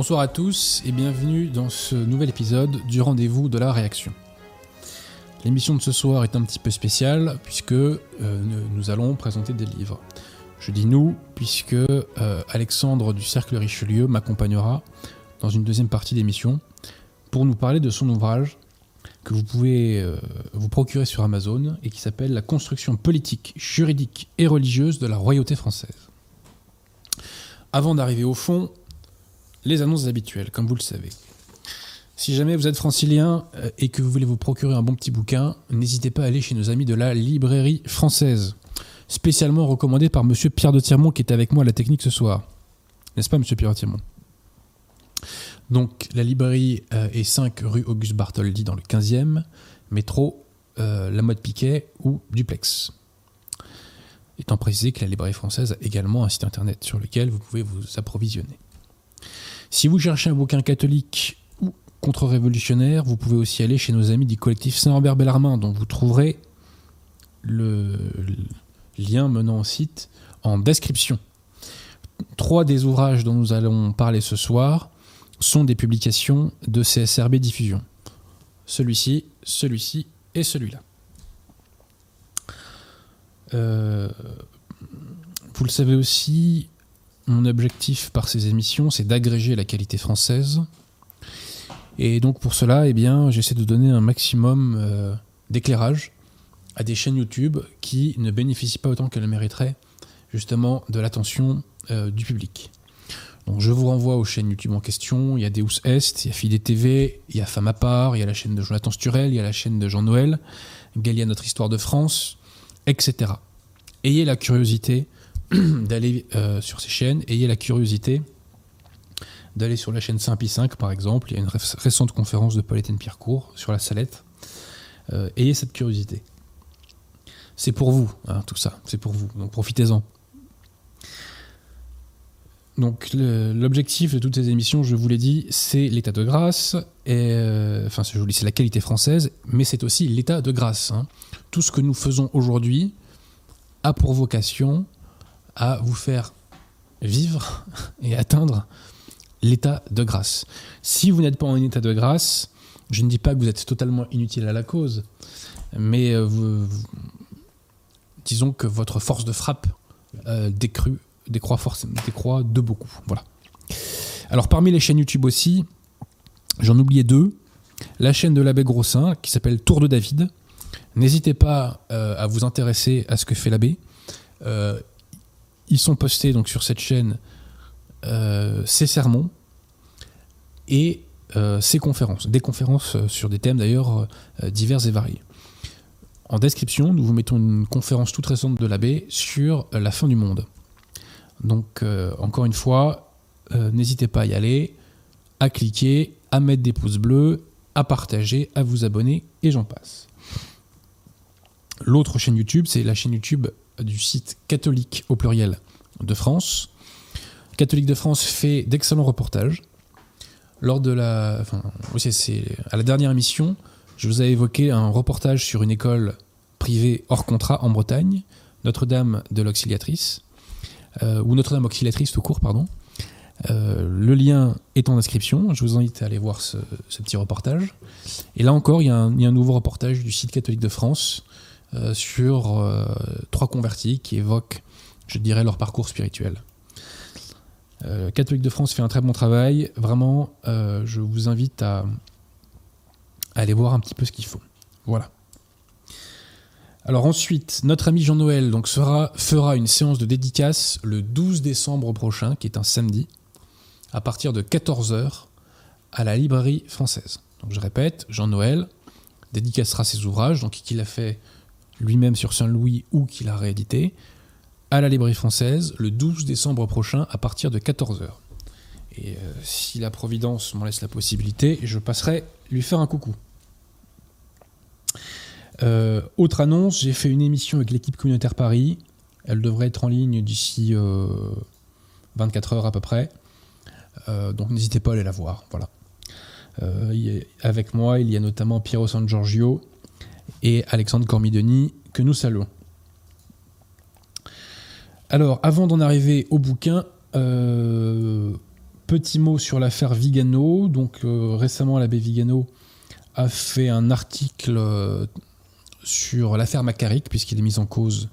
Bonsoir à tous et bienvenue dans ce nouvel épisode du rendez-vous de la réaction. L'émission de ce soir est un petit peu spéciale puisque euh, nous allons présenter des livres. Je dis nous puisque euh, Alexandre du Cercle Richelieu m'accompagnera dans une deuxième partie d'émission pour nous parler de son ouvrage que vous pouvez euh, vous procurer sur Amazon et qui s'appelle La construction politique, juridique et religieuse de la royauté française. Avant d'arriver au fond, les annonces habituelles, comme vous le savez. Si jamais vous êtes francilien euh, et que vous voulez vous procurer un bon petit bouquin, n'hésitez pas à aller chez nos amis de la librairie française, spécialement recommandé par Monsieur Pierre de Tirmont qui est avec moi à la technique ce soir. N'est-ce pas, Monsieur Pierre de Tirmont Donc, la librairie euh, est 5 rue Auguste Bartholdi dans le 15e, métro euh, La Mode Piquet ou Duplex. Étant précisé que la librairie française a également un site internet sur lequel vous pouvez vous approvisionner. Si vous cherchez un bouquin catholique ou contre-révolutionnaire, vous pouvez aussi aller chez nos amis du collectif Saint-Robert Bellarmin, dont vous trouverez le lien menant au site en description. Trois des ouvrages dont nous allons parler ce soir sont des publications de CSRB Diffusion. Celui-ci, celui-ci et celui-là. Euh, vous le savez aussi, mon objectif par ces émissions, c'est d'agréger la qualité française. Et donc pour cela, eh j'essaie de donner un maximum euh, d'éclairage à des chaînes YouTube qui ne bénéficient pas autant qu'elles mériteraient justement de l'attention euh, du public. Donc je vous renvoie aux chaînes YouTube en question. Il y a Deus Est, il y a Fidé TV, il y a Femme à part, il y a la chaîne de Jonathan Sturel, il y a la chaîne de Jean Noël, Galia Notre Histoire de France, etc. Ayez la curiosité d'aller euh, sur ces chaînes, ayez la curiosité d'aller sur la chaîne Saint-Pi 5 par exemple. Il y a une récente conférence de Paul-Étienne Pierrecourt sur la salette. Euh, ayez cette curiosité. C'est pour vous, hein, tout ça. C'est pour vous. Donc profitez-en. Donc l'objectif de toutes ces émissions, je vous l'ai dit, c'est l'état de grâce. Et, euh, enfin, je vous c'est la qualité française, mais c'est aussi l'état de grâce. Hein. Tout ce que nous faisons aujourd'hui a pour vocation à vous faire vivre et atteindre l'état de grâce. Si vous n'êtes pas en état de grâce, je ne dis pas que vous êtes totalement inutile à la cause, mais euh, disons que votre force de frappe euh, décroît, de beaucoup. Voilà. Alors parmi les chaînes YouTube aussi, j'en oubliais deux. La chaîne de l'abbé Grossin qui s'appelle Tour de David. N'hésitez pas euh, à vous intéresser à ce que fait l'abbé. Ils sont postés donc sur cette chaîne euh, ces sermons et euh, ces conférences, des conférences euh, sur des thèmes d'ailleurs divers et variés. En description, nous vous mettons une conférence toute récente de l'abbé sur la fin du monde. Donc, encore une fois, n'hésitez pas à y aller, à cliquer, à mettre des pouces bleus, à partager, à vous abonner, et j'en passe. L'autre chaîne YouTube, c'est la chaîne YouTube du site catholique au pluriel de France. Catholique de France fait d'excellents reportages. Lors de la, enfin, c'est à la dernière émission, je vous ai évoqué un reportage sur une école privée hors contrat en Bretagne, Notre-Dame de l'Auxiliatrice, euh, ou Notre-Dame Auxiliatrice tout court, pardon. Euh, le lien est en inscription. Je vous invite à aller voir ce, petit reportage. Et là encore, il y, a un, nouveau reportage du site catholique de France euh, sur trois convertis qui évoquent je dirais, leur parcours spirituel. Euh, Catholique de France fait un très bon travail. Vraiment, euh, je vous invite à, aller voir un petit peu ce qu'ils font. Voilà. Alors ensuite, notre ami Jean-Noël donc, fera une séance de dédicace le 12 décembre prochain, qui est un samedi, à partir de 14h à la librairie française. Donc je répète, Jean-Noël dédicacera ses ouvrages, donc qu'il a fait lui-même sur Saint-Louis ou qu'il a réédité, à la librairie française le 12 décembre prochain à partir de 14h. Et euh, si la Providence m'en laisse la possibilité, je passerai lui faire un coucou. Euh, autre annonce, j'ai fait une émission avec l'équipe communautaire Paris. Elle devrait être en ligne d'ici 24 euh, heures à peu près. donc n'hésitez pas à aller la voir. Voilà. avec moi, il y a notamment Piero San Giorgio et Alexandre Cormidoni que nous saluons. Alors, avant d'en arriver au bouquin, euh, petit mot sur l'affaire Vigano. Donc récemment, l'abbé Vigano a fait un article sur l'affaire Macaric, puisqu'il est mis en cause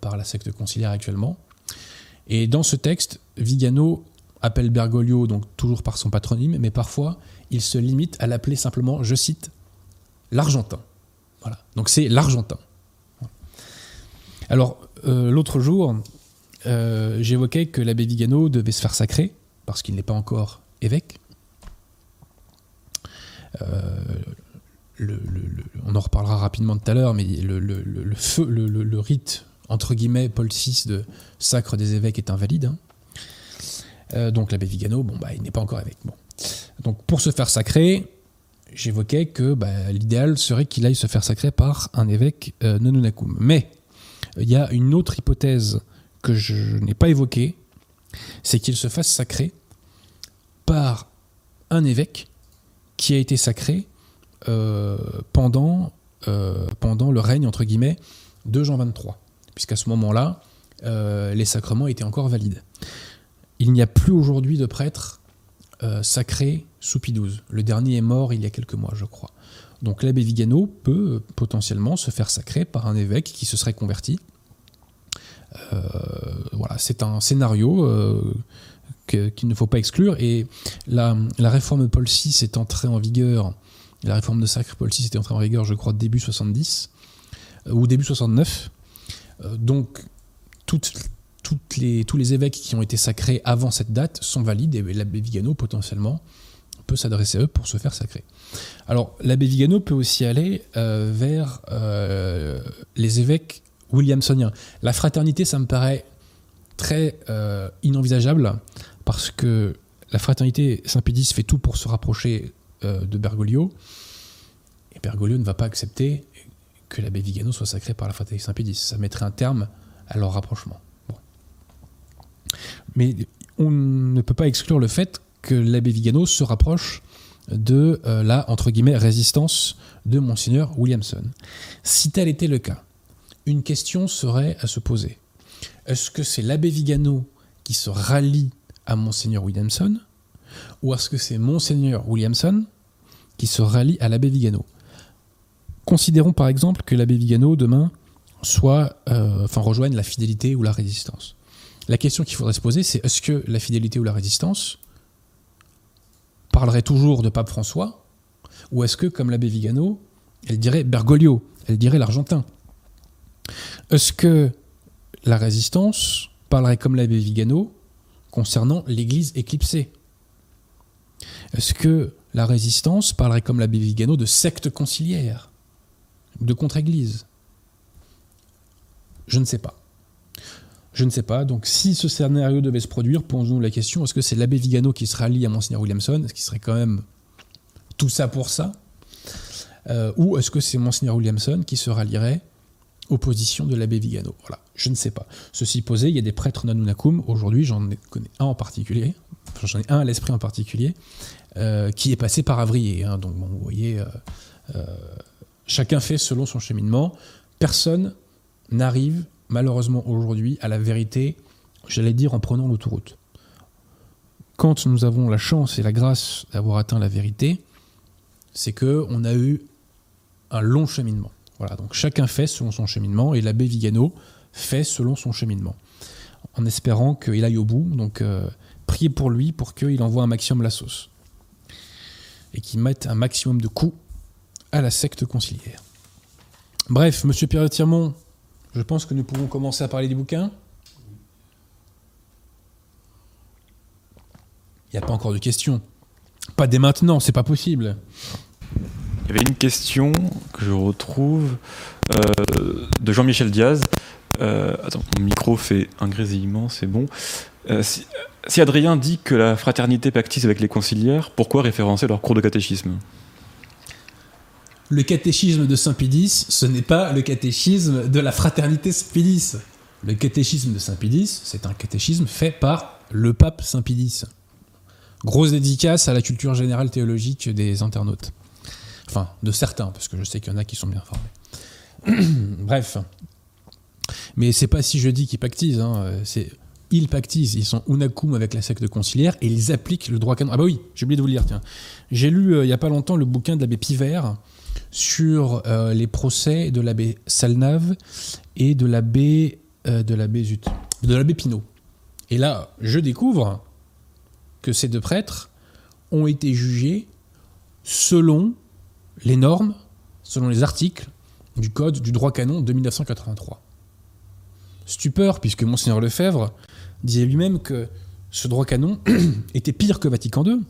par la secte conciliaire actuellement. Et dans ce texte, Vigano appelle Bergoglio, donc toujours par son patronyme, mais parfois il se limite à l'appeler simplement, je cite, l'Argentin. Donc c'est l'Argentin. Alors, euh, l'autre jour, euh, j'évoquais que l'abbé Vigano devait se faire sacrer, parce qu'il n'est pas encore évêque. Euh, on en reparlera rapidement tout à l'heure, mais le, rite, entre guillemets, Paul VI de sacre des évêques est invalide. Hein. donc l'abbé Vigano, bon, bah, il n'est pas encore évêque. Donc pour se faire sacrer, j'évoquais que bah, l'idéal serait qu'il aille se faire sacrer par un évêque euh, nonunakum. Mais il y a une autre hypothèse que je n'ai pas évoquée, c'est qu'il se fasse sacrer par un évêque qui a été sacré euh, pendant, euh, pendant le règne, entre guillemets, de Jean XXIII, puisqu'à ce moment-là, les sacrements étaient encore valides. Il n'y a plus aujourd'hui de prêtre euh, Le dernier est mort il y a quelques mois, je crois. Donc l'abbé Vigano peut potentiellement se faire sacrer par un évêque qui se serait converti. Euh, voilà, c'est un scénario euh, qu'il ne faut pas exclure. Et la, réforme Paul VI est entrée en vigueur, la réforme de sacre Paul VI est entrée en vigueur, je crois, début 70 ou début 69. donc toutes tous les évêques qui ont été sacrés avant cette date sont valides et l'abbé Vigano potentiellement peut s'adresser à eux pour se faire sacrer. Alors l'abbé Vigano peut aussi aller euh, vers euh, les évêques williamsoniens. La fraternité, ça me paraît très euh, inenvisageable parce que la fraternité Saint-Pédis fait tout pour se rapprocher de Bergoglio et Bergoglio ne va pas accepter que l'abbé Vigano soit sacré par la fraternité Saint-Pédis. Ça mettrait un terme à leur rapprochement. Mais on ne peut pas exclure le fait que l'abbé Vigano se rapproche de euh, la résistance de monseigneur Williamson. Si tel était le cas, une question serait à se poser. Est-ce que c'est l'abbé Vigano qui se rallie à monseigneur Williamson ou est-ce que c'est monseigneur Williamson qui se rallie à l'abbé Vigano? Considérons par exemple que l'abbé Vigano demain soit, euh, enfin rejoigne la fidélité ou la résistance. La question qu'il faudrait se poser, c'est est-ce que la fidélité ou la résistance parlerait toujours de Pape François, ou est-ce que, comme l'abbé Vigano, elle dirait Bergoglio, elle dirait l'Argentin? Est-ce que la résistance parlerait comme l'abbé Vigano concernant l'Église éclipsée? Est-ce que la résistance parlerait comme l'abbé Vigano de secte conciliaire, de contre-église Je ne sais pas. Je ne sais pas. Donc, si ce scénario devait se produire, posons-nous la question est-ce que c'est l'abbé Vigano qui se rallie à Monseigneur Williamson? Est-ce qu'il serait quand même tout ça pour ça? Euh, Ou est-ce que c'est Monseigneur Williamson qui se rallierait aux positions de l'abbé Vigano? Voilà, je ne sais pas. Ceci posé, il y a des prêtres nanunakum. Aujourd'hui, j'en connais un en particulier. Enfin, j'en ai un à l'esprit en particulier, euh, qui est passé par Avrier. Hein. donc, vous voyez, euh, chacun fait selon son cheminement. Personne n'arrive malheureusement aujourd'hui à la vérité, j'allais dire en prenant l'autoroute. Quand nous avons la chance et la grâce d'avoir atteint la vérité, c'est que on a eu un long cheminement. Voilà, donc chacun fait selon son cheminement et l'abbé Vigano fait selon son cheminement, en espérant qu'il aille au bout. Donc euh, priez pour lui pour qu'il envoie un maximum la sauce et qu'il mette un maximum de coups à la secte conciliaire. Bref, Monsieur Pierre Tirmont, je pense que nous pouvons commencer à parler des bouquins. Il n'y a pas encore de questions. Pas dès maintenant, c'est pas possible. Il y avait une question que je retrouve euh, de Jean-Michel Diaz. Euh, attends, mon micro fait un grésillement, c'est bon. Euh, si, si, Adrien dit que la fraternité pactise avec les conciliaires, pourquoi référencer leur cours de catéchisme? Le catéchisme de Saint-Pédis, ce n'est pas le catéchisme de la fraternité Saint-Pédis. Le catéchisme de Saint-Pédis, c'est un catéchisme fait par le pape Saint-Pédis. Grosse dédicace à la culture générale théologique des internautes. Enfin, de certains, parce que je sais qu'il y en a qui sont bien formés. Bref. Mais c'est pas si je dis qu'ils pactisent, hein. c'est ils pactisent, ils sont unacum avec la secte conciliaire et ils appliquent le droit canon. Ah bah oui, j'ai oublié de vous le dire, tiens. J'ai lu euh, il y a pas longtemps le bouquin de l'abbé Pivert sur euh, les procès de l'abbé Salnave et de l'abbé euh, de l'abbé Zut, de l'abbé Pinault. Et là, je découvre que ces deux prêtres ont été jugés selon les normes, selon les articles du code du droit canon de 1983. Stupeur, puisque Monseigneur Lefebvre disait lui-même que ce droit canon était pire que Vatican II,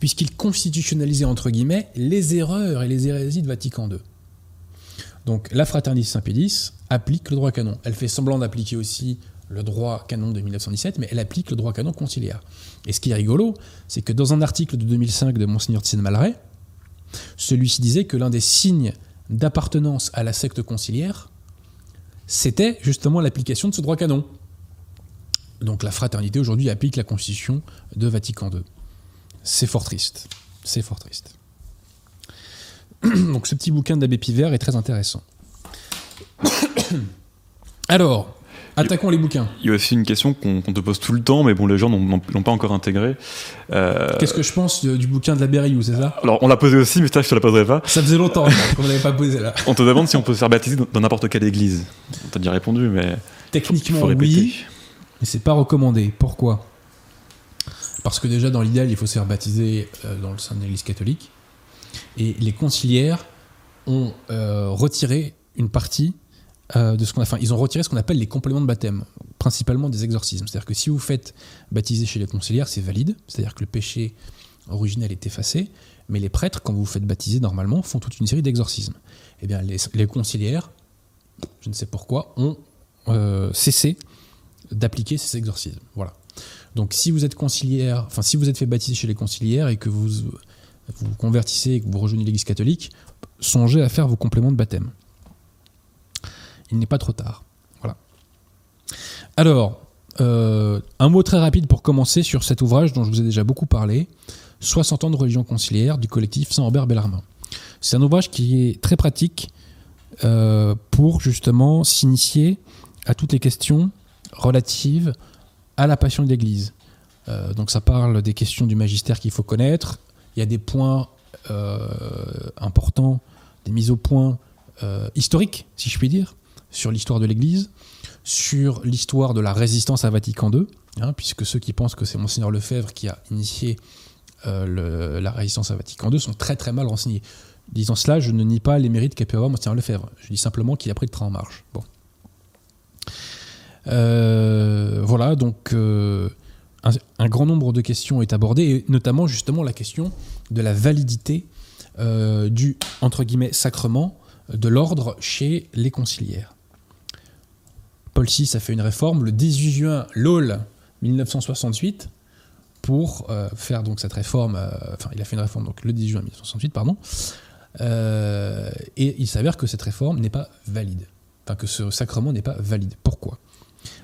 puisqu'il constitutionnalisait entre guillemets les erreurs et les hérésies de Vatican II. Donc la Fraternité Saint-Pédis applique le droit canon. Elle fait semblant d'appliquer aussi le droit canon de 1917, mais elle applique le droit canon conciliaire. Et ce qui est rigolo, c'est que dans un article de 2005 de Monseigneur Tien Malray, celui-ci disait que l'un des signes d'appartenance à la secte conciliaire, c'était justement l'application de ce droit canon. Donc la fraternité aujourd'hui applique la constitution de Vatican II. C'est fort triste. C'est fort triste. Donc ce petit bouquin d'Abbé Pivert est très intéressant. Alors, attaquons les bouquins. Il y a aussi une question qu'on te pose tout le temps, mais bon, les gens n'ont pas encore intégré. Euh, Qu'est-ce que je pense du bouquin de la Berriou, c'est ça? Alors, on l'a posé aussi, mais ça, je te la poserai pas. Ça faisait longtemps qu'on ne l'avait pas posé là. on te demande si on peut se faire baptiser dans n'importe quelle église. On t'a déjà répondu, mais. Techniquement, oui, mais c'est pas recommandé. Pourquoi? Parce que déjà, dans l'idéal, il faut se faire baptiser euh, dans le sein de l'église catholique. Et les conciliaires ont euh, retiré une partie euh, de ce qu'on a. Enfin, ils ont retiré ce qu'on appelle les compléments de baptême, principalement des exorcismes. C'est-à-dire que si vous faites baptiser chez les conciliaires, c'est valide, c'est-à-dire que le péché originel est effacé, mais les prêtres, quand vous vous faites baptiser normalement, font toute une série d'exorcismes. Eh bien, les, conciliaires, je ne sais pourquoi, ont cessé d'appliquer ces exorcismes. Voilà. Donc, si vous êtes conciliaire, enfin, si vous êtes fait baptiser chez les conciliaires et que vous vous convertissez et que vous rejoignez l'Église catholique, songez à faire vos compléments de baptême il n'est pas trop tard. Voilà. Alors, euh, un mot très rapide pour commencer sur cet ouvrage dont je vous ai déjà beaucoup parlé, 60 ans de religion conciliaire du collectif Saint-Robert Bellarmin. C'est un ouvrage qui est très pratique euh, pour justement s'initier à toutes les questions relatives à la passion de l'Église. Euh, donc ça parle des questions du magistère qu'il faut connaître. Il y a des points importants, des mises au point historiques, si je puis dire sur l'histoire de l'Église, sur l'histoire de la résistance à Vatican II, hein, puisque ceux qui pensent que c'est Monseigneur Lefebvre qui a initié euh, la résistance à Vatican II sont très très mal renseignés. Disant cela, je ne nie pas les mérites qu'a pu avoir Monseigneur Lefebvre. Je dis simplement qu'il a pris le train en marche. Bon. Euh, voilà, donc euh, un, grand nombre de questions est abordé, et notamment justement la question de la validité du entre guillemets sacrement de l'ordre chez les conciliaires. Paul VI a fait une réforme le 18 juin, LOL 1968, pour euh, faire donc cette réforme, euh, enfin il a fait une réforme donc le 18 juin 1968, pardon, euh, et il s'avère que cette réforme n'est pas valide, enfin que ce sacrement n'est pas valide. Pourquoi?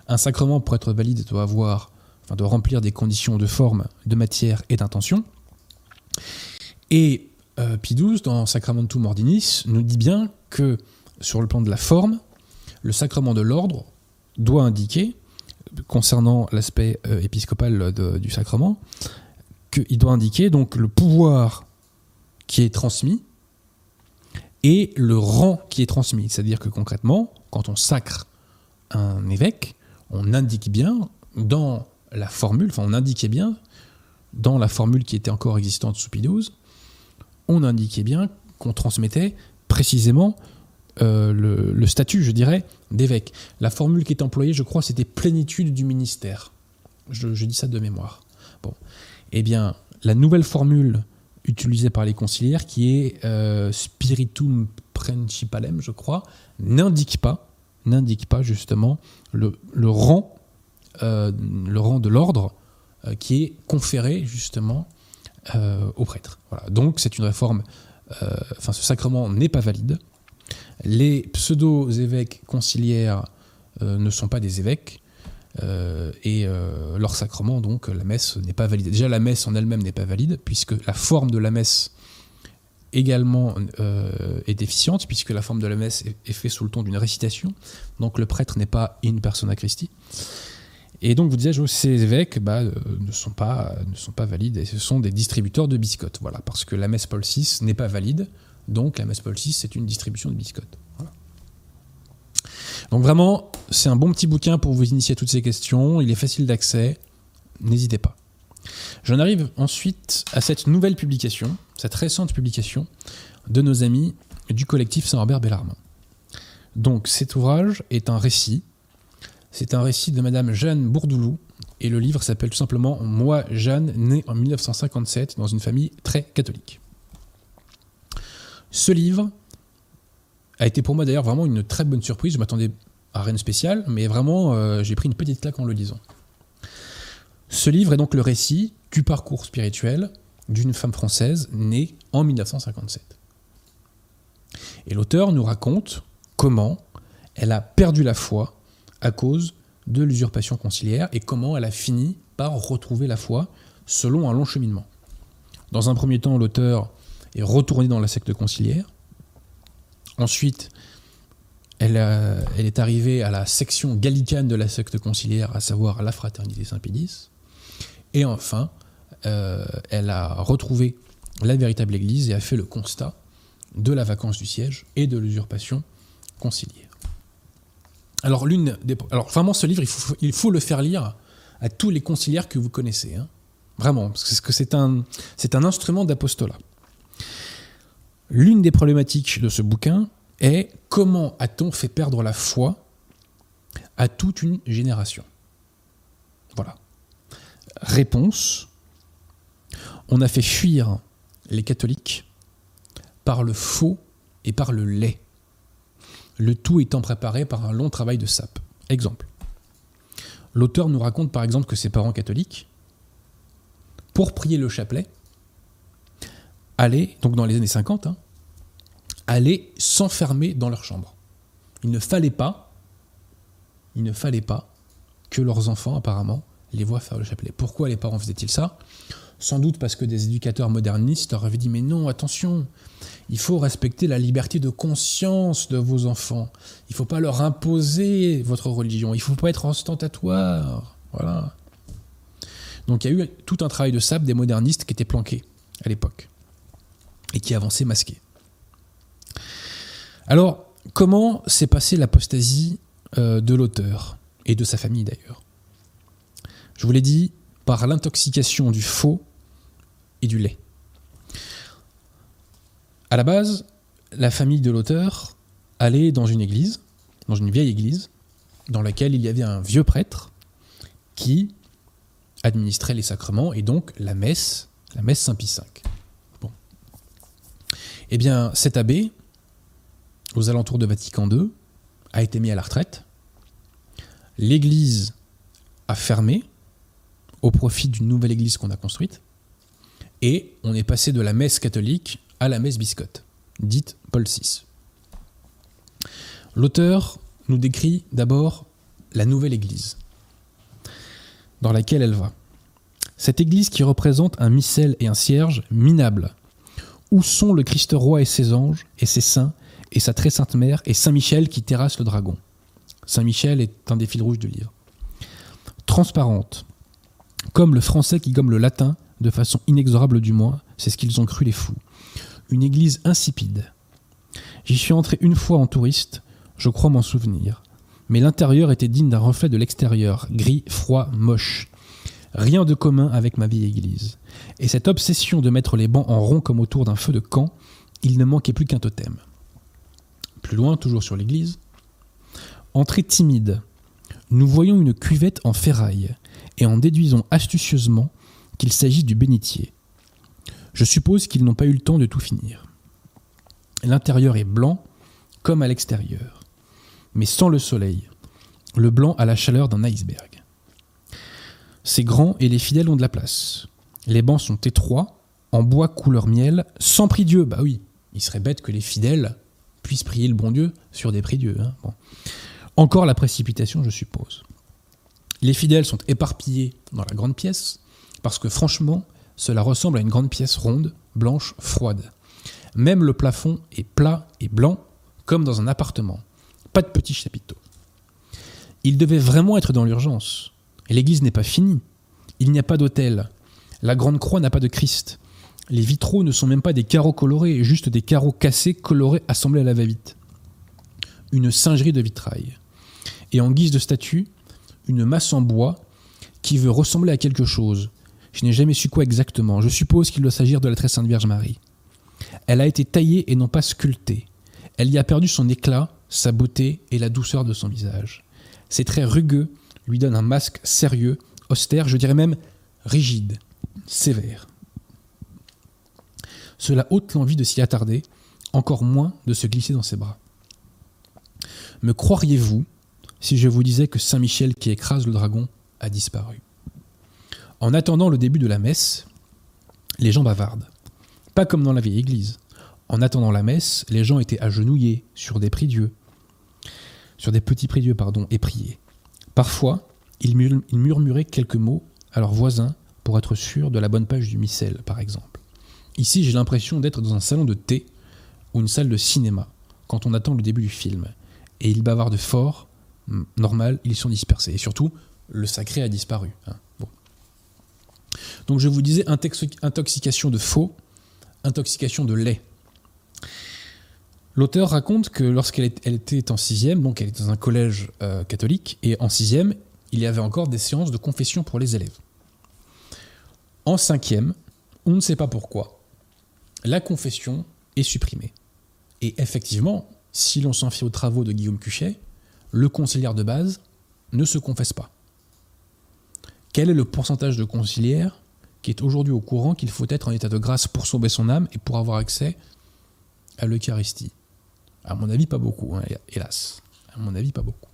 Un sacrement pour être valide doit avoir, doit remplir des conditions de forme, de matière et d'intention, et Pie XII dans Sacramentum Ordinis nous dit bien que sur le plan de la forme, le sacrement de l'ordre doit indiquer, concernant l'aspect euh, épiscopal du sacrement, qu'il doit indiquer donc le pouvoir qui est transmis et le rang qui est transmis. C'est-à-dire que concrètement, quand on sacre un évêque, on indique bien dans la formule, enfin on indiquait bien dans la formule qui était encore existante sous Pie XII, on indiquait bien qu'on transmettait précisément euh, le, statut, je dirais, d'évêque. La formule qui est employée, je crois, c'était plénitude du ministère. Je, dis ça de mémoire. Bon. Eh bien, la nouvelle formule utilisée par les conciliaires, qui est euh, spiritum principalem, je crois, n'indique pas, n'indique pas justement le, rang, euh, rang de l'ordre qui est conféré justement aux prêtres. Voilà. Donc, c'est une réforme. Enfin, ce sacrement n'est pas valide. Les pseudo-évêques conciliaires euh, ne sont pas des évêques. Euh, et euh, leur sacrement, donc la messe n'est pas valide. Déjà, la messe en elle-même n'est pas valide, puisque la forme de la messe également est déficiente, puisque la forme de la messe est, faite sous le ton d'une récitation. Donc le prêtre n'est pas une persona Christi. Et donc, vous disais, ces évêques bah, euh, ne, sont pas, ne sont pas valides et ce sont des distributeurs de biscottes. Voilà, parce que la messe Paul VI n'est pas valide, donc la messe Paul VI, c'est une distribution de biscottes. Donc, vraiment, c'est un bon petit bouquin pour vous initier à toutes ces questions. Il est facile d'accès. N'hésitez pas. J'en arrive ensuite à cette nouvelle publication, cette récente publication de nos amis du collectif Saint-Robert Bellarmin. Donc cet ouvrage est un récit. C'est un récit de Madame Jeanne Bourdoulou et le livre s'appelle tout simplement Moi, Jeanne, née en 1957 dans une famille très catholique. Ce livre a été pour moi d'ailleurs vraiment une très bonne surprise. Je m'attendais à rien de spécial, mais vraiment euh, j'ai pris une petite claque en le lisant. Ce livre est donc le récit du parcours spirituel d'une femme française née en 1957. Et l'auteur nous raconte comment elle a perdu la foi à cause de l'usurpation conciliaire et comment elle a fini par retrouver la foi selon un long cheminement. Dans un premier temps, l'auteur est retourné dans la secte conciliaire. Ensuite, elle, elle, est arrivée à la section gallicane de la secte conciliaire, à savoir la fraternité Saint-Pédis. Et enfin, euh, elle a retrouvé la véritable Église et a fait le constat de la vacance du siège et de l'usurpation conciliaire. Alors, l'une des, alors vraiment, ce livre, il faut, il faut, le faire lire à tous les conciliaires que vous connaissez. Hein. Vraiment, parce que c'est un, c'est un instrument d'apostolat. L'une des problématiques de ce bouquin est comment a-t-on fait perdre la foi à toute une génération? Voilà. Réponse on a fait fuir les catholiques par le faux et par le lait. Le tout étant préparé par un long travail de sape. Exemple. L'auteur nous raconte par exemple que ses parents catholiques, pour prier le chapelet, allaient, donc dans les années 50, hein, allaient s'enfermer dans leur chambre. Il ne fallait pas, il ne fallait pas que leurs enfants, apparemment, les voient faire le chapelet. Pourquoi les parents faisaient-ils ça? Sans doute parce que des éducateurs modernistes leur avaient dit mais non, attention, il faut respecter la liberté de conscience de vos enfants. Il ne faut pas leur imposer votre religion. Il ne faut pas être ostentatoire. Voilà. Donc il y a eu tout un travail de sable des modernistes qui étaient planqués à l'époque et qui avançaient masqués. Alors, comment s'est passée l'apostasie euh, de l'auteur et de sa famille d'ailleurs? Je vous l'ai dit, par l'intoxication du faux et du lait. À la base, la famille de l'auteur allait dans une église, dans une vieille église, dans laquelle il y avait un vieux prêtre qui administrait les sacrements et donc la messe, la messe Saint-Pie V. Bon. Eh bien, cet abbé, aux alentours de Vatican II, a été mis à la retraite. L'église a fermé au profit d'une nouvelle église qu'on a construite. Et on est passé de la messe catholique à la messe biscotte, dite Paul VI. L'auteur nous décrit d'abord la nouvelle église dans laquelle elle va. Cette église qui représente un missel et un cierge minables. Où sont le Christ roi et ses anges, et ses saints, et sa très sainte mère, et Saint Michel qui terrasse le dragon Saint Michel est un des fils rouges du livre. Transparente, comme le français qui gomme le latin, de façon inexorable du moins, c'est ce qu'ils ont cru les fous. Une église insipide. J'y suis entré une fois en touriste, je crois m'en souvenir. Mais l'intérieur était digne d'un reflet de l'extérieur, gris, froid, moche. Rien de commun avec ma vieille église. Et cette obsession de mettre les bancs en rond comme autour d'un feu de camp, il ne manquait plus qu'un totem. Plus loin, toujours sur l'église, entrée timide, nous voyons une cuvette en ferraille, et en déduisons astucieusement qu'il s'agit du bénitier. Je suppose qu'ils n'ont pas eu le temps de tout finir. L'intérieur est blanc, comme à l'extérieur, mais sans le soleil. Le blanc a la chaleur d'un iceberg. C'est grand et les fidèles ont de la place. Les bancs sont étroits, en bois couleur miel, sans prix Dieu. Bah oui, il serait bête que les fidèles puissent prier le bon Dieu sur des prix Dieu. Hein. Encore la précipitation, je suppose. Les fidèles sont éparpillés dans la grande pièce, parce que franchement, cela ressemble à une grande pièce ronde, blanche, froide. Même le plafond est plat et blanc, comme dans un appartement. Pas de petits chapiteaux. Il devait vraiment être dans l'urgence. L'église n'est pas finie. Il n'y a pas d'autel. La grande croix n'a pas de Christ. Les vitraux ne sont même pas des carreaux colorés, juste des carreaux cassés colorés assemblés à la va-vite. Une singerie de vitrail. Et en guise de statue, une masse en bois qui veut ressembler à quelque chose. Je n'ai jamais su quoi exactement. Je suppose qu'il doit s'agir de la très sainte Vierge Marie. Elle a été taillée et non pas sculptée. Elle y a perdu son éclat, sa beauté et la douceur de son visage. Ses traits rugueux lui donnent un masque sérieux, austère, je dirais même rigide, sévère. Cela ôte l'envie de s'y attarder, encore moins de se glisser dans ses bras. Me croiriez-vous si je vous disais que Saint Michel qui écrase le dragon a disparu? En attendant le début de la messe, les gens bavardent. Pas comme dans la vieille église. En attendant la messe, les gens étaient agenouillés sur des prie-dieux, sur des petits prie-dieux, pardon, et priaient. Parfois, ils murmuraient quelques mots à leurs voisins pour être sûrs de la bonne page du missel, par exemple. Ici, j'ai l'impression d'être dans un salon de thé ou une salle de cinéma, quand on attend le début du film. Et ils bavardent fort, normal, ils sont dispersés. Et surtout, le sacré a disparu. Hein. Donc je vous disais intoxication de faux, intoxication de lait. L'auteur raconte que lorsqu'elle était en sixième, donc elle était dans un collège euh, catholique, et en sixième, il y avait encore des séances de confession pour les élèves. En cinquième, on ne sait pas pourquoi, la confession est supprimée. Et effectivement, si l'on s'en fie aux travaux de Guillaume Cuchet, le conciliaire de base ne se confesse pas. Quel est le pourcentage de conciliaires qui est aujourd'hui au courant qu'il faut être en état de grâce pour sauver son âme et pour avoir accès à l'Eucharistie? À mon avis, pas beaucoup, hein, hélas. À mon avis, pas beaucoup.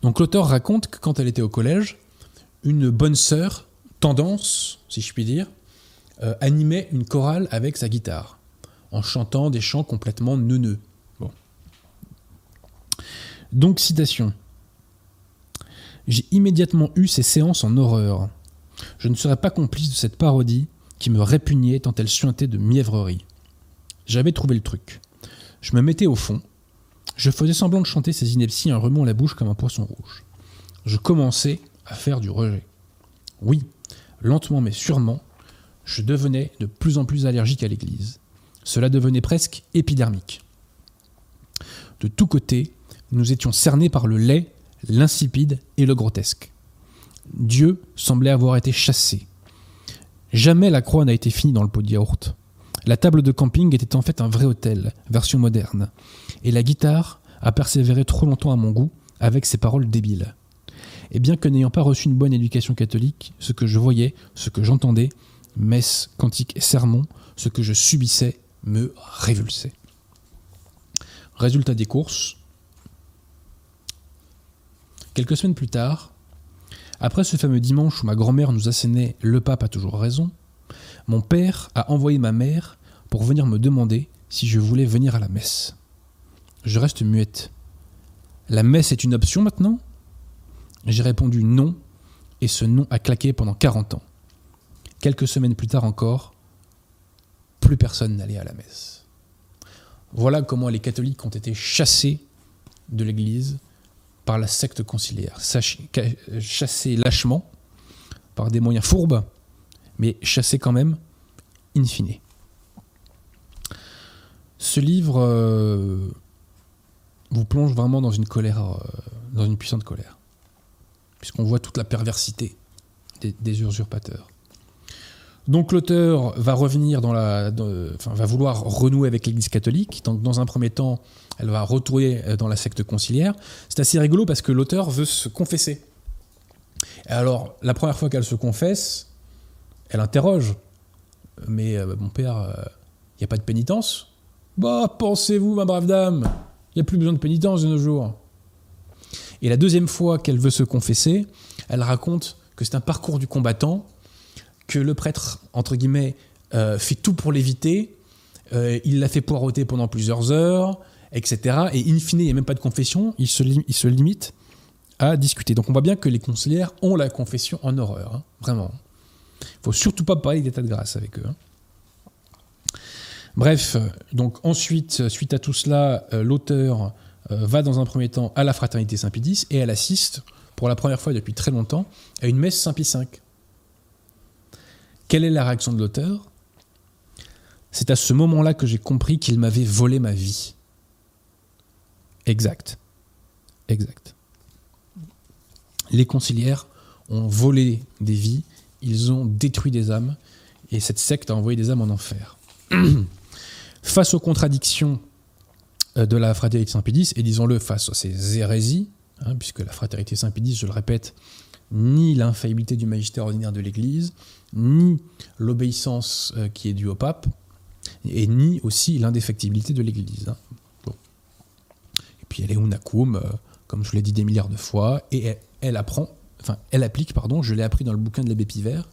Donc l'auteur raconte que quand elle était au collège, une bonne sœur, tendance, si je puis dire, euh, animait une chorale avec sa guitare, en chantant des chants complètement neuneux. Bon. Donc citation. J'ai immédiatement eu ces séances en horreur. Je ne serais pas complice de cette parodie qui me répugnait tant elle suintait de mièvrerie. J'avais trouvé le truc. Je me mettais au fond. Je faisais semblant de chanter ces inepties en remuant la bouche comme un poisson rouge. Je commençais à faire du rejet. Oui, lentement mais sûrement, je devenais de plus en plus allergique à l'Église. Cela devenait presque épidermique. De tous côtés, nous étions cernés par le lait, l'insipide et le grotesque. Dieu semblait avoir été chassé. Jamais la croix n'a été finie dans le pot de yaourt. La table de camping était en fait un vrai hôtel, version moderne. Et la guitare a persévéré trop longtemps à mon goût avec ses paroles débiles. Et bien que n'ayant pas reçu une bonne éducation catholique, ce que je voyais, ce que j'entendais, messe, cantiques et sermons, ce que je subissais me révulsait. Résultat des courses. Quelques semaines plus tard, après ce fameux dimanche où ma grand-mère nous assénait Le pape a toujours raison, mon père a envoyé ma mère pour venir me demander si je voulais venir à la messe. Je reste muette. La messe est une option maintenant? J'ai répondu non, et ce non a claqué pendant 40 ans. Quelques semaines plus tard encore, plus personne n'allait à la messe. Voilà comment les catholiques ont été chassés de l'Église par la secte conciliaire, chassés lâchement par des moyens fourbes, mais chassés quand même in fine. Ce livre euh, vous plonge vraiment dans une colère, euh, dans une puissante colère, puisqu'on voit toute la perversité des, usurpateurs. Donc l'auteur va revenir dans la, enfin, va vouloir renouer avec l'Église catholique. Donc dans un premier temps, elle va retourner euh, dans la secte conciliaire. C'est assez rigolo parce que l'auteur veut se confesser. Alors la première fois qu'elle se confesse, elle interroge. Mais euh, mon père, il euh, n'y a pas de pénitence? Bah pensez-vous, ma brave dame, il n'y a plus besoin de pénitence de nos jours. Et la deuxième fois qu'elle veut se confesser, elle raconte que c'est un parcours du combattant que le prêtre, entre guillemets, fait tout pour l'éviter. Il l'a fait poireauter pendant plusieurs heures, etc. Et in fine, il n'y a même pas de confession, il se, limite à discuter. Donc on voit bien que les conseillères ont la confession en horreur, hein, vraiment. Il faut surtout pas parler d'état de grâce avec eux. Hein. Bref, donc ensuite, suite à tout cela, euh, l'auteur va dans un premier temps à la fraternité Saint-Pédis et elle assiste pour la première fois depuis très longtemps, à une messe Saint-Pie V. Quelle est la réaction de l'auteur? C'est à ce moment-là que j'ai compris qu'il m'avait volé ma vie. Exact. Exact. Les conciliaires ont volé des vies, ils ont détruit des âmes, et cette secte a envoyé des âmes en enfer. face aux contradictions euh, de la fraternité Saint-Pédis, et disons-le face à ces hérésies, hein, puisque la fraternité Saint-Pédis, je le répète, ni l'infaillibilité du magistère ordinaire de l'Église, ni l'obéissance euh, qui est due au pape, et ni aussi l'indéfectibilité de l'Église. Hein. Puis elle est unacum, euh, comme je l'ai dit des milliards de fois, et elle, apprend, enfin elle applique, pardon, je l'ai appris dans le bouquin de l'abbé Pivert,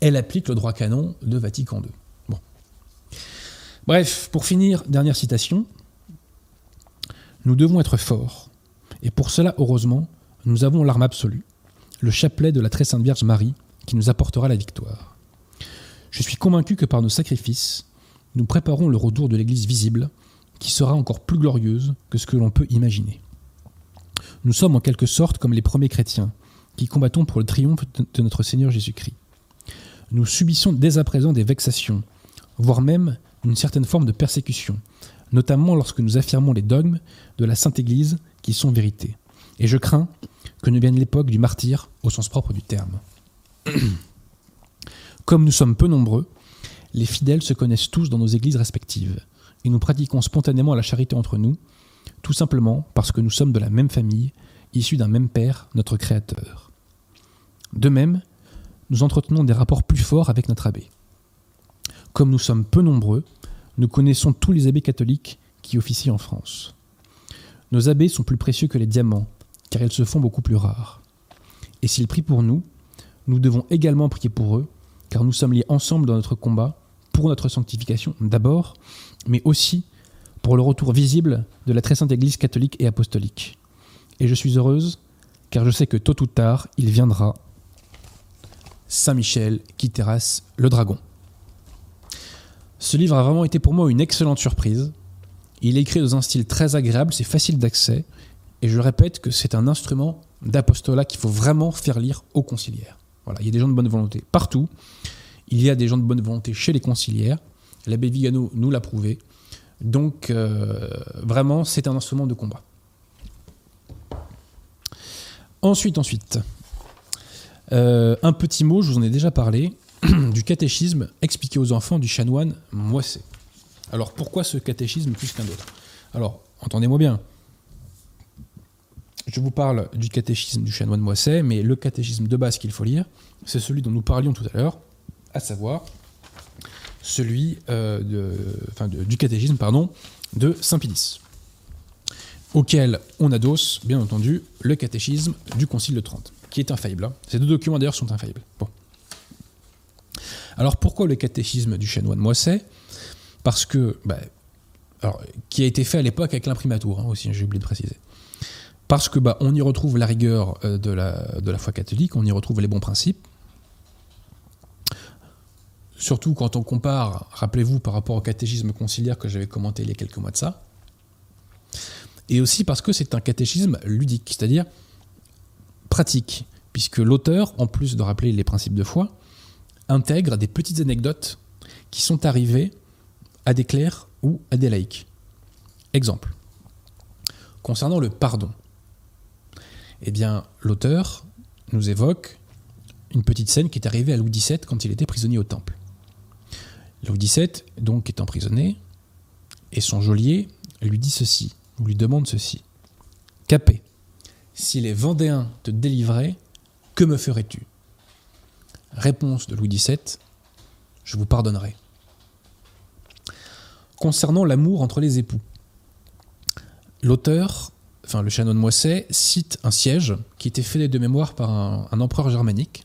elle applique le droit canon de Vatican II. Bref, pour finir, dernière citation. Nous devons être forts. Et pour cela, heureusement, nous avons l'arme absolue, le chapelet de la très sainte Vierge Marie, qui nous apportera la victoire. Je suis convaincu que par nos sacrifices, nous préparons le retour de l'Église visible, qui sera encore plus glorieuse que ce que l'on peut imaginer. Nous sommes en quelque sorte comme les premiers chrétiens, qui combattons pour le triomphe de notre Seigneur Jésus-Christ. Nous subissons dès à présent des vexations, voire même une certaine forme de persécution, notamment lorsque nous affirmons les dogmes de la Sainte Église qui sont vérité. Et je crains que ne vienne l'époque du martyr au sens propre du terme. Comme nous sommes peu nombreux, les fidèles se connaissent tous dans nos églises respectives, et nous pratiquons spontanément la charité entre nous, tout simplement parce que nous sommes de la même famille, issus d'un même Père, notre Créateur. De même, nous entretenons des rapports plus forts avec notre abbé. Comme nous sommes peu nombreux, nous connaissons tous les abbés catholiques qui officient en France. Nos abbés sont plus précieux que les diamants, car ils se font beaucoup plus rares. Et s'ils prient pour nous, nous devons également prier pour eux, car nous sommes liés ensemble dans notre combat, pour notre sanctification d'abord, mais aussi pour le retour visible de la très sainte Église catholique et apostolique. Et je suis heureuse, car je sais que tôt ou tard, il viendra Saint-Michel qui terrasse le dragon. Ce livre a vraiment été pour moi une excellente surprise. Il est écrit dans un style très agréable, c'est facile d'accès, et je répète que c'est un instrument d'apostolat qu'il faut vraiment faire lire aux conciliaires. Voilà, il y a des gens de bonne volonté partout. Il y a des gens de bonne volonté chez les conciliaires. L'abbé Vigano nous l'a prouvé. Donc, euh, vraiment, c'est un instrument de combat. Ensuite, ensuite, euh, un petit mot, je vous en ai déjà parlé. du catéchisme expliqué aux enfants du chanoine Moisset. Alors pourquoi ce catéchisme plus qu'un autre? Alors, entendez-moi bien. Je vous parle du catéchisme du chanoine Moisset, mais le catéchisme de base qu'il faut lire, c'est celui dont nous parlions tout à l'heure, à savoir celui euh, du catéchisme pardon, de Saint-Pédis, auquel on adosse, bien entendu, le catéchisme du Concile de Trente, qui est infaillible. Hein. Ces deux documents d'ailleurs sont infaillibles. Bon. Alors pourquoi le catéchisme du chanoine Moisset? Parce que, bah, alors, qui a été fait à l'époque avec l'imprimatur hein, aussi, j'ai oublié de préciser. Parce que bah, on y retrouve la rigueur euh, de la, de la foi catholique, on y retrouve les bons principes. Surtout quand on compare, rappelez-vous, par rapport au catéchisme conciliaire que j'avais commenté il y a quelques mois de ça. Et aussi parce que c'est un catéchisme ludique, c'est-à-dire pratique, puisque l'auteur, en plus de rappeler les principes de foi, intègre des petites anecdotes qui sont arrivées à des clercs ou à des laïcs. Exemple. Concernant le pardon, eh bien, l'auteur nous évoque une petite scène qui est arrivée à Louis XVII quand il était prisonnier au Temple. Louis XVII, donc, est emprisonné, et son geôlier lui dit ceci, ou lui demande ceci. Capé, si les Vendéens te délivraient, que me ferais-tu? Réponse de Louis XVII, je vous pardonnerai. Concernant l'amour entre les époux, l'auteur, enfin le chanoine Moisset, cite un siège qui était fait de mémoire par un, empereur germanique.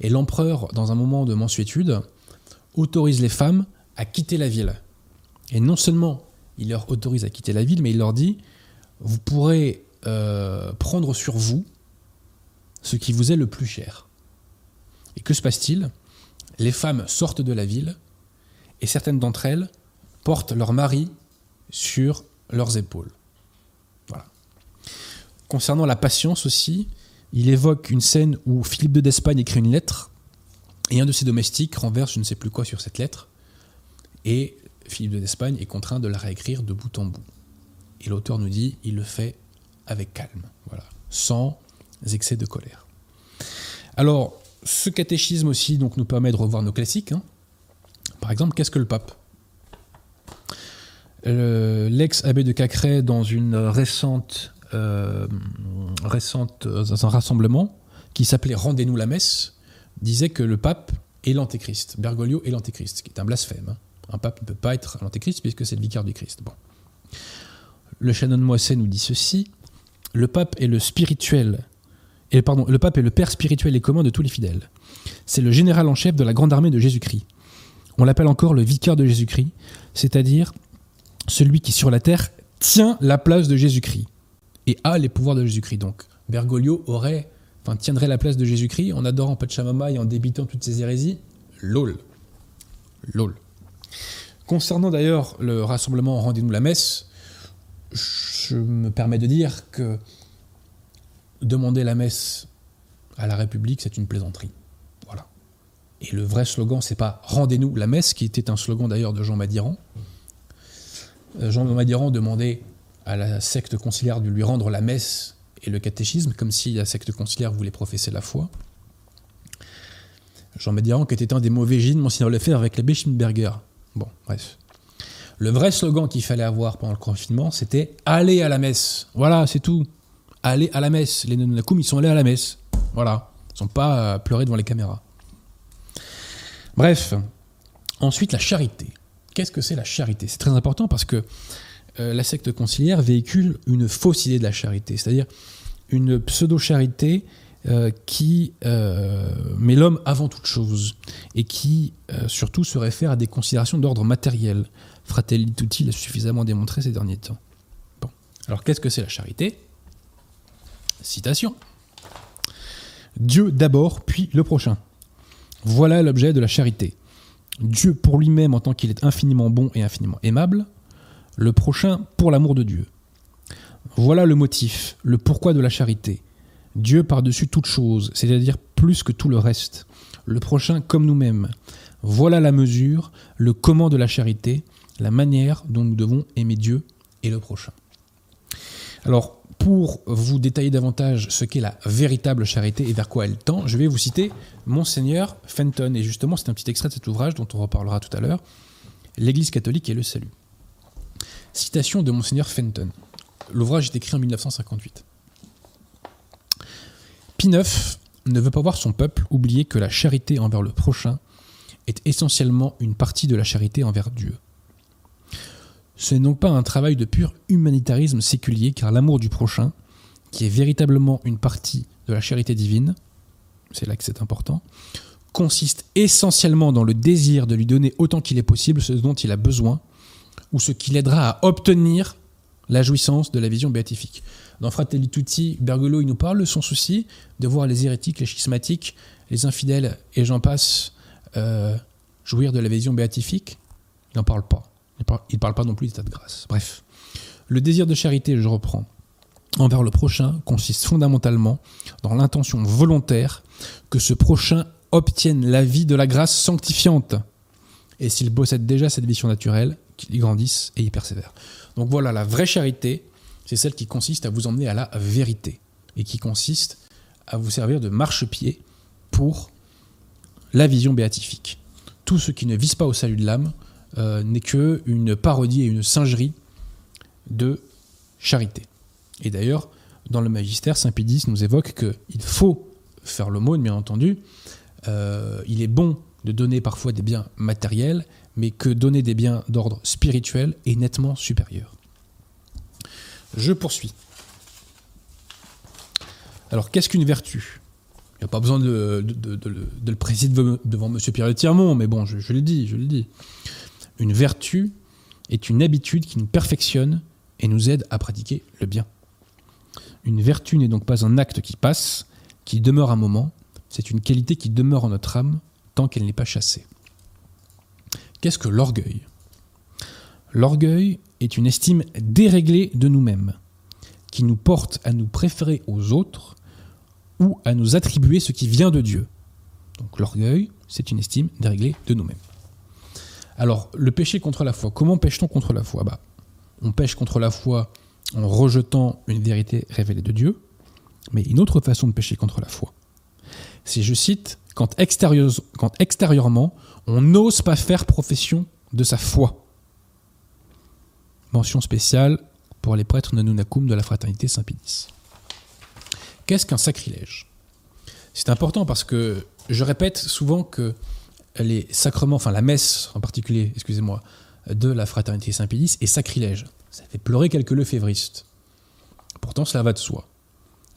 Et l'empereur, dans un moment de mensuétude, autorise les femmes à quitter la ville. Et non seulement il leur autorise à quitter la ville, mais il leur dit, vous pourrez euh, prendre sur vous ce qui vous est le plus cher. Et que se passe-t-il? Les femmes sortent de la ville et certaines d'entre elles portent leur mari sur leurs épaules. Voilà. concernant la patience aussi, il évoque une scène où Philippe de d'Espagne écrit une lettre et un de ses domestiques renverse je ne sais plus quoi sur cette lettre et Philippe de d'Espagne est contraint de la réécrire de bout en bout. Et l'auteur nous dit il le fait avec calme, voilà, sans excès de colère. Alors, ce catéchisme aussi donc, nous permet de revoir nos classiques. Hein. Par exemple, qu'est-ce que le pape? Euh, L'ex-abbé de Cacré, dans une récente, euh, récente dans un rassemblement qui s'appelait Rendez-nous la messe, disait que le pape est l'antéchrist. Bergoglio est l'antéchrist, ce qui est un blasphème. Hein. Un pape ne peut pas être l'antéchrist puisque c'est le vicaire du Christ. Bon. Le Shannon Moisset nous dit ceci le pape est le spirituel et le pape est le père spirituel et commun de tous les fidèles. C'est le général en chef de la grande armée de Jésus-Christ. On l'appelle encore le vicaire de Jésus-Christ, c'est-à-dire celui qui sur la terre tient la place de Jésus-Christ et a les pouvoirs de Jésus-Christ. Donc Bergoglio aurait, tiendrait la place de Jésus-Christ en adorant Pachamama et en débitant toutes ses hérésies. Lol. Lol. Concernant d'ailleurs le rassemblement Rendez-nous la messe, je me permets de dire que demander la messe à la République, c'est une plaisanterie. Voilà. Et le vrai slogan, c'est pas Rendez-nous la messe, qui était un slogan d'ailleurs de Jean Madiran. Euh, Jean Madiran demandait à la secte conciliaire de lui rendre la messe et le catéchisme, comme si la secte conciliaire voulait professer la foi. Jean Madiran, qui était un des mauvais gines, Monseigneur Lefebvre avec l'abbé Schimberger. Bon, bref. Le vrai slogan qu'il fallait avoir pendant le confinement, c'était Allez à la messe. Voilà, c'est tout. Allez à la messe. Les Nonakum, ils sont allés à la messe. Voilà. Ils sont pas euh, pleurés devant les caméras. Bref. Ensuite, la charité. Qu'est-ce que c'est la charité? C'est très important parce que euh, la secte conciliaire véhicule une fausse idée de la charité, c'est-à-dire une pseudo-charité euh, qui met l'homme avant toute chose et qui surtout se réfère à des considérations d'ordre matériel. Fratelli Tutti l'a suffisamment démontré ces derniers temps. Alors qu'est-ce que c'est la charité? Citation. Dieu d'abord, puis le prochain. Voilà l'objet de la charité. Dieu pour lui-même en tant qu'il est infiniment bon et infiniment aimable, le prochain pour l'amour de Dieu. Voilà le motif, le pourquoi de la charité. Dieu par-dessus toute chose, c'est-à-dire plus que tout le reste. Le prochain comme nous-mêmes. Voilà la mesure, le comment de la charité, la manière dont nous devons aimer Dieu et le prochain. Alors, pour vous détailler davantage ce qu'est la véritable charité et vers quoi elle tend, je vais vous citer Monseigneur Fenton. Et justement, c'est un petit extrait de cet ouvrage dont on reparlera tout à l'heure, L'Église catholique et le salut. Citation de Monseigneur Fenton. L'ouvrage est écrit en 1958. Pie ne veut pas voir son peuple oublier que la charité envers le prochain est essentiellement une partie de la charité envers Dieu. Ce n'est donc pas un travail de pur humanitarisme séculier, car l'amour du prochain, qui est véritablement une partie de la charité divine, c'est là que c'est important, consiste essentiellement dans le désir de lui donner autant qu'il est possible ce dont il a besoin, ou ce qui l'aidera à obtenir la jouissance de la vision béatifique. Dans Fratelli Tutti, Bergolo il nous parle de son souci de voir les hérétiques, les schismatiques, les infidèles et j'en passe euh, jouir de la vision béatifique. Il n'en parle pas. Il ne parle pas non plus d'état de grâce. Bref. Le désir de charité, je reprends, envers le prochain consiste fondamentalement dans l'intention volontaire que ce prochain obtienne la vie de la grâce sanctifiante. Et s'il possède déjà cette vision naturelle, qu'il y grandisse et y persévère. Donc voilà, la vraie charité, c'est celle qui consiste à vous emmener à la vérité et qui consiste à vous servir de marchepied pour la vision béatifique. Tout ce qui ne vise pas au salut de l'âme euh, n'est que une parodie et une singerie de charité. Et d'ailleurs, dans le magistère, Saint Pédis nous évoque qu'il faut faire l'aumône, bien entendu. Euh, il est bon de donner parfois des biens matériels, mais que donner des biens d'ordre spirituel est nettement supérieur. Je poursuis. Alors, qu'est-ce qu'une vertu? Il n'y a pas besoin de, le préciser devant M. Pierre Tirmont, mais bon, je, je le dis, je le dis. Une vertu est une habitude qui nous perfectionne et nous aide à pratiquer le bien. Une vertu n'est donc pas un acte qui passe, qui demeure un moment, c'est une qualité qui demeure en notre âme tant qu'elle n'est pas chassée. Qu'est-ce que l'orgueil? L'orgueil est une estime déréglée de nous-mêmes, qui nous portent à nous préférer aux autres ou à nous attribuer ce qui vient de Dieu. Donc l'orgueil, c'est une estime déréglée de nous-mêmes. Alors, le péché contre la foi, comment pêche-t-on contre la foi? Bah, On pêche contre la foi en rejetant une vérité révélée de Dieu, mais une autre façon de pécher contre la foi, c'est, je cite, quand extérieurement, on n'ose pas faire profession de sa foi. Mention spéciale pour les prêtres Nanunakum de la fraternité Saint-Pédis. Qu'est-ce qu'un sacrilège? C'est important parce que je répète souvent que les sacrements, enfin la messe en particulier, excusez-moi, de la fraternité Saint-Pédis est sacrilège. Ça fait pleurer quelques lefévristes. Pourtant, cela va de soi.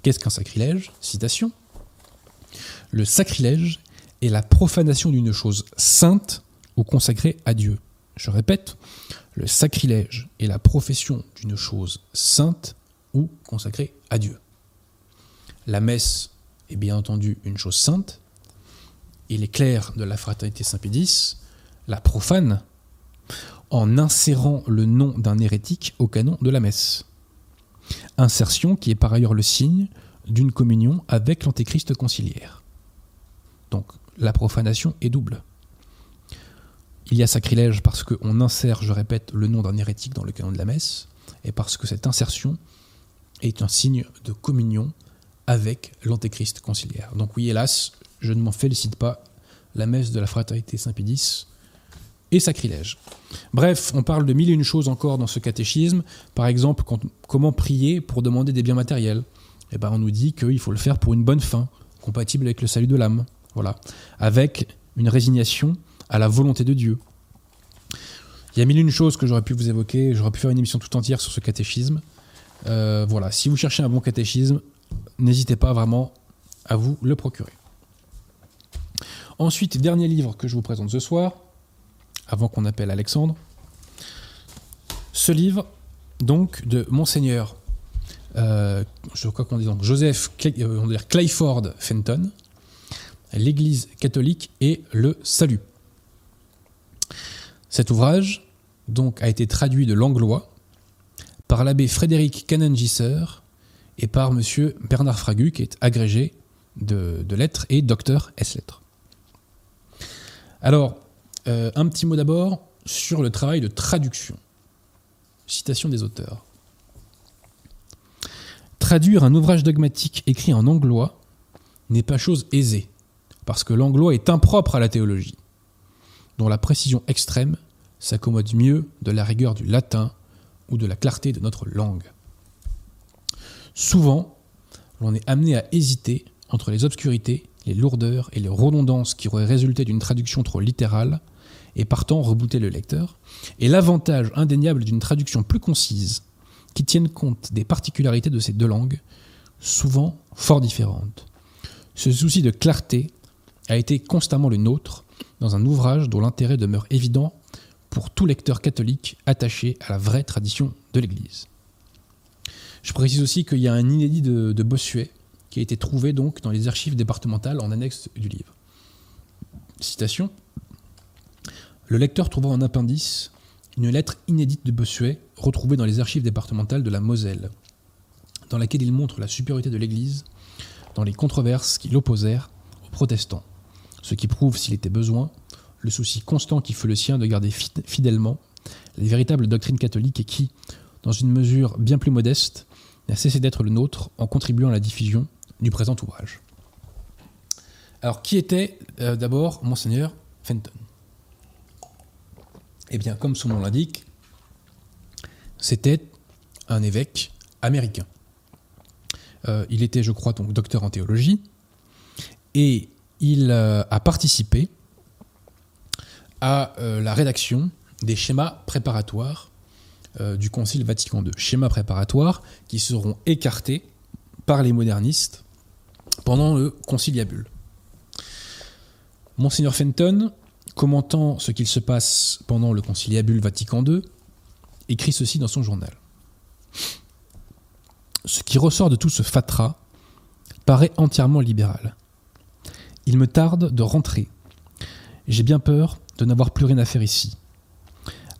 Qu'est-ce qu'un sacrilège? Citation. Le sacrilège est la profanation d'une chose sainte ou consacrée à Dieu. Je répète, le sacrilège est la profession d'une chose sainte ou consacrée à Dieu. La messe est bien entendu une chose sainte, et les clercs de la fraternité Saint-Pédis la profane en insérant le nom d'un hérétique au canon de la messe. Insertion qui est par ailleurs le signe d'une communion avec l'antéchrist conciliaire. Donc la profanation est double. Il y a sacrilège parce qu'on insère, je répète, le nom d'un hérétique dans le canon de la messe, et parce que cette insertion est un signe de communion avec l'antéchrist conciliaire. Donc oui, hélas, je ne m'en félicite pas, la messe de la fraternité Saint-Pédis est sacrilège. Bref, on parle de mille et une choses encore dans ce catéchisme. Par exemple, comment prier pour demander des biens matériels? Eh ben, on nous dit qu'il faut le faire pour une bonne fin, compatible avec le salut de l'âme. Voilà. Avec une résignation à la volonté de Dieu. Il y a mille une choses que j'aurais pu vous évoquer, j'aurais pu faire une émission tout entière sur ce catéchisme. Euh, voilà, si vous cherchez un bon catéchisme, n'hésitez pas vraiment à vous le procurer. Ensuite, dernier livre que je vous présente ce soir, avant qu'on appelle Alexandre. Ce livre, donc, de Monseigneur, euh, je crois qu'on dit Joseph euh, on Clayford Fenton, l'Église catholique et le salut. Cet ouvrage donc a été traduit de l'anglois par l'abbé Frédéric Canengisser et par monsieur Bernard Fragu, qui est agrégé de, lettres et docteur S-lettres. Alors, euh, un petit mot d'abord sur le travail de traduction. Citation des auteurs. Traduire un ouvrage dogmatique écrit en anglois n'est pas chose aisée, parce que l'anglois est impropre à la théologie, dont la précision extrême s'accommode mieux de la rigueur du latin ou de la clarté de notre langue. Souvent, l'on est amené à hésiter entre les obscurités, les lourdeurs et les redondances qui auraient résulté d'une traduction trop littérale, et partant rebooter le lecteur, et l'avantage indéniable d'une traduction plus concise, qui tienne compte des particularités de ces deux langues, souvent fort différentes. Ce souci de clarté a été constamment le nôtre dans un ouvrage dont l'intérêt demeure évident pour tout lecteur catholique attaché à la vraie tradition de l'Église. Je précise aussi qu'il y a un inédit de, Bossuet qui a été trouvé donc dans les archives départementales en annexe du livre. Citation Le lecteur trouvera en appendice une lettre inédite de Bossuet retrouvée dans les archives départementales de la Moselle, dans laquelle il montre la supériorité de l'Église dans les controverses qui l'opposèrent aux protestants, ce qui prouve, s'il était besoin, le souci constant qui fut le sien de garder fidèlement les véritables doctrines catholiques et qui, dans une mesure bien plus modeste, n'a cessé d'être le nôtre en contribuant à la diffusion du présent ouvrage. Alors, qui était euh, d'abord Monseigneur Fenton? Eh bien, comme son nom l'indique, c'était un évêque américain. Euh, il était, je crois, donc docteur en théologie, et il euh, a participé à la rédaction des schémas préparatoires euh, du Concile Vatican II, schémas préparatoires qui seront écartés par les modernistes pendant le conciliabule. Monseigneur Fenton, commentant ce qu'il se passe pendant le conciliabule Vatican II, écrit ceci dans son journal. Ce qui ressort de tout ce fatras paraît entièrement libéral. Il me tarde de rentrer. J'ai bien peur de n'avoir plus rien à faire ici.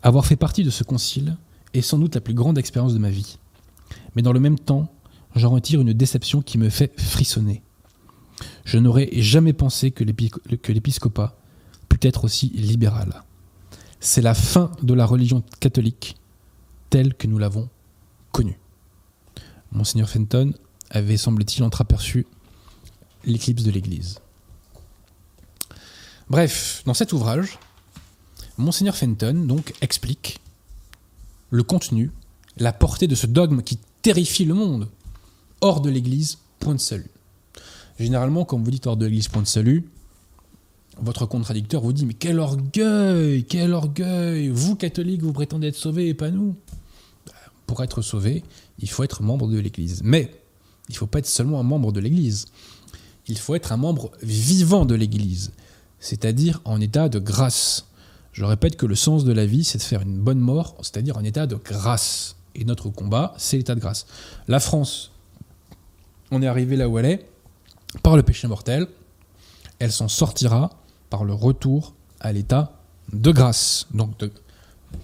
Avoir fait partie de ce concile est sans doute la plus grande expérience de ma vie. mais dans le même temps, j'en retire une déception qui me fait frissonner. Je n'aurais jamais pensé que l'épiscopat pût être aussi libéral. C'est la fin de la religion catholique telle que nous l'avons connue. Monseigneur Fenton avait, semble-t-il, entreaperçu l'éclipse de l'Église. Bref, dans cet ouvrage, Monseigneur Fenton donc explique le contenu, la portée de ce dogme qui terrifie le monde. Hors de l'Église, point de salut. Généralement, quand vous dites hors de l'Église, point de salut, votre contradicteur vous dit Mais quel orgueil Quel orgueil Vous, catholiques, vous prétendez être sauvés et pas nous Pour être sauvé, il faut être membre de l'Église. Mais il ne faut pas être seulement un membre de l'Église. Il faut être un membre vivant de l'Église, c'est-à-dire en état de grâce. Je répète que le sens de la vie, c'est de faire une bonne mort, c'est-à-dire en état de grâce. Et notre combat, c'est l'état de grâce. La France, on est arrivé là où elle est, par le péché mortel. Elle s'en sortira par le retour à l'état de grâce. Donc,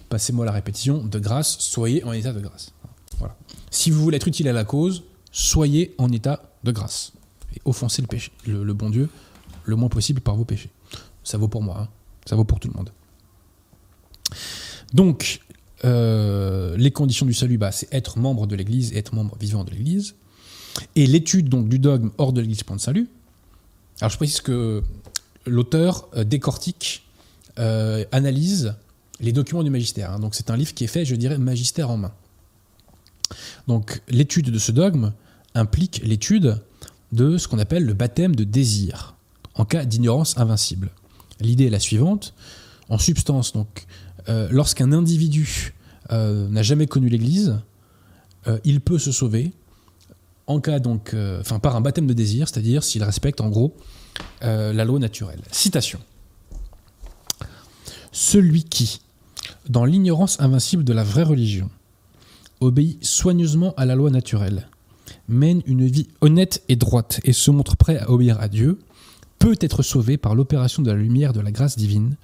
passez-moi la répétition, de grâce, soyez en état de grâce. Voilà. Si vous voulez être utile à la cause, soyez en état de grâce. Et offensez le, péché, le, bon Dieu le moins possible par vos péchés. Ça vaut pour moi, hein. ça vaut pour tout le monde. Donc, euh, les conditions du salut, bah, c'est être membre de l'Église et être membre vivant de l'Église. Et l'étude donc du dogme hors de l'Église point de salut. Alors je précise que l'auteur euh, décortique, euh, analyse les documents du magistère. Hein. Donc c'est un livre qui est fait, je dirais, magistère en main. Donc l'étude de ce dogme implique l'étude de ce qu'on appelle le baptême de désir, en cas d'ignorance invincible. L'idée est la suivante. En substance, donc, euh, lorsqu'un individu n'a jamais connu l'Église, il peut se sauver en cas donc, euh, par un baptême de désir, c'est-à-dire s'il respecte en gros euh, la loi naturelle. Citation. Celui qui, dans l'ignorance invincible de la vraie religion, obéit soigneusement à la loi naturelle, mène une vie honnête et droite et se montre prêt à obéir à Dieu, peut être sauvé par l'opération de la lumière de la grâce divine,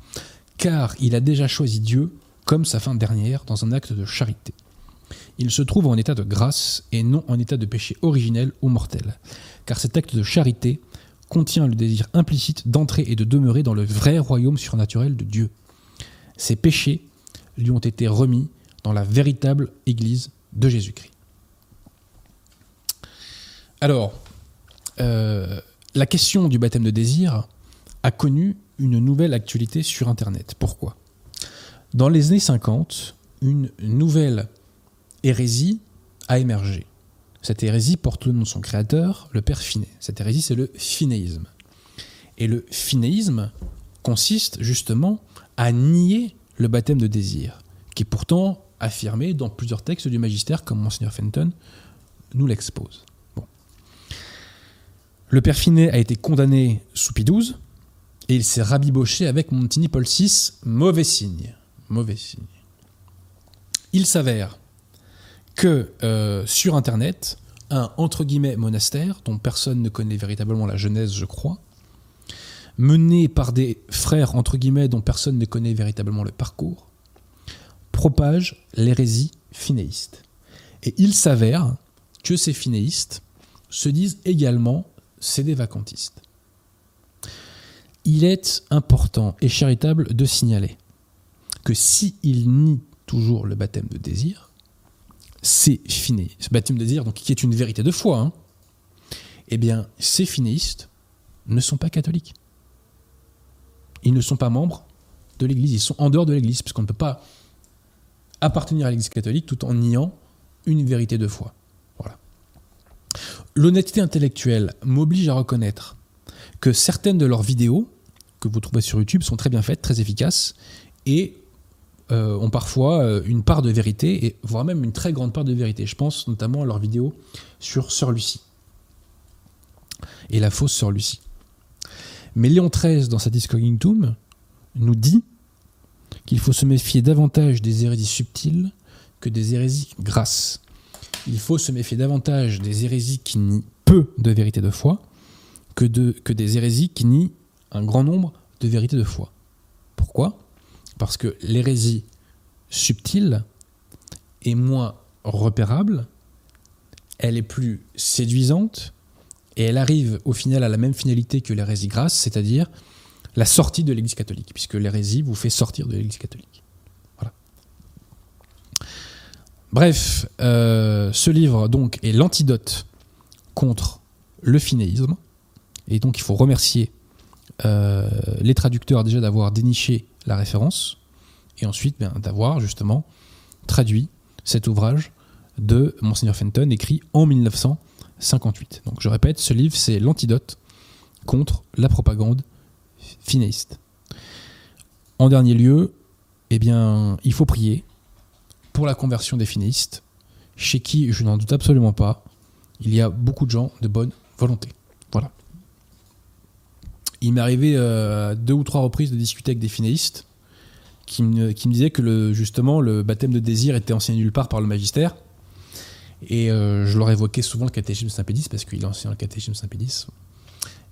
car il a déjà choisi Dieu comme sa fin dernière dans un acte de charité il se trouve en état de grâce et non en état de péché originel ou mortel. Car cet acte de charité contient le désir implicite d'entrer et de demeurer dans le vrai royaume surnaturel de Dieu. Ses péchés lui ont été remis dans la véritable Église de Jésus-Christ. Alors, euh, la question du baptême de désir a connu une nouvelle actualité sur Internet. Pourquoi? Dans les années 50, une nouvelle hérésie a émergé. Cette hérésie porte le nom de son créateur, le père Finet. Cette hérésie, c'est le finéisme. Et le finéisme consiste justement à nier le baptême de désir, qui est pourtant affirmé dans plusieurs textes du magistère, comme Monseigneur Fenton nous l'expose. Le père Finet a été condamné sous Pie XII, et il s'est rabiboché avec Montigny Paul VI, mauvais signe. Mauvais signe. Il s'avère que euh, sur Internet, un entre guillemets monastère, dont personne ne connaît véritablement la genèse, je crois, mené par des frères entre guillemets dont personne ne connaît véritablement le parcours, propage l'hérésie finéiste. Et il s'avère que ces finéistes se disent également c'est des vacantistes. Il est important et charitable de signaler que s'ils ils nient toujours le baptême de désir, c'est finé. Ce baptême de désir, qui est une vérité de foi, hein, eh bien, ces finéistes ne sont pas catholiques. Ils ne sont pas membres de l'Église, ils sont en dehors de l'Église, puisqu'on ne peut pas appartenir à l'Église catholique tout en niant une vérité de foi. L'honnêteté intellectuelle m'oblige à reconnaître que certaines de leurs vidéos que vous trouvez sur YouTube sont très bien faites, très efficaces, et euh, ont parfois euh, une part de vérité, et voire même une très grande part de vérité. Je pense notamment à leur vidéo sur Sœur Lucie et la fausse Sœur Lucie. Mais Léon XIII, dans sa Discognitum, nous dit qu'il faut se méfier davantage des hérésies subtiles que des hérésies grasses. Il faut se méfier davantage des hérésies qui nient peu de vérité de foi que, de, que des hérésies qui nient un grand nombre de vérités de foi. Pourquoi? Parce que l'hérésie subtile est moins repérable elle est plus séduisante et elle arrive au final à la même finalité que l'hérésie grasse, c'est-à-dire la sortie de l'Église catholique, puisque l'hérésie vous fait sortir de l'Église catholique. Voilà. Bref, euh, ce livre donc est l'antidote contre le finéisme, et donc il faut remercier euh, les traducteurs déjà d'avoir déniché la référence, et ensuite ben, d'avoir justement traduit cet ouvrage de Monseigneur Fenton, écrit en 1958. Donc je répète, ce livre, c'est l'antidote contre la propagande finéiste. En dernier lieu, eh bien, il faut prier pour la conversion des finéistes, chez qui, je n'en doute absolument pas, il y a beaucoup de gens de bonne volonté. Voilà. Il m'est arrivé euh, deux ou trois reprises de discuter avec des finéistes qui me, disaient que justement le baptême de désir était enseigné nulle part par le magistère et euh, je leur évoquais souvent le catéchisme Saint-Pédis parce qu'il enseigne le catéchisme Saint-Pédis.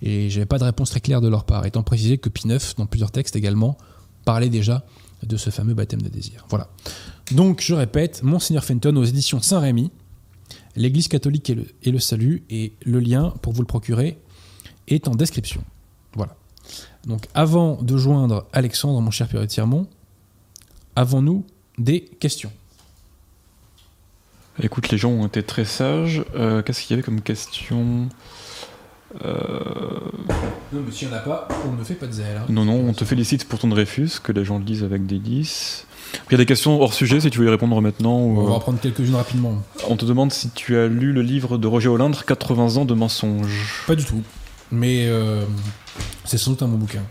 Et j'avais pas de réponse très claire de leur part, étant précisé que Pie IX, dans plusieurs textes également, parlait déjà de ce fameux baptême de désir. Voilà. Donc, je répète, Monseigneur Fenton aux éditions Saint-Rémy, l'Église catholique et le, et le, salut, et le lien pour vous le procurer est en description. Voilà. Donc, avant de joindre Alexandre, mon cher Pierre Tirmont, avons-nous des questions? Écoute, les gens ont été très sages. Euh, Qu'est-ce qu'il y avait comme question? Euh... Non, mais s'il n'y en a pas, on ne fait pas de zèle. Hein. Non, non, on te félicite pour ton Dreyfus, que les gens le lisent avec délice. Il y a des questions hors sujet, si tu veux y répondre maintenant. Ou... On va en prendre quelques-unes rapidement. On te demande si tu as lu le livre de Roger Hollande, 80 ans de mensonges. Pas du tout. Mais euh, c'est sans doute un bon bouquin.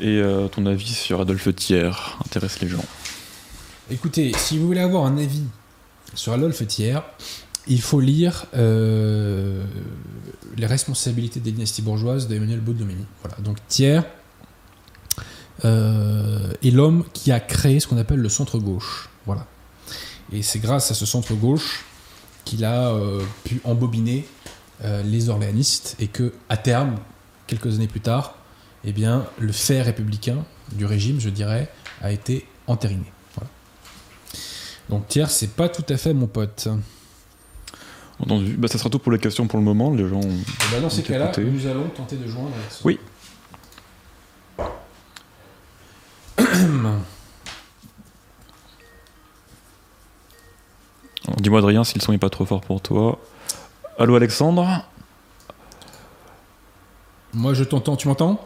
Et euh, ton avis sur Adolphe Thiers intéresse les gens. Écoutez, si vous voulez avoir un avis sur Adolphe Thiers, il faut lire euh, Les responsabilités des dynasties bourgeoises d'Emmanuel Baudomini. Voilà. Donc Thiers euh, est l'homme qui a créé ce qu'on appelle le centre gauche. Voilà. Et c'est grâce à ce centre gauche qu'il a euh, pu embobiner euh, les orléanistes et que, à terme, quelques années plus tard, eh bien, le fait républicain du régime, je dirais, a été entériné. Voilà. Donc Thiers, c'est pas tout à fait mon pote. Entendu. Bah, ça sera tout pour les questions pour le moment. Les gens. Et bah dans ces cas-là, nous allons tenter de joindre. Oui. Dis-moi Adrien si le son n'est pas trop fort pour toi. Allô Alexandre Moi je t'entends, tu m'entends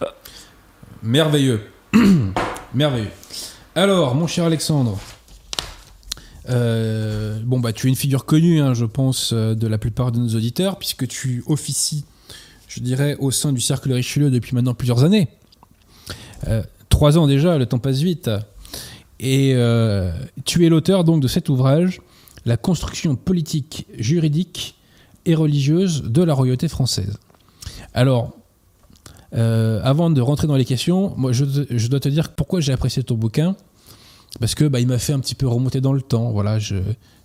ah. Merveilleux. Merveilleux. Alors, mon cher Alexandre, euh, bon bah tu es une figure connue, hein, je pense, euh, de la plupart de nos auditeurs, puisque tu officies, je dirais, au sein du cercle Richelieu depuis maintenant plusieurs années. Euh, trois ans déjà, le temps passe vite. Et euh, tu es l'auteur donc de cet ouvrage, La construction politique, juridique et religieuse de la royauté française. Alors, euh, avant de rentrer dans les questions, moi je, dois te dire pourquoi j'ai apprécié ton bouquin. Parce que bah, il m'a fait un petit peu remonter dans le temps. Voilà, je,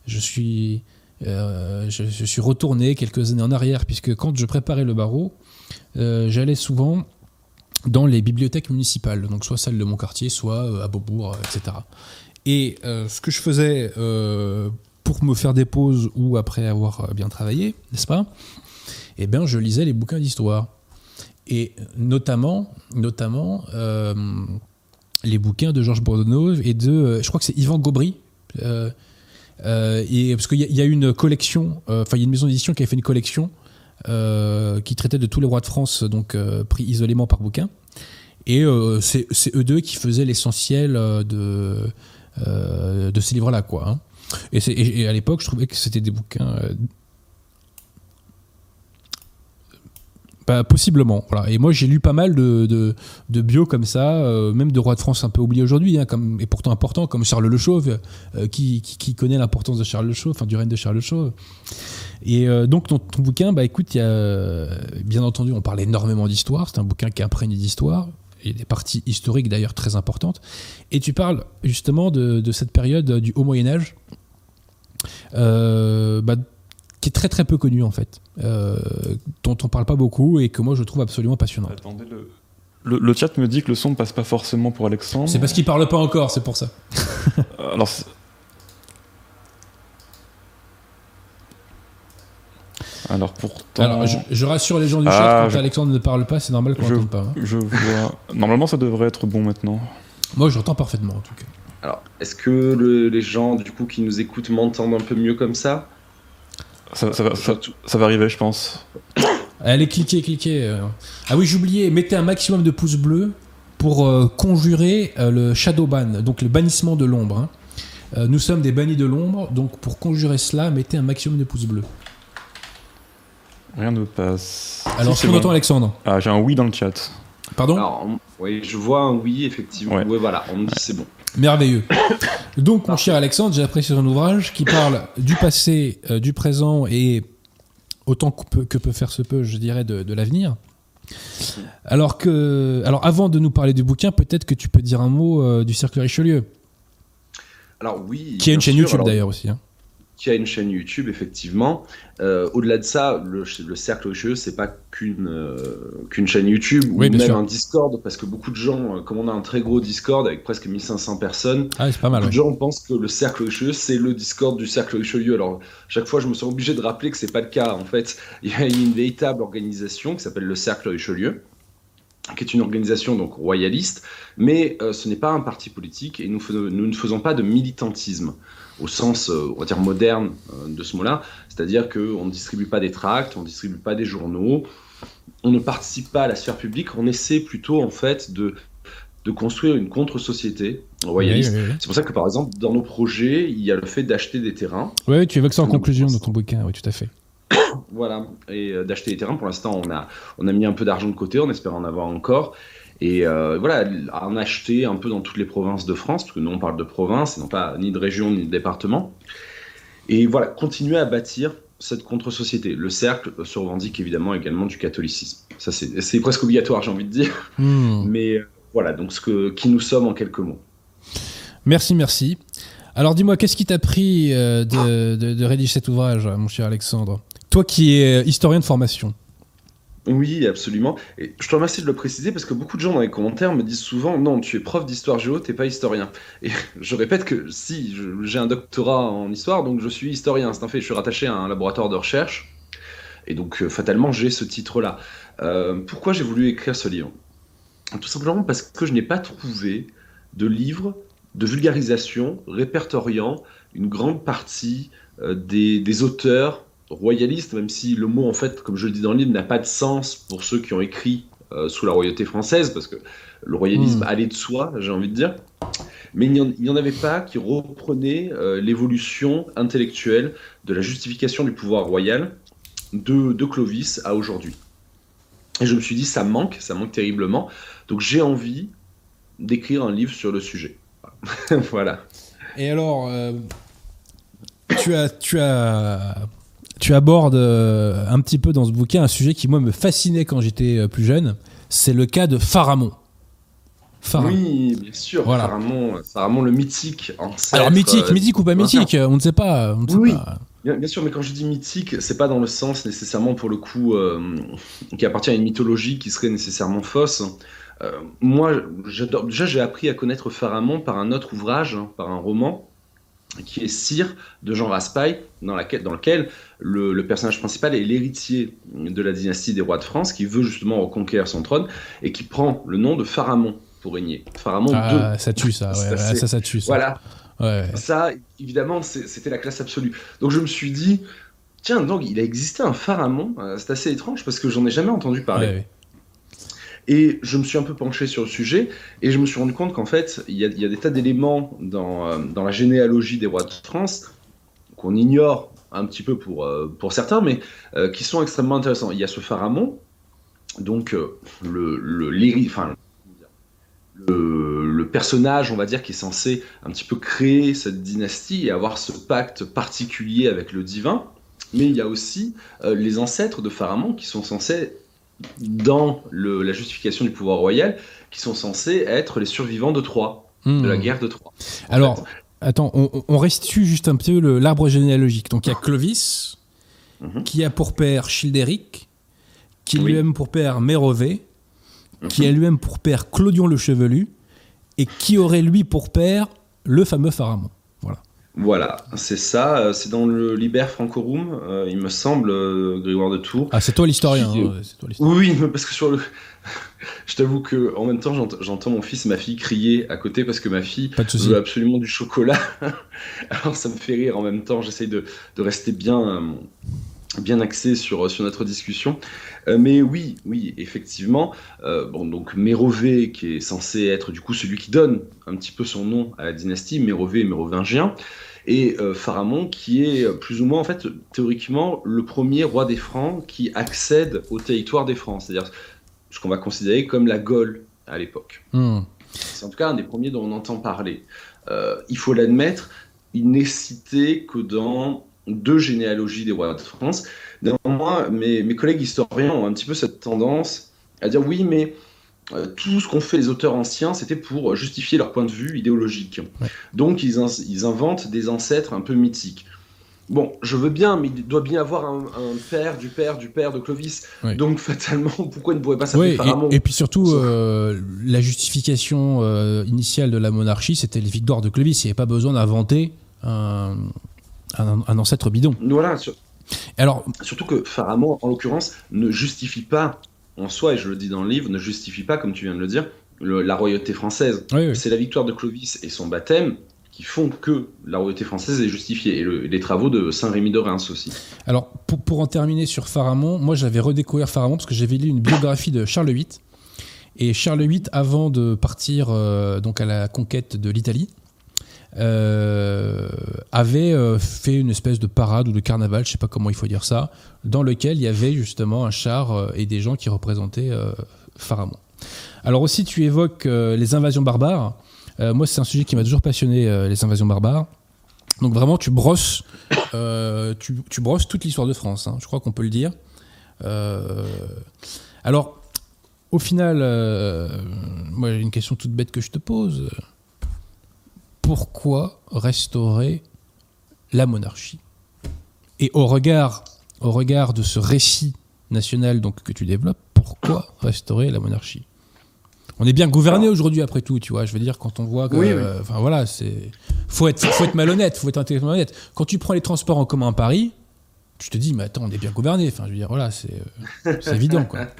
je suis, euh, je, suis retourné quelques années en arrière, puisque quand je préparais le barreau, j'allais souvent dans les bibliothèques municipales, donc soit celle de mon quartier, soit euh, à Beaubourg, etc. Et euh, ce que je faisais euh, pour me faire des pauses ou après avoir bien travaillé, n'est-ce pas Eh bien, je lisais les bouquins d'histoire. Et notamment, notamment euh, les bouquins de Georges Bourdonnov et de, je crois que c'est Yvan Gobry. Euh, et, parce qu'il y, y, a une collection, enfin, il y a une maison d'édition qui a fait une collection euh, qui traitait de tous les rois de France, donc euh, pris isolément par bouquin. Et euh, c'est eux deux qui faisaient l'essentiel de, ces livres-là. Hein. Et, et, à l'époque, je trouvais que c'était des bouquins. Bah, possiblement. Voilà. Et moi, j'ai lu pas mal de, de, de bio comme ça, euh, même de rois de France un peu oubliés aujourd'hui, hein, et pourtant important, comme Charles Le Chauve, euh, qui, qui, connaît l'importance de Charles Le Chauve, enfin du règne de Charles Le Chauve. Et euh, donc, ton bouquin, bah écoute, y a, bien entendu, on parle énormément d'histoire. C'est un bouquin qui est imprégné d'histoire. Il y a des parties historiques d'ailleurs très importantes. Et tu parles justement de, de cette période du Haut Moyen-Âge. Bah, qui est très très peu connu en fait, euh, dont on parle pas beaucoup et que moi je trouve absolument passionnant. Attendez, le, le, le, chat me dit que le son ne passe pas forcément pour Alexandre. C'est parce qu'il parle pas encore, c'est pour ça. Alors, Alors pourtant. Alors, je, je rassure les gens du Ah, chat, quand je- Alexandre ne parle pas, c'est normal qu'on n'entende pas. hein. Je vois. Normalement, ça devrait être bon maintenant. Moi, j'entends parfaitement, en tout cas. Alors, est-ce que le- les gens du coup qui nous écoutent m'entendent un peu mieux comme ça? Ça, ça va, ça, ça va arriver, je pense. Allez, cliquez, cliquez. euh. Ah oui, j'oubliais, mettez un maximum de pouces bleus pour euh, conjurer euh, le shadow ban, donc le bannissement de l'ombre. hein. Euh, nous sommes des bannis de l'ombre, donc pour conjurer cela, mettez un maximum de pouces bleus. Rien ne passe. Alors, Si, si c'est on bon. entend Alexandre. Ah, j'ai un oui dans le chat. Pardon? Alors, on- oui, je vois un oui, effectivement. Ouais. Ouais, voilà, on me dit c'est bon. Merveilleux. Donc, mon cher Alexandre, j'ai apprécié son ouvrage qui parle du passé, euh, du présent et autant que peut, que peut faire ce peu, je dirais, de, de l'avenir. Alors que, alors avant de nous parler du bouquin, peut-être que tu peux dire un mot euh, du Cercle Richelieu, Alors oui. qui a une chaîne sûr, YouTube alors, d'ailleurs aussi. hein. Qui a une chaîne YouTube, effectivement. Euh, Au-delà de ça, le, le Cercle Richelieu, c'est pas qu'une euh, qu'une chaîne YouTube ou Oui, même sûr. un Discord, parce que beaucoup de gens, euh, comme on a un très gros Discord avec presque 1500 personnes, Ah, c'est pas mal. Beaucoup ouais. de gens pensent que le cercle Richelieu, c'est le Discord du cercle Richelieu. Alors, chaque fois, je me sens obligé de rappeler que c'est pas le cas. En fait, il y a une véritable organisation qui s'appelle le cercle Richelieu, qui est une organisation donc royaliste, mais euh, ce n'est pas un parti politique et nous ne faisons pas de militantisme au sens, euh, on va dire, moderne euh, de ce mot-là. C'est-à-dire qu'on ne distribue pas des tracts, on ne distribue pas des journaux, on ne participe pas à la sphère publique, on essaie plutôt, en fait, de, de construire une contre-société royaliste. Oui, oui, oui. C'est pour ça que par exemple dans nos projets, il y a le fait d'acheter des terrains, Ouais, tu évoques ça en conclusion de ton bouquin, oui, tout à fait. voilà, et euh, d'acheter des terrains. Pour l'instant, on a on a mis un peu d'argent de côté, on espère en avoir encore. Et euh, voilà, en acheter un peu dans toutes les provinces de France, parce que nous on parle de province, et non pas ni de région ni de département. Et voilà, continuer à bâtir cette contre-société. Le cercle se revendique évidemment également du catholicisme. Ça c'est presque obligatoire, j'ai envie de dire. Hmm. Mais euh, voilà, donc ce que qui nous sommes en quelques mots. Merci, merci. Alors dis-moi, qu'est-ce qui t'a pris euh, de, de- de rédiger cet ouvrage, mon cher Alexandre? Toi qui es historien de formation. Oui, absolument. Et je te remercie de le préciser parce que beaucoup de gens dans les commentaires me disent souvent non, tu es prof d'histoire géo, t'es pas historien. Et je répète que si, j'ai un doctorat en histoire, donc je suis historien, c'est un fait. Je suis rattaché à un laboratoire de recherche et donc euh, fatalement j'ai ce titre-là. Euh, pourquoi j'ai voulu écrire ce livre? Tout simplement parce que je n'ai pas trouvé de livre de vulgarisation répertoriant une grande partie euh, des auteurs royalistes, même si le mot, en fait, comme je le dis dans le livre, n'a pas de sens pour ceux qui ont écrit euh, sous la royauté française, parce que le royalisme Mm. allait de soi, j'ai envie de dire. Mais il n'y en, en avait pas qui reprenaient euh, l'évolution intellectuelle de la justification du pouvoir royal de, de Clovis à aujourd'hui. Et je me suis dit, ça manque, ça manque terriblement. Donc j'ai envie d'écrire un livre sur le sujet. voilà. Et alors, euh, tu as, tu as, tu abordes euh, un petit peu dans ce bouquin un sujet qui moi me fascinait quand j'étais euh, plus jeune. C'est le cas de Pharamond. Pharamond. Oui, bien sûr. Voilà. Pharamond, Pharamond, le mythique ancêtre. Alors mythique, euh, mythique ou pas mythique, on ne sait pas. On ne sait Oui, pas. Bien, bien sûr, mais quand je dis mythique, c'est pas dans le sens nécessairement pour le coup euh, qui appartient à une mythologie qui serait nécessairement fausse. Euh, moi, j'adore. Déjà, j'ai appris à connaître Pharamond par un autre ouvrage, hein, par un roman qui est Cire de Jean Raspail, dans, laquelle, dans lequel le, le personnage principal est l'héritier de la dynastie des rois de France, qui veut justement reconquérir son trône et qui prend le nom de Pharamond pour régner. Pharamond Ah, II. ça tue ça, ouais, Ça, ça, ça tue ça. Voilà. Ouais. Ça, évidemment, c'était la classe absolue. Donc je me suis dit, tiens, donc il a existé un Pharamond. Euh, C'est assez étrange parce que j'en ai jamais entendu parler. Ouais. Et je me suis un peu penché sur le sujet et je me suis rendu compte qu'en fait, il y, a, des tas d'éléments dans, euh, dans la généalogie des rois de France qu'on ignore un petit peu pour, euh, pour certains, mais euh, qui sont extrêmement intéressants. Il y a ce Pharamond, donc le, le, le, le personnage, on va dire, qui est censé un petit peu créer cette dynastie et avoir ce pacte particulier avec le divin. Mais il y a aussi les ancêtres de Pharamond qui sont censés, dans le- la justification du pouvoir royal, qui sont censés être les survivants de Troie, de la Hmm. guerre de Troie. Alors, fait. Attends, on, on restitue juste un petit peu l'arbre généalogique. Donc il y a Clovis, Mhm. qui a pour père Childéric, qui Oui. lui-même pour père Mérové, qui Mhm. a lui-même pour père Clodion le Chevelu, et qui aurait lui pour père le fameux Pharamond. Voilà. Voilà, c'est ça. euh, C'est dans le Liber Francorum, euh, il me semble, euh, Grégoire de Tours. Ah, c'est toi l'historien. Qui- hein. Oui, parce que sur le. Je t'avoue que en même temps, j'ent- j'entends mon fils et ma fille crier à côté parce que ma fille veut absolument du chocolat. Alors ça me fait rire en même temps. J'essaye de, de rester bien, euh, bien axé sur, sur notre discussion. Euh, mais oui, oui, effectivement. euh, bon, donc Mérové, qui est censé être du coup celui qui donne un petit peu son nom à la dynastie, Mérové et Mérovingien. Et euh, Pharamond, qui est euh, plus ou moins, en fait, théoriquement, le premier roi des Francs qui accède au territoire des Francs, c'est-à-dire ce qu'on va considérer comme la Gaule à l'époque. Hmm. C'est en tout cas un des premiers dont on entend parler. Euh, il faut l'admettre, il n'est cité que dans deux généalogies des rois de France. Néanmoins, mes, mes collègues historiens ont un petit peu cette tendance à dire oui, mais euh, tout ce qu'ont fait les auteurs anciens, c'était pour justifier leur point de vue idéologique. Ouais. Donc ils, in- ils inventent des ancêtres un peu mythiques. Bon, je veux bien, mais il doit bien avoir un, un père du père du père de Clovis. Ouais. Donc fatalement, pourquoi il ne pourrait pas s'appeler Ouais, et, et puis surtout, euh, la justification euh, initiale de la monarchie, c'était les victoires de Clovis. Il n'y avait pas besoin d'inventer un, un- un ancêtre bidon. Voilà, sur- Alors, Surtout que Pharamond, en l'occurrence, ne justifie pas, en soi, et je le dis dans le livre, ne justifie pas, comme tu viens de le dire, le- la royauté française. oui, oui. C'est la victoire de Clovis et son baptême qui font que la royauté française est justifiée. Et, le- et les travaux de Saint-Rémy de Reims aussi. Alors, pour, pour en terminer sur Pharamond, moi j'avais redécouvert Pharamond parce que j'avais lu une biographie de Charles VIII. Et Charles VIII, avant de partir euh, donc à la conquête de l'Italie, euh, avait euh, fait une espèce de parade ou de carnaval, je sais pas comment il faut dire ça, dans lequel il y avait justement un char euh, et des gens qui représentaient Pharamond. Alors aussi, tu évoques les invasions barbares. Moi, c'est un sujet qui m'a toujours passionné, les invasions barbares. Donc vraiment, tu brosses, tu, toute l'histoire de France. hein, je crois qu'on peut le dire. Alors, au final, moi, j'ai une question toute bête que je te pose. Pourquoi restaurer la monarchie Et au regard, au regard de ce récit national donc que tu développes, pourquoi restaurer la monarchie? On est bien gouverné aujourd'hui après tout, tu vois. Je veux dire quand on voit que, Oui, oui. euh, enfin voilà, c'est faut être, faut être malhonnête, faut être intellectuellement honnête. Quand tu prends les transports en commun à Paris, tu te dis mais attends, on est bien gouverné. Enfin, je veux dire voilà, c'est euh, c'est évident quoi.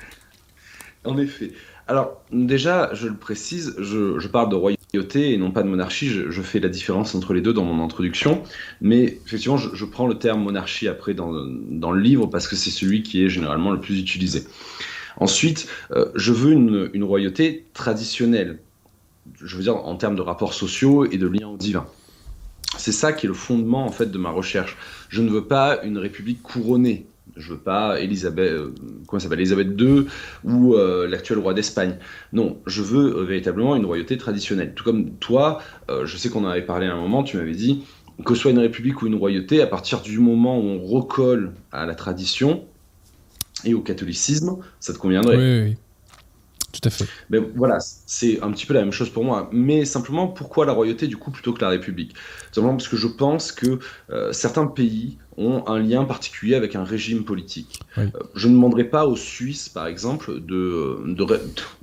En effet. Alors, déjà, je le précise, je, parle de royauté et non pas de monarchie. Je, fais la différence entre les deux dans mon introduction. Mais effectivement, je, prends le terme monarchie après dans, le livre parce que c'est celui qui est généralement le plus utilisé. Ensuite, euh, je veux une, une royauté traditionnelle. Je veux dire en termes de rapports sociaux et de liens au divin. C'est ça qui est le fondement en fait de ma recherche. Je ne veux pas une république couronnée. Je veux pas Elisabeth, euh, II ou euh, l'actuel roi d'Espagne. Non, je veux véritablement une royauté traditionnelle. Tout comme toi, euh, je sais qu'on en avait parlé à un moment, tu m'avais dit que ce soit une république ou une royauté, à partir du moment où on recolle à la tradition et au catholicisme, ça te conviendrait. Oui, oui. Tout à fait. Mais voilà, c'est un petit peu la même chose pour moi. Mais simplement, pourquoi la royauté du coup plutôt que la République? Simplement parce que je pense que euh, certains pays ont un lien particulier avec un régime politique. Oui. Euh, je ne demanderai pas aux Suisses, par exemple, de, de,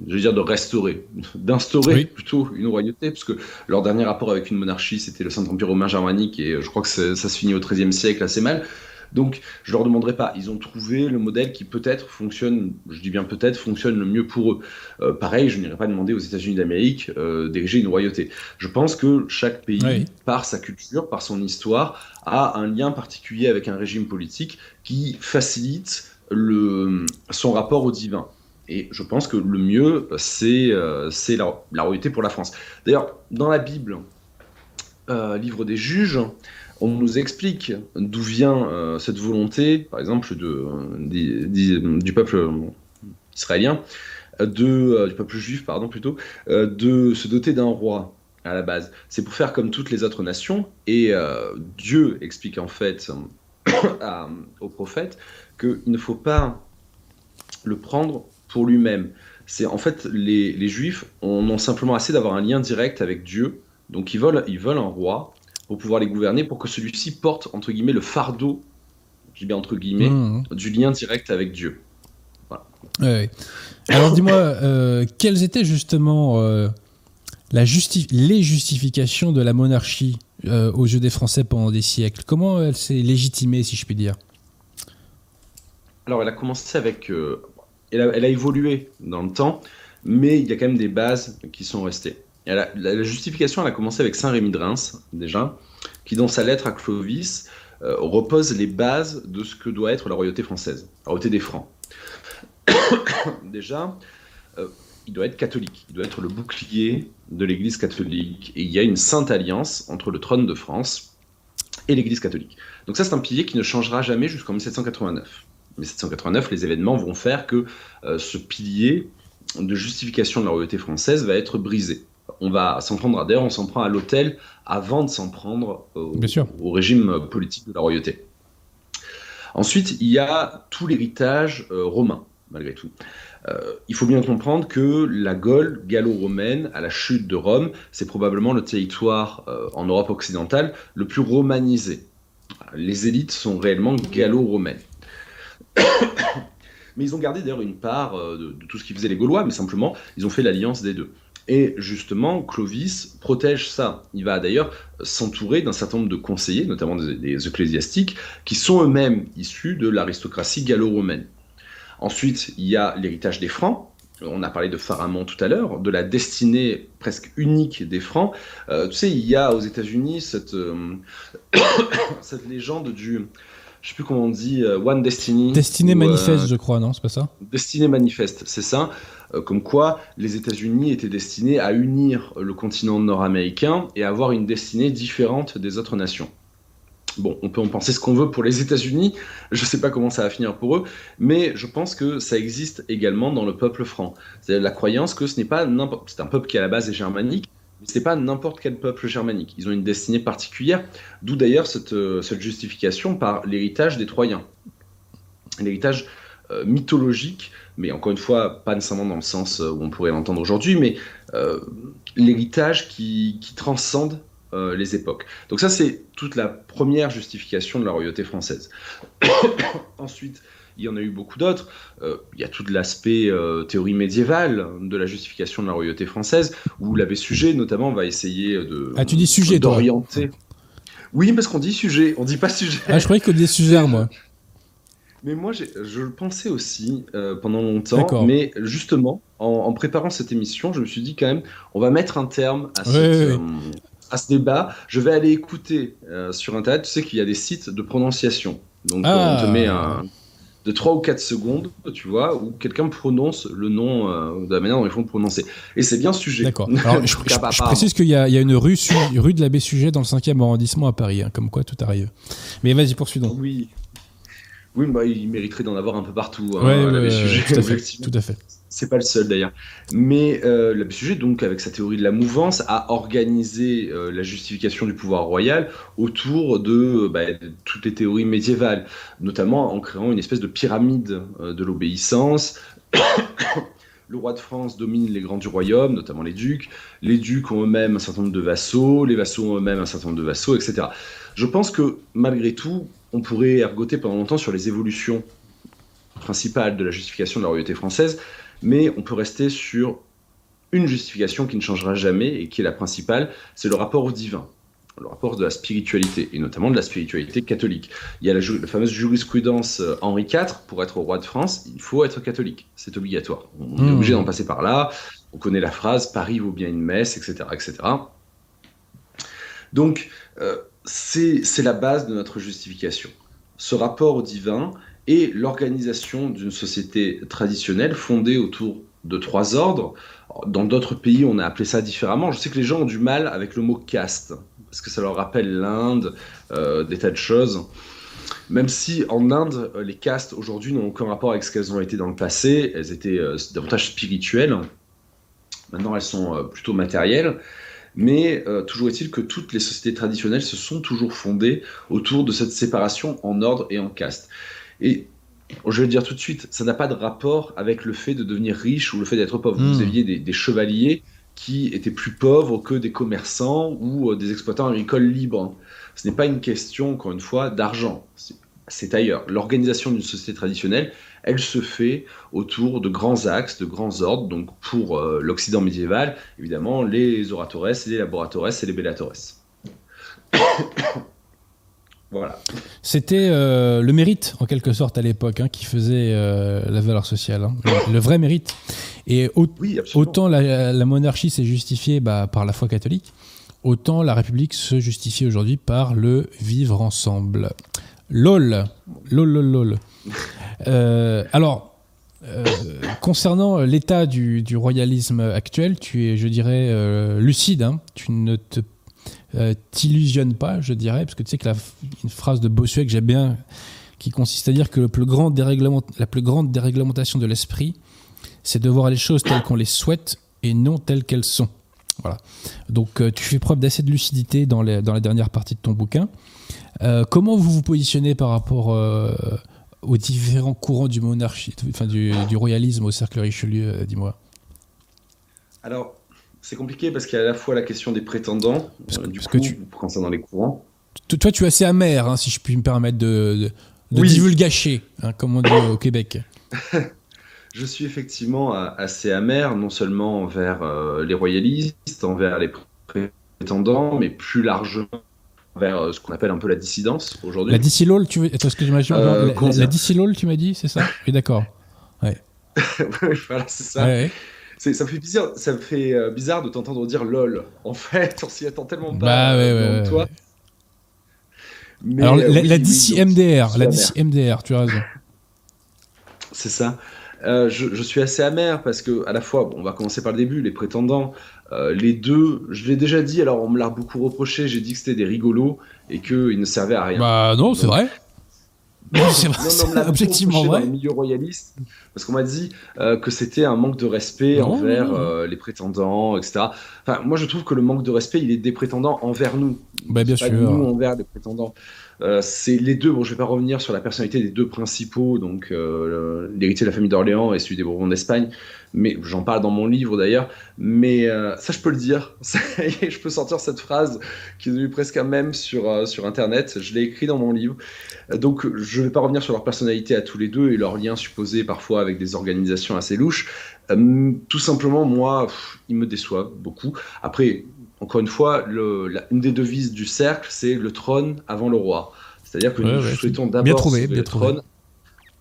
je veux dire de restaurer, d'instaurer Oui. plutôt une royauté, parce que leur dernier rapport avec une monarchie, c'était le Saint-Empire romain germanique, et je crois que ça se finit au XIIIe siècle assez mal. Donc, je leur demanderai pas. Ils ont trouvé le modèle qui peut-être fonctionne, je dis bien peut-être, fonctionne le mieux pour eux. Euh, pareil, je n'irai pas demander aux États-Unis d'Amérique euh, d'ériger une royauté. Je pense que chaque pays, Oui. par sa culture, par son histoire, a un lien particulier avec un régime politique qui facilite le, son rapport au divin. Et je pense que le mieux, c'est euh, la, la royauté pour la France. D'ailleurs, dans la Bible, euh, livre des juges, on nous explique d'où vient euh, cette volonté, par exemple, du peuple israélien, de, euh, du peuple juif, pardon, plutôt, euh, de se doter d'un roi à la base. C'est pour faire comme toutes les autres nations, et euh, Dieu explique en fait à- au prophète qu'il ne faut pas le prendre pour lui-même. C'est en fait les, Juifs en ont simplement assez d'avoir un lien direct avec Dieu, donc ils veulent un roi pour pouvoir les gouverner, pour que celui-ci porte entre guillemets le fardeau, je dis bien entre guillemets, Mmh. du lien direct avec Dieu. Ouais, ouais. Alors dis-moi, euh, quelles étaient justement euh, la justi- les justifications de la monarchie euh, aux yeux des Français pendant des siècles? Comment elle s'est légitimée, si je puis dire? Alors, elle a commencé avec. Elle, a, elle, a, évolué dans le temps, mais il y a quand même des bases qui sont restées. La, justification, elle a commencé avec Saint Rémy de Reims, déjà, qui, dans sa lettre à Clovis, euh, repose les bases de ce que doit être la royauté française, la royauté des Francs. déjà, euh, il doit être catholique, il doit être le bouclier de l'Église catholique. Et il y a une sainte alliance entre le trône de France et l'Église catholique. Donc ça, c'est un pilier qui ne changera jamais jusqu'en 1789. En 1789, les événements vont faire que euh, ce pilier de justification de la royauté française va être brisé. On va s'en prendre, d'ailleurs, on s'en prend à l'autel avant de s'en prendre au, au, régime politique de la royauté. Ensuite, il y a tout l'héritage euh, romain, malgré tout. Euh, il faut bien comprendre que la Gaule gallo-romaine, à la chute de Rome, c'est probablement le territoire euh, en Europe occidentale le plus romanisé. Les élites sont réellement gallo-romaines. mais ils ont gardé d'ailleurs une part de, de, tout ce qui faisait les Gaulois, mais simplement, ils ont fait l'alliance des deux. Et justement, Clovis protège ça. Il va d'ailleurs s'entourer d'un certain nombre de conseillers, notamment des, des ecclésiastiques, qui sont eux-mêmes issus de l'aristocratie gallo-romaine. Ensuite, il y a l'héritage des Francs. On a parlé de Pharamond tout à l'heure, de la destinée presque unique des Francs. Euh, tu sais, il y a aux États-Unis cette, euh, cette légende du. Je sais plus comment on dit, uh, One Destiny. Destinée manifeste, euh, je crois, non C'est pas ça? Destinée manifeste, c'est ça. Euh, comme quoi, les États-Unis étaient destinés à unir le continent nord-américain et à avoir une destinée différente des autres nations. Bon, on peut en penser ce qu'on veut pour les États-Unis, je ne sais pas comment ça va finir pour eux, mais je pense que ça existe également dans le peuple franc. C'est la croyance que ce n'est pas n'importe. C'est un peuple qui à la base est germanique, mais ce n'est pas n'importe quel peuple germanique. Ils ont une destinée particulière, d'où d'ailleurs cette, euh, cette, justification par l'héritage des Troyens. L'héritage euh, mythologique, mais encore une fois, pas nécessairement dans le sens où on pourrait l'entendre aujourd'hui, mais euh, l'héritage qui, qui transcende euh, les époques. Donc ça, c'est toute la première justification de la royauté française. Ensuite, il y en a eu beaucoup d'autres. Euh, il y a tout l'aspect euh, théorie médiévale de la justification de la royauté française, où l'abbé Sujet, notamment, va essayer de ah, tu dis sujet, d'orienter. Oui, parce qu'on dit sujet, on dit pas sujet. Ah, je croyais qu'on disait sujet, moi. Mais moi, je le pensais aussi euh, pendant longtemps. Mais justement, en, en, préparant cette émission, je me suis dit quand même, on va mettre un terme à cette, euh, à ce débat, je vais aller écouter euh, sur Internet. Tu sais qu'il y a des sites de prononciation. Donc, Ah. on te met un, de 3 ou 4 secondes, tu vois, où quelqu'un prononce le nom euh, de la manière dont il faut le prononcer. Et c'est bien sujet. D'accord. Je, précise qu'il y, a il y a une rue, su- rue de l'abbé Sujet dans le 5e arrondissement à Paris, hein, comme quoi tout arrive. Mais vas-y, poursuis donc. Oui. Oui, bah, il mériterait d'en avoir un peu partout. hein, Ouais, Sujet, tout à fait. effectivement. Tout à fait. C'est pas le seul d'ailleurs. Mais euh, l'abbé Sujet, donc, avec sa théorie de la mouvance, a organisé euh, la justification du pouvoir royal autour de, bah, de toutes les théories médiévales, notamment en créant une espèce de pyramide euh, de l'obéissance. Le roi de France domine les grands du royaume, notamment les ducs. Les ducs ont eux-mêmes un certain nombre de vassaux, les vassaux ont eux-mêmes un certain nombre de vassaux, etc. Je pense que malgré tout, on pourrait ergoter pendant longtemps sur les évolutions principales de la justification de la royauté française, mais on peut rester sur une justification qui ne changera jamais et qui est la principale, c'est le rapport au divin, le rapport de la spiritualité, et notamment de la spiritualité catholique. Il y a la, fameuse jurisprudence euh, Henri IV, pour être roi de France, il faut être catholique, c'est obligatoire. On est Mmh. obligé d'en passer par là, on connaît la phrase, Paris vaut bien une messe, etc. etc. Donc, euh, c'est la base de notre justification. Ce rapport au divin et l'organisation d'une société traditionnelle fondée autour de trois ordres. Dans d'autres pays, on a appelé ça différemment. Je sais que les gens ont du mal avec le mot caste, parce que ça leur rappelle l'Inde, euh, des tas de choses. Même si en Inde, les castes aujourd'hui n'ont aucun rapport avec ce qu'elles ont été dans le passé, elles étaient euh, davantage spirituelles. Maintenant, elles sont euh, plutôt matérielles. Mais euh, toujours est-il que toutes les sociétés traditionnelles se sont toujours fondées autour de cette séparation en ordre et en caste. Et je vais le dire tout de suite, ça n'a pas de rapport avec le fait de devenir riche ou le fait d'être pauvre. Vous aviez des, des chevaliers qui étaient plus pauvres que des commerçants ou euh, des exploitants agricoles libres. Ce n'est pas une question, encore une fois, d'argent. C'est ailleurs. L'organisation d'une société traditionnelle, elle se fait autour de grands axes, de grands ordres. Donc pour euh, l'Occident médiéval, évidemment, les oratores, les laboratores et les bellatores. voilà. C'était euh, le mérite, en quelque sorte, à l'époque, hein, qui faisait euh, la valeur sociale. hein. Le, le vrai mérite. Et au- Oui, absolument. autant la, la monarchie s'est justifiée bah, par la foi catholique, autant la République se justifie aujourd'hui par le vivre ensemble. LOL. LOL, LOL, LOL. Euh, alors, euh, concernant l'état du, royalisme actuel, tu es, je dirais, euh, lucide. hein. Tu ne te t'illusionnes pas, je dirais, parce que tu sais que la, une phrase de Bossuet que j'aime bien, qui consiste à dire que la plus grande déréglementation de l'esprit, c'est de voir les choses telles qu'on les souhaite et non telles qu'elles sont. Voilà. Donc tu fais preuve d'assez de lucidité dans, la dernière partie de ton bouquin. Comment vous vous positionnez par rapport aux différents courants du monarchie, enfin du, du royalisme au cercle Richelieu, euh, dis-moi Alors, c'est compliqué parce qu'il y a à la fois la question des prétendants, Parce que- euh, du parce coup, que tu- concernant les courants. Toi, tu es assez amer, hein, si je puis me permettre de, de, de Oui. divulgacher, hein, comme on dit au Québec. Je suis effectivement euh, assez amer, non seulement envers euh, les royalistes, envers les prétendants, mais plus largement envers euh, ce qu'on appelle un peu la dissidence aujourd'hui. La DC LOL, tu veux. Attends, ce que j'imagine. Euh, la, la, tu m'as dit, c'est ça? Oui, d'accord. voilà, c'est ça. Ouais, ouais. Ça me fait bizarre, ça me fait euh, bizarre de t'entendre dire lol. En fait, on s'y attend tellement pas Bah, ouais, ouais, ouais, toi. ouais. Mais, Alors, euh, la, oui, la oui, MDR, la DC MDR, tu as raison. C'est ça. Euh, je, je suis assez amer parce que, à la fois, bon, on va commencer par le début, les prétendants, euh, les deux, je l'ai déjà dit, alors on me l'a beaucoup reproché, j'ai dit que c'était des rigolos et qu'ils ne servaient à rien. Bah, non, c'est vrai. c'est objectivement vrai. Dans le milieu royaliste, parce qu'on m'a dit euh, que c'était un manque de respect Non, envers non, non. euh, les prétendants, etc. Enfin, moi, je trouve que le manque de respect, il est des prétendants envers nous. Bah, bien pas sûr. nous envers les prétendants. Euh, c'est les deux. Bon, je vais pas revenir sur la personnalité des deux principaux, donc euh, l'héritier de la famille d'Orléans et celui des Bourbons d'Espagne. Mais j'en parle dans mon livre d'ailleurs. Mais euh, ça, je peux le dire. Je peux sortir cette phrase qui est devenue presque un mème sur sur Internet. Je l'ai écrit dans mon livre. Donc, je vais pas revenir sur leur personnalité à tous les deux et leurs liens supposés parfois avec des organisations assez louches. Tout simplement, moi, pff, ils me déçoivent beaucoup. Après, encore une fois, le, la- une des devises du cercle, c'est le trône avant le roi. C'est-à-dire que Ouais, nous ouais, souhaitons d'abord bien le trône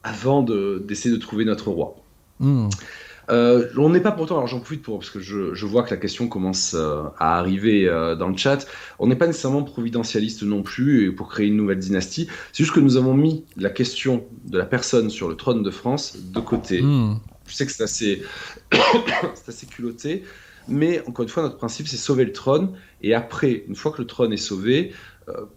avant de- d'essayer de, trouver notre roi. Hmm. Euh, on n'est pas pourtant, alors j'en profite pour, parce que je, je vois que la question commence euh, à arriver euh, dans le chat, on n'est pas nécessairement providentialiste non plus et pour créer une nouvelle dynastie, c'est juste que nous avons mis la question de la personne sur le trône de France de côté. Hmm. Je sais que c'est assez, c'est assez culotté, mais encore une fois, notre principe, c'est sauver le trône. Et après, une fois que le trône est sauvé,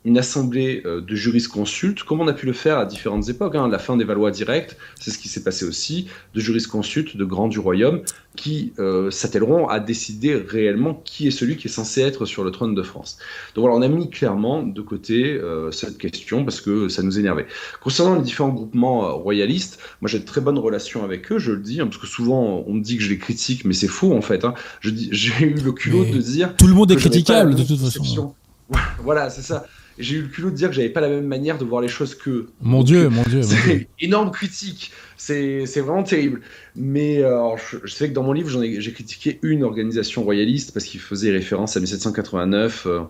une assemblée euh, de jurisconsultes, comme on a pu le faire à différentes époques, hein, la fin des Valois directs, c'est ce qui s'est passé aussi, de jurisconsultes, de grands du royaume, qui euh, s'attelleront à décider réellement qui est celui qui est censé être sur le trône de France. Donc voilà, on a mis clairement de côté euh, cette question parce que ça nous énervait. Concernant les différents groupements euh, royalistes, moi j'ai de très bonnes relations avec eux, je le dis, hein, parce que souvent on me dit que je les critique, mais c'est faux en fait. hein. J'ai eu le culot Mais de dire Tout le monde est critiquable de toute façon. Voilà, c'est ça. J'ai eu le culot de dire que j'avais pas la même manière de voir les choses. Mon Donc, Dieu, mon Dieu, mon Dieu. c'est énorme critique. C'est vraiment terrible. Mais euh, alors, je, je sais que dans mon livre, j'ai critiqué une organisation royaliste parce qu'il faisait référence à 1789 euh,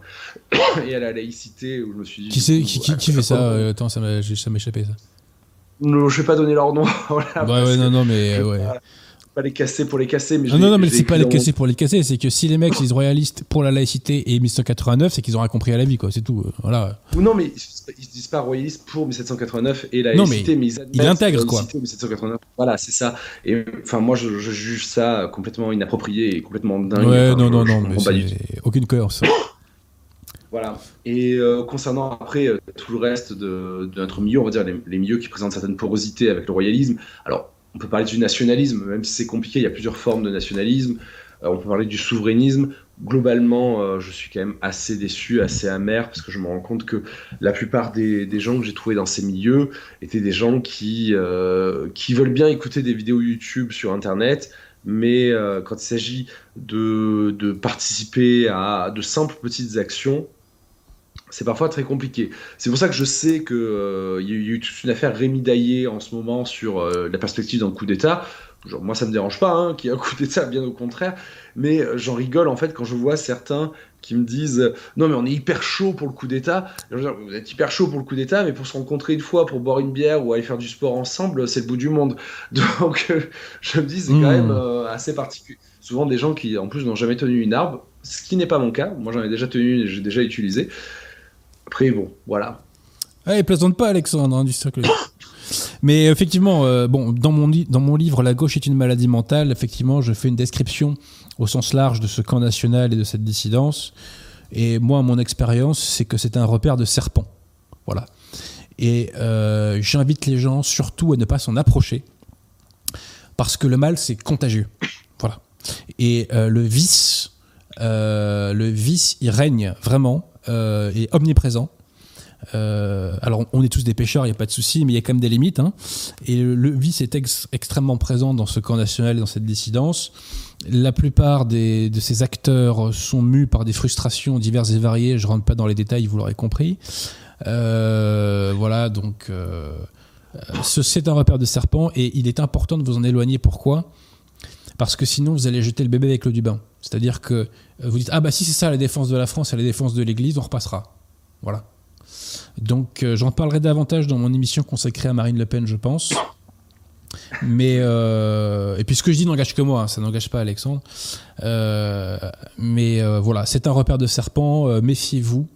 et à la laïcité. Où je me suis dit, Qui, coup, fait ça euh, Attends, ça m'a échappé ça. Non, Je vais pas donner leur nom. voilà, Ouais, parce ouais, que non, non, mais euh, ouais. Pas- les casser pour les casser. Mais Non, non, non, mais c'est pas les casser pour les casser, c'est que si les mecs ils disent royalistes pour la laïcité et 1789, c'est qu'ils ont rien compris à la vie, quoi, c'est tout. euh, Voilà. Ou non, mais ils se ils se disent pas royalistes pour 1789 et la Non, mais laïcité, mais, ils ils l'intègrent, quoi. laïcité au 1789. Voilà, c'est ça. Et enfin, moi, je, je juge ça complètement inapproprié et complètement dingue. ouais, Enfin, non, je- non, je non, mais pas du tout. aucune cohérence. Voilà. Et euh, concernant après euh, tout le reste de, de notre milieu, on va dire les, les milieux qui présentent certaines porosités avec le royalisme. Alors, on peut parler du nationalisme, même si c'est compliqué, il y a plusieurs formes de nationalisme. Euh, on peut parler du souverainisme. Globalement, euh, je suis quand même assez déçu, assez amer, parce que je me rends compte que la plupart des, gens que j'ai trouvés dans ces milieux étaient des gens qui, euh, qui veulent bien écouter des vidéos YouTube sur Internet, mais quand il s'agit de, de participer à de simples petites actions, c'est parfois très compliqué. C'est pour ça que je sais qu'il y a eu toute une affaire Rémi Daillé en ce moment sur euh, la perspective d'un coup d'État. Genre, moi, ça me dérange pas hein, qu'il y ait un coup d'État, bien au contraire. Mais euh, j'en rigole en fait quand je vois certains qui me disent non mais on est hyper chaud pour le coup d'État. Vous êtes hyper chaud pour le coup d'État, mais pour se rencontrer une fois, pour boire une bière ou aller faire du sport ensemble, c'est le bout du monde. Donc je me dis c'est quand Hmm. même euh, assez particulier. Souvent des gens qui en plus n'ont jamais tenu une arme, ce qui n'est pas mon cas. Moi j'en ai déjà tenu, j'ai déjà utilisé. Après bon, voilà. Ouais, plaisante pas, Alexandre, hein, du cercle. Mais effectivement, euh, bon, dans mon, livre La gauche est une maladie mentale, effectivement, je fais une description au sens large de ce camp national et de cette dissidence. Et moi, mon expérience, c'est que c'est un repère de serpent. Voilà. Et euh, j'invite les gens surtout à ne pas s'en approcher, parce que le mal, c'est contagieux. Voilà. Et euh, le vice, le vice, il règne vraiment, et omniprésent. Euh, alors, on est tous des pêcheurs, il n'y a pas de souci, mais il y a quand même des limites. hein. Et le, vice est ex- extrêmement présent dans ce camp national et dans cette dissidence. La plupart des- de ces acteurs sont mus par des frustrations diverses et variées. Je rentre pas dans les détails, vous l'aurez compris. Euh, voilà, donc euh, euh, ce- c'est un repère de serpent et il est important de vous en éloigner. Pourquoi? Parce que sinon, vous allez jeter le bébé avec l'eau du bain. C'est-à-dire que euh, vous dites ah bah si c'est ça la défense de la France, c'est la défense de l'Église, on repassera. Voilà. Donc euh, j'en parlerai davantage dans mon émission consacrée à Marine Le Pen, je pense. Mais euh, et puis ce que je dis n'engage que moi, hein, ça n'engage pas Alexandre. Mais voilà, c'est un repère de serpent. Méfiez-vous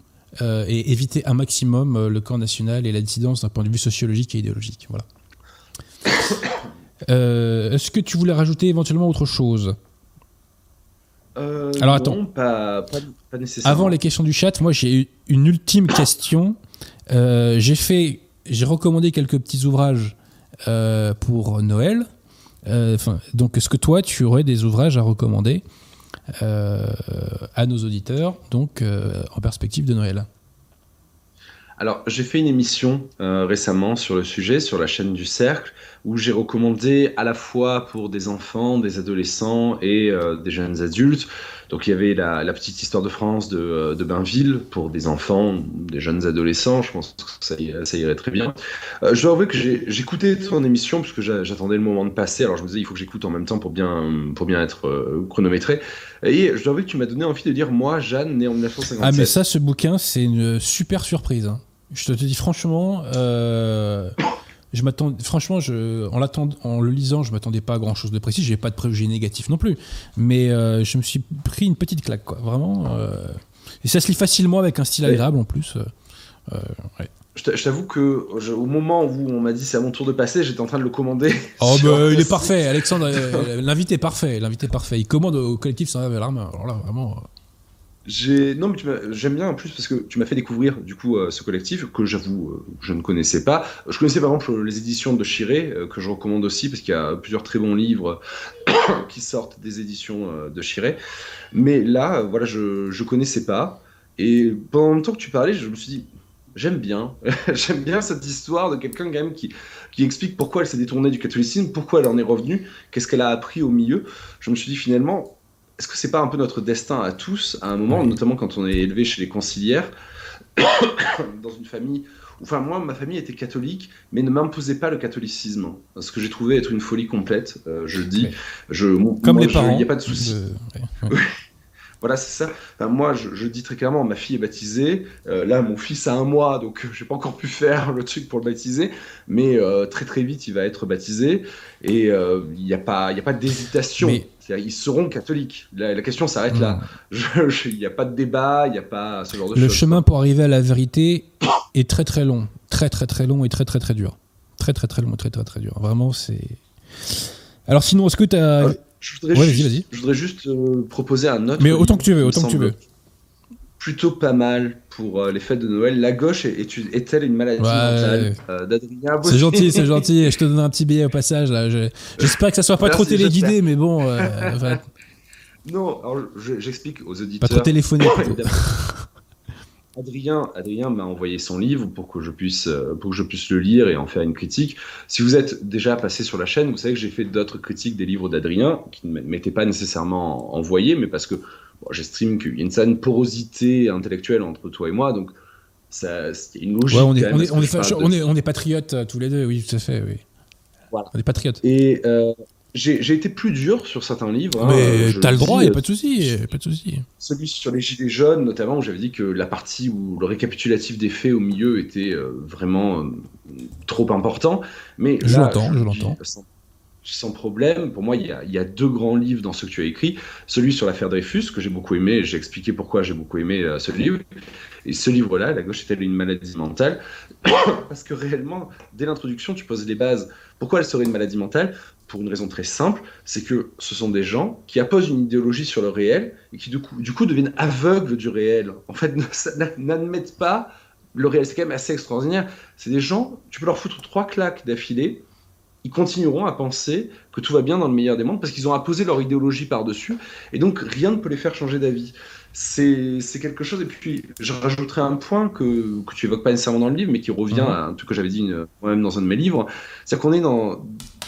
et évitez un maximum le camp national et la dissidence d'un point de vue sociologique et idéologique. Voilà. Est-ce que tu voulais rajouter éventuellement autre chose? Euh, Alors, non, attends. pas, pas, pas nécessairement. Avant les questions du chat, moi j'ai une ultime question. Euh, j'ai fait, j'ai recommandé quelques petits ouvrages euh, pour Noël. Donc, est-ce que toi, tu aurais des ouvrages à recommander à nos auditeurs, donc en perspective de Noël? Alors, j'ai fait une émission récemment sur le sujet, sur la chaîne du Cercle, où j'ai recommandé à la fois pour des enfants, des adolescents et euh, des jeunes adultes. Donc, il y avait la, la petite histoire de France de, euh, de Bainville pour des enfants, des jeunes adolescents. Je pense que ça, irait- ça irait très bien. Euh, je dois avouer que j'écoutais ton émission parce que j'a- j'attendais le moment de passer. Alors, je me disais, il faut que j'écoute en même temps pour bien, pour bien être euh, chronométré. Et je dois avouer que tu m'as donné envie de dire, moi, Jeanne, né en 1957. Ah, mais ça, ce bouquin, c'est une super surprise. hein. Je te, te dis franchement, euh, je m'attends, franchement, je, en, l'attend- en le lisant, je m'attendais pas à grand chose de précis. J'ai pas de préjugés négatifs non plus, mais euh, je me suis pris une petite claque, quoi. Vraiment. euh, et ça se lit facilement avec un style agréable en plus. euh, ouais. Je t'a- je t'avoue que je- au moment où on m'a dit c'est à mon tour de passer, j'étais en train de le commander. Oh, bah, il est parfait, Alexandre. L'invité est parfait. L'invité est parfait. Il commande au collectif sans l'arme. Alors là, vraiment. Non mais j'aime bien en plus parce que tu m'as fait découvrir du coup euh, ce collectif que j'avoue euh, je ne connaissais pas. Je connaissais par exemple les éditions de Chiré euh, que je recommande aussi parce qu'il y a plusieurs très bons livres qui sortent des éditions euh, de Chiré. Mais là voilà je je connaissais pas et pendant le temps que tu parlais je me suis dit j'aime bien j'aime bien cette histoire de quelqu'un quand même qui qui explique pourquoi elle s'est détournée du catholicisme, pourquoi elle en est revenue, qu'est-ce qu'elle a appris au milieu. Je me suis dit finalement est-ce que c'est pas un peu notre destin à tous, à un moment, Oui. notamment quand on est élevé chez les conciliaires, dans une famille. Enfin, moi, ma famille était catholique, mais ne m'imposait pas le catholicisme. Ce que j'ai trouvé être une folie complète, euh, je le dis. Oui. Je, mon- Comme moi, les parents. Il n'y a pas de souci. de-. Voilà, c'est ça. Enfin, moi, je, je dis très clairement, ma fille est baptisée. Euh, là, mon fils a un mois, donc je n'ai pas encore pu faire le truc pour le baptiser. Mais euh, très très vite, il va être baptisé. Et euh, il n'y a pas, il a pas d'hésitation. Mais- Ils seront catholiques. La, la question s'arrête là. Je- Il n'y a pas de débat, il n'y a pas ce genre de Le choses. chemin pour arriver à la vérité est très très long, très très très long et très très très dur. Très très très long et très très très dur. Vraiment, c'est. Alors sinon, est-ce que tu as. Ah, Je voudrais Ouais, juste, vas-y, vas-y. Je voudrais juste euh, proposer un autre. Mais livre autant que tu veux, autant que tu veux. Plutôt pas mal pour euh, les fêtes de Noël. La gauche est- est- est-elle une maladie Ouais. mentale euh, C'est gentil, c'est gentil. Je te donne un petit billet au passage. là. Je- J'espère que ça soit pas Merci, trop téléguidé, mais bon, euh, enfin, Non, alors je- j'explique aux pas auditeurs. trop téléphoné. Adrien, Adrien m'a envoyé son livre pour que je puisse pour que je puisse le lire et en faire une critique. Si vous êtes déjà passé sur la chaîne, vous savez que j'ai fait d'autres critiques des livres d'Adrien qui ne m'étaient pas nécessairement envoyés, mais parce que bon, j'estime qu'il y a une certaine porosité intellectuelle entre toi et moi, donc ça, c'est une logique. Ouais, on est, on est, parce que on est, je parle fâcheux- de- on est, on est patriotes euh, tous les deux, oui, tout à fait, oui. Voilà. On est patriotes. Et euh, j'ai été plus dur sur certains livres. Hein. Mais t'as le droit, il n'y a pas de souci, pas de souci. Celui sur les gilets jaunes, notamment, où j'avais dit que la partie où le récapitulatif des faits au milieu était vraiment trop important. Mais je l'entends, je l'entends sans problème. Pour moi, il y, a, deux grands livres dans ce que tu as écrit. Celui sur l'affaire Dreyfus, que j'ai beaucoup aimé, j'ai expliqué pourquoi j'ai beaucoup aimé euh, ce livre. Et ce livre-là, La gauche est-elle une maladie mentale Parce que réellement, dès l'introduction, tu poses les bases. Pourquoi elle serait une maladie mentale? Pour une raison très simple, c'est que ce sont des gens qui apposent une idéologie sur le réel et qui du coup, du coup deviennent aveugles du réel. En fait, n'admettent pas le réel. C'est quand même assez extraordinaire. C'est des gens, tu peux leur foutre trois claques d'affilée ils continueront à penser que tout va bien dans le meilleur des mondes parce qu'ils ont apposé leur idéologie par-dessus et donc rien ne peut les faire changer d'avis. C'est quelque chose, et puis je rajouterai un point que, que tu évoques pas nécessairement dans le livre, mais qui revient mhm. à un truc que j'avais dit moi-même dans un de mes livres, c'est qu'on est dans,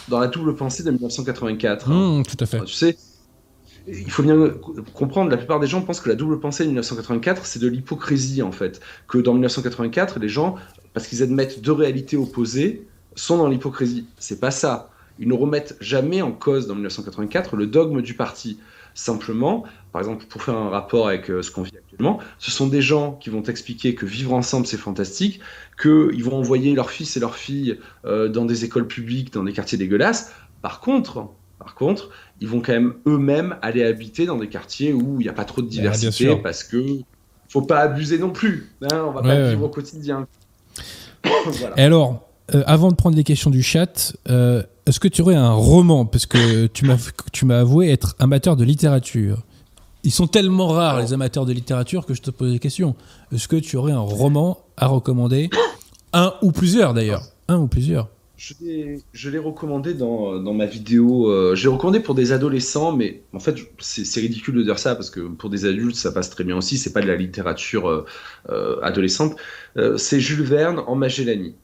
dans la double pensée de 1984. Mmh, tout à fait. tu sais, il faut bien comprendre, la plupart des gens pensent que la double pensée de 1984, c'est de l'hypocrisie en fait. Que dans 1984, les gens, parce qu'ils admettent deux réalités opposées, sont dans l'hypocrisie. C'est pas ça. Ils ne remettent jamais en cause dans 1984 le dogme du parti. Simplement, par exemple, pour faire un rapport avec euh, ce qu'on vit actuellement, ce sont des gens qui vont expliquer que vivre ensemble c'est fantastique, qu'ils vont envoyer leurs fils et leurs filles euh, dans des écoles publiques, dans des quartiers dégueulasses. Par contre, par contre, ils vont quand même eux-mêmes aller habiter dans des quartiers où il n'y a pas trop de diversité parce que faut pas abuser non plus. Hein, on va pas vivre au quotidien. Et alors, euh, avant de prendre les questions du chat, euh, est-ce que tu aurais un roman? Parce que tu m'as, avoué être amateur de littérature. Ils sont tellement rares, les amateurs de littérature, que je te pose des questions. Est-ce que tu aurais un roman à recommander? Un ou plusieurs d'ailleurs. Un ou plusieurs. Je l'ai, recommandé dans, dans, ma vidéo. Euh, j'ai recommandé pour des adolescents, mais en fait, c'est, ridicule de dire ça parce que pour des adultes, ça passe très bien aussi. C'est pas de la littérature adolescente. c'est Jules Verne en Magellanie.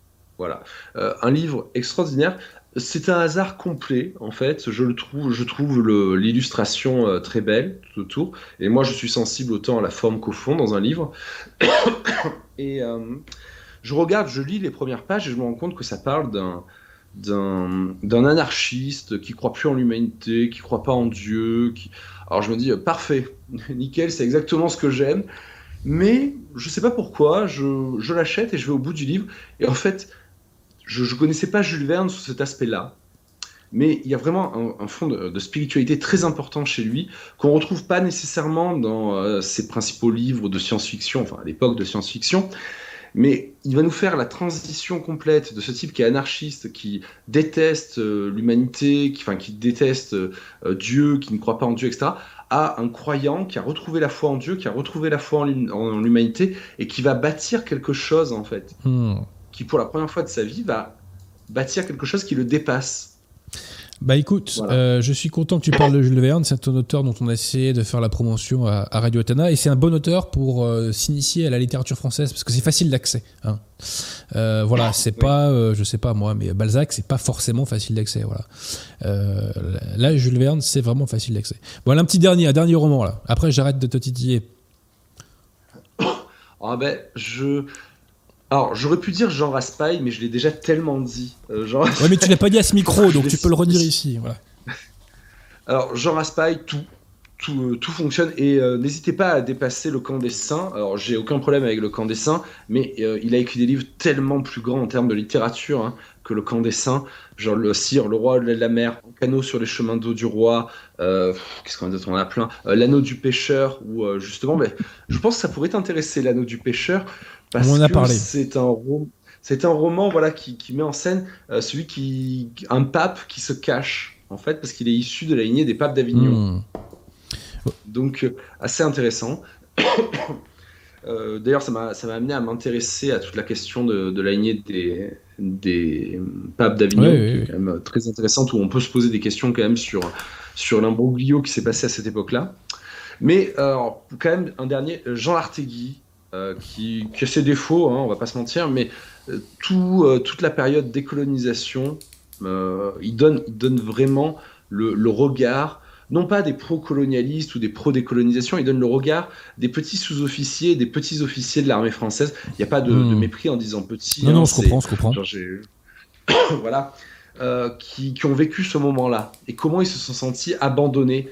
Voilà. Euh, un livre extraordinaire. C'est un hasard complet, en fait. Je le trouve, je trouve l'illustration euh, très belle tout autour. Et moi, je suis sensible autant à la forme qu'au fond dans un livre. et euh, je regarde, je lis les premières pages et je me rends compte que ça parle d'un anarchiste qui croit plus en l'humanité, qui croit pas en Dieu. Alors je me dis parfait, nickel, c'est exactement ce que j'aime. Mais je sais pas pourquoi, je l'achète et je vais au bout du livre. Et en fait, je ne connaissais pas Jules Verne sous cet aspect-là. Mais il y a vraiment un, fond de, spiritualité très important chez lui qu'on ne retrouve pas nécessairement dans euh, ses principaux livres de science-fiction, enfin à l'époque de science-fiction. Mais il va nous faire la transition complète de ce type qui est anarchiste, qui déteste euh, l'humanité, qui, enfin, qui déteste euh, Dieu, qui ne croit pas en Dieu, etc., à un croyant qui a retrouvé la foi en Dieu, qui a retrouvé la foi en l'humanité et qui va bâtir quelque chose en fait. Hmm qui pour la première fois de sa vie va bâtir quelque chose qui le dépasse. Bah écoute, euh, je suis content que tu parles de Jules Verne. C'est un auteur dont on a essayé de faire la promotion à, Radio Atana et c'est un bon auteur pour euh, s'initier à la littérature française parce que c'est facile d'accès. Hein. Euh, voilà, c'est pas, je sais pas moi, mais Balzac c'est pas forcément facile d'accès. Voilà. là, Jules Verne c'est vraiment facile d'accès. Voilà un petit dernier, un dernier roman là. Après, j'arrête de te titiller. Ah ben, je alors, j'aurais pu dire Jean Raspail, mais je l'ai déjà tellement dit. Euh, Jean Ouais, mais tu l'as pas dit à ce micro, donc tu peux le redire ici. Voilà. Alors, Jean Raspail, tout. Tout, euh, tout fonctionne et euh, n'hésitez pas à dépasser le camp des saints. Alors j'ai aucun problème avec le camp des saints, mais il a écrit des livres tellement plus grands en termes de littérature hein, que le camp des saints, genre le Cire, le roi de la mer, Canot sur les chemins d'eau du roi, qu'est-ce qu'on a d'autre? On a plein, l'anneau du pêcheur, ou justement, mais, je pense que ça pourrait t'intéresser l'anneau du pêcheur, parce On en a parlé. C'est un, c'est un roman voilà, qui, qui met en scène euh, celui qui. un pape qui se cache, en fait, parce qu'il est issu de la lignée des papes d'Avignon. Hmm. Donc, euh, assez intéressant. Euh, d'ailleurs, ça m'a, ça m'a amené à m'intéresser à toute la question de, de la lignée des, des papes d'Avignon, quand même très intéressante, où on peut se poser des questions quand même sur, sur l'imbroglio qui s'est passé à cette époque-là. Mais quand même, un dernier, Jean Artegui, euh, qui, a ses défauts, hein, on va pas se mentir, mais euh, tout, euh, toute la période décolonisation, il, donne, il donne vraiment le, regard, non pas des pro-colonialistes ou des pro-décolonisation, il donne le regard des petits sous-officiers, des petits officiers de l'armée française. Il n'y a pas de, hmm. mépris en disant petit. Non, non, hein, je comprends, je comprends. voilà. qui, qui, ont vécu ce moment-là et comment ils se sont sentis abandonnés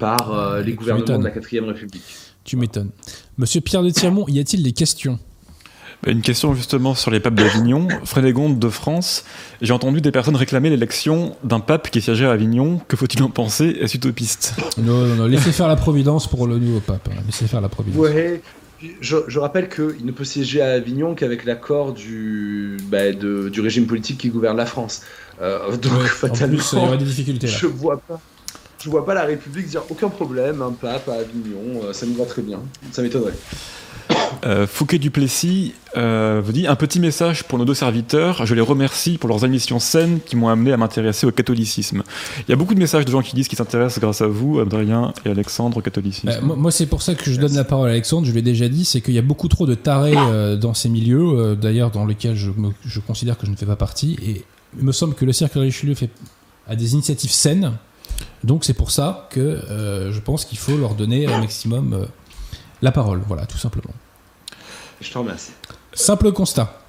par les gouvernements de la 4ème République. Tu m'étonnes. Monsieur Pierre de Tirmont, y a-t-il des questions? Bah, une question justement sur les papes d'Avignon. Frédégonde de France, j'ai entendu des personnes réclamer l'élection d'un pape qui siégeait à Avignon. Que faut-il en penser? Est-ce utopiste? Non, non, non, laissez faire la providence pour le nouveau pape. Hein. Laissez faire la providence. Ouais. Je, je rappelle qu'il ne peut siéger à Avignon qu'avec l'accord du, bah, du régime politique qui gouverne la France. Euh, donc, fatalement, plus, il y aura des difficultés là. Je vois pas je vois pas la République dire aucun problème, un pape à Avignon, euh, ça nous va très bien. Ça m'étonnerait. Euh, Fouquet Duplessis euh, vous dit un petit message pour nos deux serviteurs. Je les remercie pour leurs émissions saines qui m'ont amené à m'intéresser au catholicisme. Il y a beaucoup de messages de gens qui disent qu'ils s'intéressent grâce à vous, Adrien et Alexandre, au catholicisme. Bah, moi, c'est pour ça que je donne la parole à Alexandre. Je l'ai déjà dit, c'est qu'il y a beaucoup trop de tarés euh, dans ces milieux, d'ailleurs dans lesquels je, je, considère que je ne fais pas partie. Et il me semble que le cercle Richelieu fait, a des initiatives saines. Donc c'est pour ça que je pense qu'il faut leur donner un maximum la parole. Voilà, tout simplement. Je te remercie. Simple constat.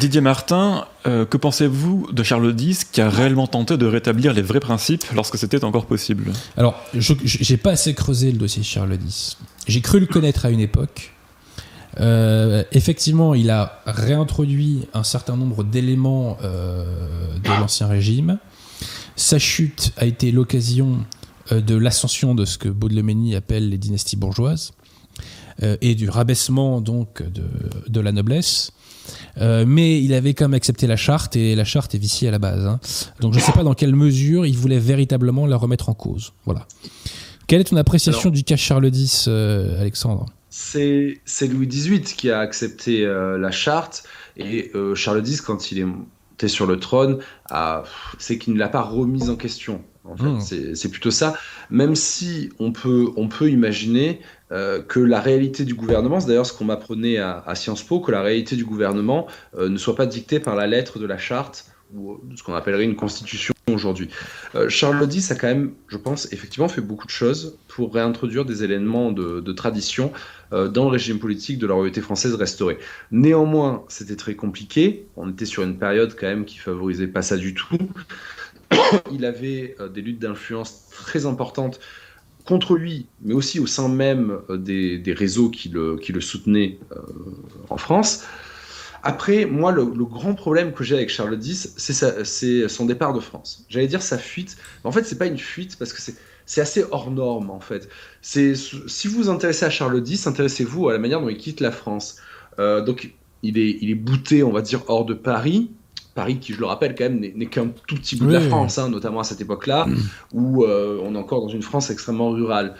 Didier Martin, euh, que pensez-vous de Charles X qui a réellement tenté de rétablir les vrais principes lorsque c'était encore possible? Alors, je n'ai pas assez creusé le dossier Charles X. J'ai cru le connaître à une époque. Euh, effectivement, il a réintroduit un certain nombre d'éléments euh, de l'Ancien Régime. Sa chute a été l'occasion de l'ascension de ce que baudelaire appelle les dynasties bourgeoises. Euh, et du rabaissement donc de, de la noblesse. Euh, mais il avait quand même accepté la charte et la charte est viciée à la base. Hein. Donc je ne sais pas dans quelle mesure il voulait véritablement la remettre en cause. Voilà. Quelle est ton appréciation du cas Charles X, euh, Alexandre? C'est Louis XVIII qui a accepté la charte et Charles X, quand il est monté sur le trône, c'est qu'il ne l'a pas remise en question. En fait. Hmm. C'est plutôt ça. Même si on peut, on peut imaginer euh, que la réalité du gouvernement, c'est d'ailleurs ce qu'on m'apprenait à, Sciences Po, que la réalité du gouvernement euh, ne soit pas dictée par la lettre de la charte ou ce qu'on appellerait une constitution aujourd'hui. Euh, Charles X a quand même, je pense, effectivement fait beaucoup de choses pour réintroduire des éléments de, tradition dans le régime politique de la royauté française restaurée. Néanmoins, c'était très compliqué. On était sur une période quand même qui favorisait pas ça du tout. Il avait des luttes d'influence très importantes contre lui, mais aussi au sein même euh, des, réseaux qui le, soutenaient euh, en France. Après, moi, le, grand problème que j'ai avec Charles X, c'est son départ de France. J'allais dire sa fuite, mais en fait, c'est pas une fuite parce que c'est assez hors norme en fait. C'est si vous vous intéressez à Charles X, intéressez-vous à la manière dont il quitte la France. Euh, donc, il est, il est bouté, on va dire, hors de Paris. Paris, qui je le rappelle quand même, n'est qu'un tout petit bout de la France, hein, notamment à cette époque-là, mm. où euh, on est encore dans une France extrêmement rurale.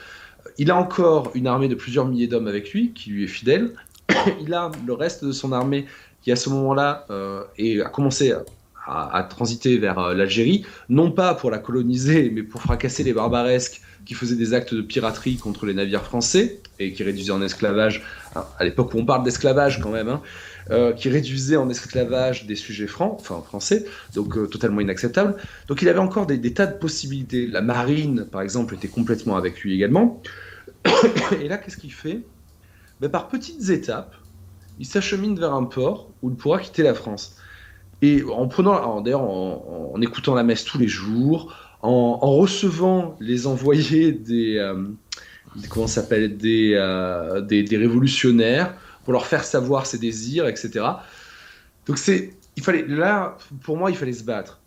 Il a encore une armée de plusieurs milliers d'hommes avec lui, qui lui est fidèle. Il a le reste de son armée qui, à ce moment-là, euh, a commencé à, transiter vers euh, l'Algérie, non pas pour la coloniser, mais pour fracasser les barbaresques qui faisaient des actes de piraterie contre les navires français et qui réduisaient en esclavage, à l'époque où on parle d'esclavage quand même, hein, euh, qui réduisait en esclavage des sujets francs, enfin français, donc totalement inacceptable. Donc il avait encore des, tas de possibilités. La marine, par exemple, était complètement avec lui également. Et là, qu'est-ce qu'il fait? Ben, Par petites étapes, il s'achemine vers un port où il pourra quitter la France. Et en prenant, d'ailleurs, en, écoutant la messe tous les jours, en, recevant les envoyés des, euh, comment s'appelle, des, des, des révolutionnaires, pour leur faire savoir ses désirs, etc. Donc c'est, il fallait, là, pour moi, il fallait se battre.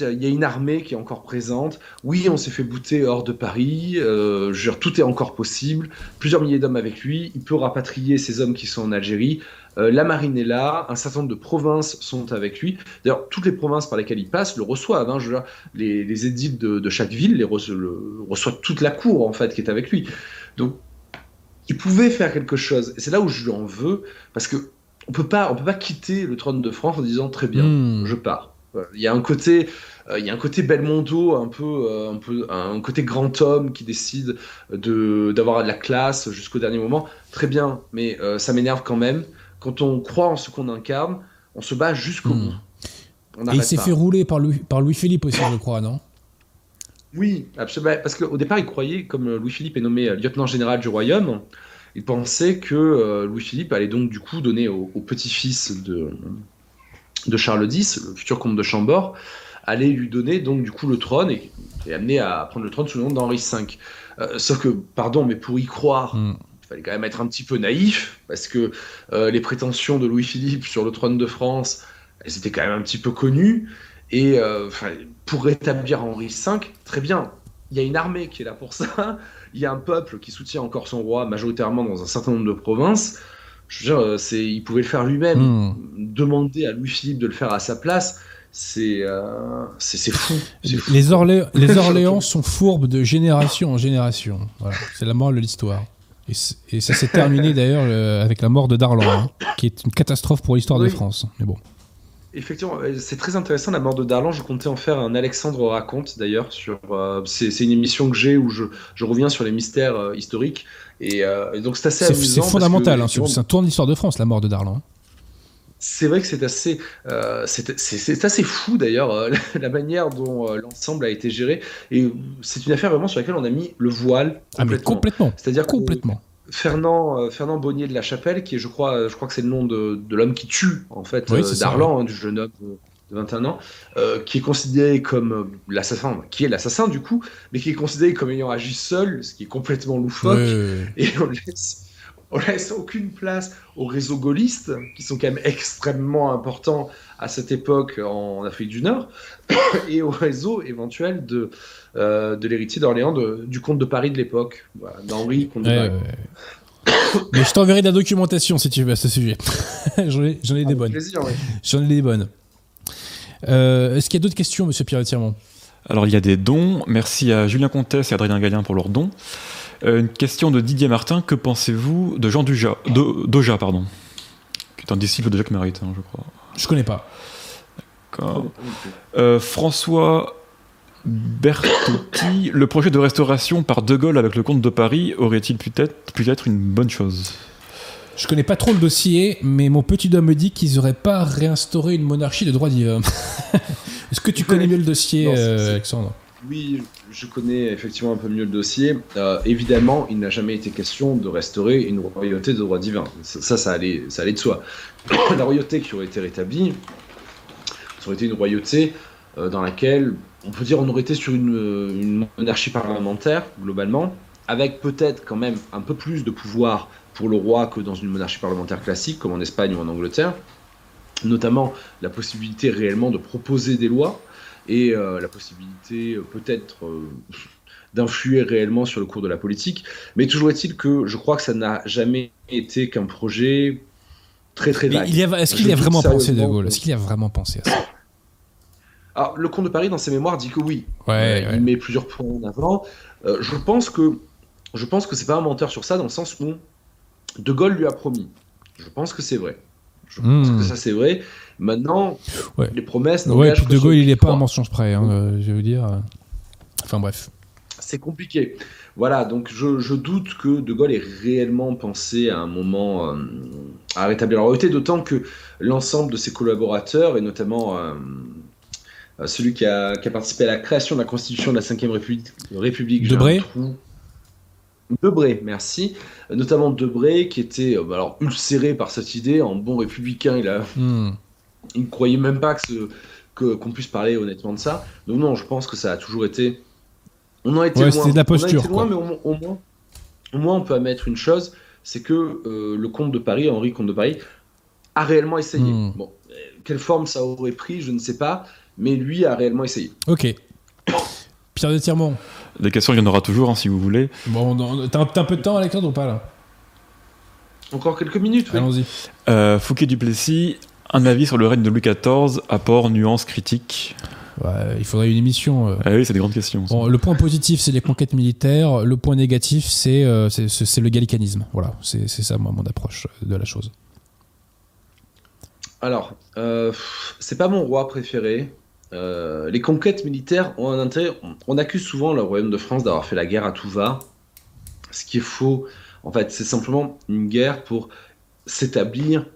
Il y a une armée qui est encore présente. Oui, on s'est fait bouter hors de Paris. Euh, tout est encore possible. Plusieurs milliers d'hommes avec lui. Il peut rapatrier ces hommes qui sont en Algérie. Euh, la marine est là. Un certain nombre de provinces sont avec lui. D'ailleurs, toutes les provinces par lesquelles il passe le reçoivent. Hein. je les, les édits de, chaque ville les reçoivent toute la cour en fait qui est avec lui. Donc il pouvait faire quelque chose. Et c'est là où je lui en veux, parce que on peut pas, on peut pas quitter le trône de France en disant très bien, hmm. je pars. Il y a un côté, euh, il y a un côté Belmondo, un peu, euh, un peu, un côté grand homme qui décide de d'avoir de la classe jusqu'au dernier moment. Très bien, mais euh, ça m'énerve quand même. Quand on croit en ce qu'on incarne, on se bat jusqu'au hmm. bout. Et il s'est fait rouler par Louis, par Louis Philippe aussi, je crois, non? Oui, absolument. Parce qu'au départ, il croyait, comme Louis-Philippe est nommé lieutenant général du royaume, il pensait que euh, Louis-Philippe allait donc du coup donner au, petit-fils de, de Charles X, le futur comte de Chambord, allait lui donner donc du coup le trône et, et amener à prendre le trône sous le nom d'Henri V. Euh, sauf que, pardon, mais pour y croire, Mm. il fallait quand même être un petit peu naïf, parce que euh, les prétentions de Louis-Philippe sur le trône de France, elles étaient quand même un petit peu connues. Et euh, pour rétablir Henri V, très bien, il y a une armée qui est là pour ça, il y a un peuple qui soutient encore son roi majoritairement dans un certain nombre de provinces. Je veux dire, euh, c'est, il pouvait le faire lui-même. Hmm. Demander à Louis-Philippe de le faire à sa place, c'est, euh, c'est, c'est fou. C'est fou. Les, Orlé- les Orléans sont fourbes de génération en génération. Voilà, c'est la morale de l'histoire. Et, ça s'est terminé d'ailleurs euh, avec la mort de Darlan, hein, qui est une catastrophe pour l'histoire de. France. Mais bon. Effectivement, euh, c'est très intéressant la mort de Darlan. Je comptais en faire un Alexandre raconte d'ailleurs. Sur, euh, c'est, c'est une émission que j'ai où je, je reviens sur les mystères euh, historiques. Et, euh, et donc c'est assez C'est amusant. c'est parce fondamental. que, hein, c'est un tour de l'histoire de France, la mort de Darlan. C'est vrai que c'est assez, euh, c'est, c'est- c'est assez fou d'ailleurs euh, la manière dont euh, l'ensemble a été géré. Et c'est une affaire vraiment sur laquelle on a mis le voile Ah, mais complètement. complètement. C'est-à-dire Complètement. Fernand, euh, Fernand Bonnier de la Chapelle, qui est, je crois, euh, je crois que c'est le nom de, de l'homme qui tue, en fait, Oui, euh, Darlan, hein, du jeune homme de, de 21 ans, euh, qui est considéré comme l'assassin, qui est l'assassin du coup, mais qui est considéré comme ayant agi seul, ce qui est complètement loufoque, et on laisse, on laisse aucune place aux réseaux gaullistes, qui sont quand même extrêmement importants à cette époque en Afrique du Nord, et au réseau éventuel de, euh, de l'héritier d'Orléans, de- du comte de Paris de l'époque, voilà, d'Henri, comte de Ouais, Paris. ouais, ouais. Mais je t'enverrai de la documentation si tu veux à ce sujet. j'en ai, j'en ai des Avec bonnes. J'en ai des bonnes. Euh, Est-ce qu'il y a d'autres questions, monsieur Pierre Tirmont Alors il y a des dons. Merci à Julien Comtesse et Adrien Gallien pour leurs dons. Euh, une question de Didier Martin. Que pensez-vous de Jean Duja, Do- Doja, pardon, qui est un disciple de Jacques Maritain, je crois. Je connais pas. D'accord. Euh, François Bertotti, le projet de restauration par De Gaulle avec le comte de Paris aurait-il peut-être pu être une bonne chose? Je connais pas trop le dossier, mais mon petit doigt me dit qu'ils auraient pas réinstauré une monarchie de droit divin. Est-ce que tu connais mieux le dossier, Non, euh, Alexandre? Oui, je connais effectivement un peu mieux le dossier. Euh, évidemment, il n'a jamais été question de restaurer une royauté de droit divin. Ça, ça, ça allait, ça allait de soi. La royauté qui aurait été rétablie, ça aurait été une royauté euh, dans laquelle, on peut dire, on aurait été sur une, euh, une monarchie parlementaire, globalement, avec peut-être quand même un peu plus de pouvoir pour le roi que dans une monarchie parlementaire classique, comme en Espagne ou en Angleterre. Notamment la possibilité réellement de proposer des lois et euh, la possibilité euh, peut-être euh, d'influer réellement sur le cours de la politique. Mais toujours est-il que je crois que ça n'a jamais été qu'un projet très très vague. Est-ce qu'il y a vraiment pensé de Gaulle? Est-ce qu'il y a vraiment pensé à ça? Alors, le comte de Paris, dans ses mémoires, dit que oui. Ouais, Euh, ouais. Il met plusieurs points en avant. Euh, je pense que je pense que c'est pas un menteur sur ça, dans le sens où De Gaulle lui a promis. Je pense que c'est vrai. Je pense Hmm. que ça c'est vrai. Maintenant, Ouais. les promesses. Ouais, puis De Gaulle, il est pas un mensonge près, hein, euh, je veux dire. Enfin bref. C'est compliqué. Voilà, donc je, je doute que De Gaulle ait réellement pensé à un moment euh, à rétablir la royauté, d'autant que l'ensemble de ses collaborateurs, et notamment euh, celui qui a, qui a participé à la création de la constitution de la 5ème République, République Debré. Debré, merci. Euh, Notamment Debré, qui était euh, bah, alors, ulcéré par cette idée, en bon républicain, il a, Hmm. il ne croyait même pas que ce- que- qu'on puisse parler honnêtement de ça. Donc non, je pense que ça a toujours été. On en a été Ouais, loin. c'était de la On en a posture, été loin, quoi. mais au, mo- au moins, au moins, on peut admettre une chose, c'est que euh, le comte de Paris, Henri comte de Paris, a réellement essayé. Hmm. Bon, euh, quelle forme ça aurait pris, je ne sais pas, mais lui a réellement essayé. Ok. Pierre de Tirmont. Des questions, il y en aura toujours, hein, si vous voulez. Bon, on- t'as un, peu de temps, Alexandre, ou pas là? Encore quelques minutes. oui. Allons-y. Euh, Fouquet Duplessis, un avis sur le règne de Louis XIV, apport, nuance, critique? Ouais, il faudrait une émission. euh. Ah oui, c'est des grandes questions. Bon, le point positif, c'est les conquêtes militaires. Le point négatif, c'est euh, le gallicanisme. Voilà, c'est c'est ça, moi, mon approche de la chose. Alors, euh, c'est pas mon roi préféré. Euh, les conquêtes militaires ont un intérêt. On, on accuse souvent le royaume de France d'avoir fait la guerre à tout va. Ce qui est faux. En fait, c'est simplement une guerre pour s'établir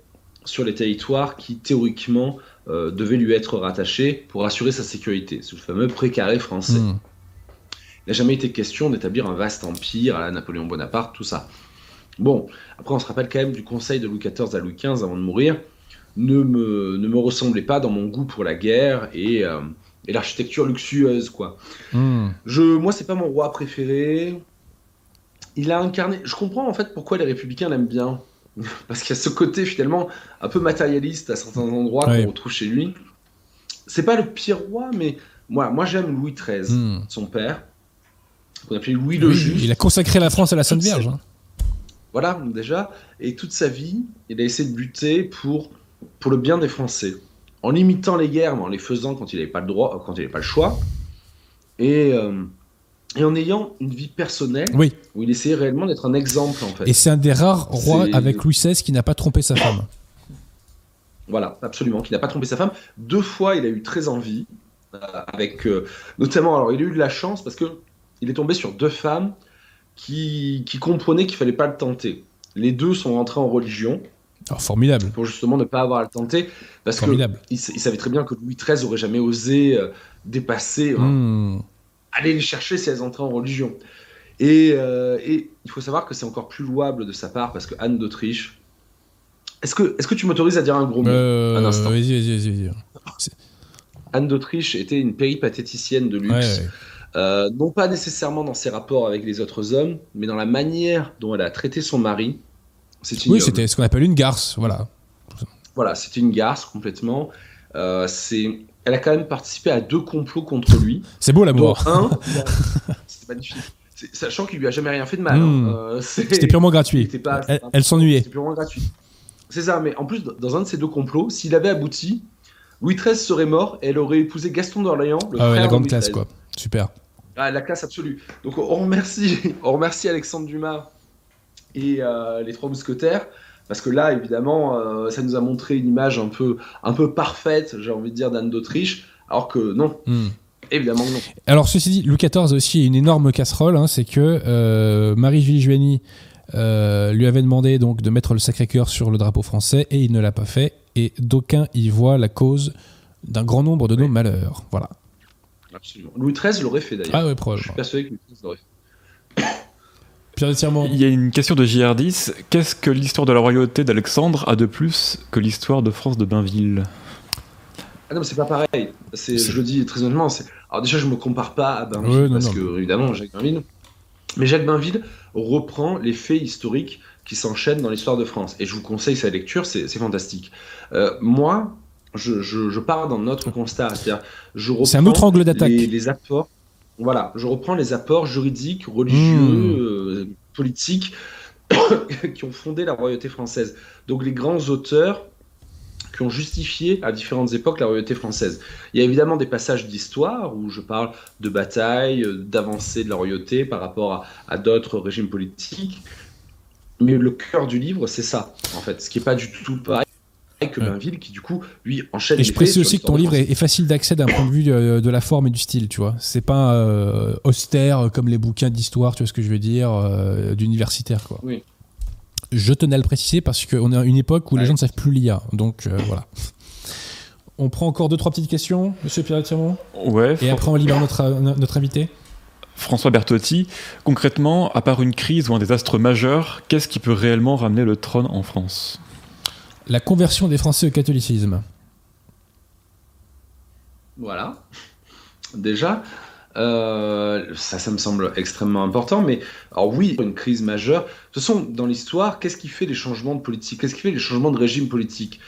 sur les territoires qui, théoriquement, euh, devaient lui être rattachés pour assurer sa sécurité. C'est le fameux précaré français. Hmm. Il n'a jamais été question d'établir un vaste empire à la Napoléon Bonaparte, tout ça. Bon, après on se rappelle quand même du conseil de Louis XIV à Louis XV avant de mourir. Ne me, ne me ressemblait pas dans mon goût pour la guerre et, euh, et l'architecture luxueuse, quoi. Hmm. Je, moi, c'est pas mon roi préféré. Il a incarné. Je comprends en fait pourquoi les républicains l'aiment bien. Parce qu'il y a ce côté finalement un peu matérialiste à certains endroits qu'on retrouve chez lui. C'est pas le pire roi, mais moi, moi j'aime Louis XIII, Hmm. son père, qu'on appelait Louis le Oui, Juste. il a consacré la France à la Sainte sa- Vierge. hein. Voilà, déjà. Et toute sa vie, il a essayé de lutter pour, pour le bien des Français. En limitant les guerres, mais en les faisant quand il n'avait pas le droit, quand il n'avait pas le choix. Et, euh, et en ayant une vie personnelle Oui, où il essayait réellement d'être un exemple, en fait. et c'est un des rares rois avec Louis XVI qui n'a pas trompé sa femme. Voilà, absolument, qui n'a pas trompé sa femme. Deux fois, il a eu très envie, euh, avec euh, notamment, alors il a eu de la chance parce que il est tombé sur deux femmes qui, qui comprenaient qu'il fallait pas le tenter. Les deux sont rentrés en religion Alors, formidable, pour justement ne pas avoir à le tenter, parce que formidable. il, s- il savait très bien que Louis XIII aurait jamais osé euh, dépasser, Hmm. aller les chercher si elles entraient en religion. Et, euh, et il faut savoir que c'est encore plus louable de sa part parce que Anne d'Autriche. Est-ce que, est-ce que tu m'autorises à dire un gros mot? Euh, Un instant. Vas-y, vas-y, vas-y. Anne d'Autriche était une péripatéticienne de luxe. Ouais, ouais. Euh, non pas nécessairement dans ses rapports avec les autres hommes, mais dans la manière dont elle a traité son mari. C'est une, Oui, c'était ce qu'on appelle une garce, voilà. voilà, c'était une garce complètement. Euh, c'est, elle a quand même participé à deux complots contre lui. C'est beau l'amour. un, c'est magnifique. C'est- Sachant qu'il lui a jamais rien fait de mal. Hmm. hein. Euh, c'est- C'était purement gratuit. pas- Elle, elle s'ennuyait. C'était purement gratuit. C'est ça, mais en plus, dans un de ces deux complots, s'il avait abouti, Louis XIII serait mort et elle aurait épousé Gaston d'Orléans, le Ah ouais, frère la de grande Louis classe, XIII. quoi. Super. Ah, la classe absolue. Donc on remercie, on remercie Alexandre Dumas et euh, les trois mousquetaires. Parce que là, évidemment, euh, ça nous a montré une image un peu, un peu parfaite, j'ai envie de dire, d'Anne d'Autriche. Alors que non, Hmm. évidemment que non. Alors, ceci dit, Louis XIV a aussi une énorme casserole, hein, c'est que euh, Marie-Julie euh, lui avait demandé donc de mettre le Sacré-Cœur sur le drapeau français et il ne l'a pas fait. Et d'aucuns y voient la cause d'un grand nombre de nos Oui. malheurs. Voilà. Absolument. Louis XIII l'aurait fait d'ailleurs. Ah ouais, Je suis probablement. persuadé que Louis XIII l'aurait fait. Il y a une question de JR10. Qu'est-ce que l'histoire de la royauté d'Alexandre a de plus que l'histoire de France de Bainville? Ah non, mais c'est pas pareil. C'est, C'est- je le dis très honnêtement. C'est... Alors déjà, je me compare pas à Bainville Ouais, non, parce non. que évidemment, Jacques Bainville. Mais Jacques Bainville reprend les faits historiques qui s'enchaînent dans l'histoire de France. Et je vous conseille sa lecture, c'est, c'est fantastique. Euh, moi, je, je, je pars dans notre constat, c'est-à-dire, je reprends C'est un autre angle d'attaque. les, les apports. Voilà, je reprends les apports juridiques, religieux, Hmm. euh, politiques qui ont fondé la royauté française. Donc les grands auteurs qui ont justifié à différentes époques la royauté française. Il y a évidemment des passages d'histoire où je parle de batailles, d'avancées de la royauté par rapport à, à d'autres régimes politiques. Mais le cœur du livre, c'est ça, en fait. Ce qui n'est pas du tout pareil que Ouais. Bainville, qui du coup, lui, enchaîne Et je précise aussi que ton livre est, est facile d'accès d'un point de vue de, de la forme et du style, tu vois. C'est pas euh, austère comme les bouquins d'histoire, tu vois ce que je veux dire, euh, d'universitaire, quoi. Oui. Je tenais à le préciser parce qu'on est à une époque où les gens ne savent plus lire, donc euh, voilà. On prend encore deux, trois petites questions, monsieur Pierre Tirmont Ouais. Et après, on libère notre, notre invité François Bertotti. Concrètement, à part une crise ou un désastre majeur, qu'est-ce qui peut réellement ramener le trône en France? La conversion des Français au catholicisme. Voilà. Déjà, euh, ça, ça me semble extrêmement important. Mais alors oui, une crise majeure. De toute façon, dans l'histoire, qu'est-ce qui fait les changements de politique? Qu'est-ce qui fait les changements de régime politique?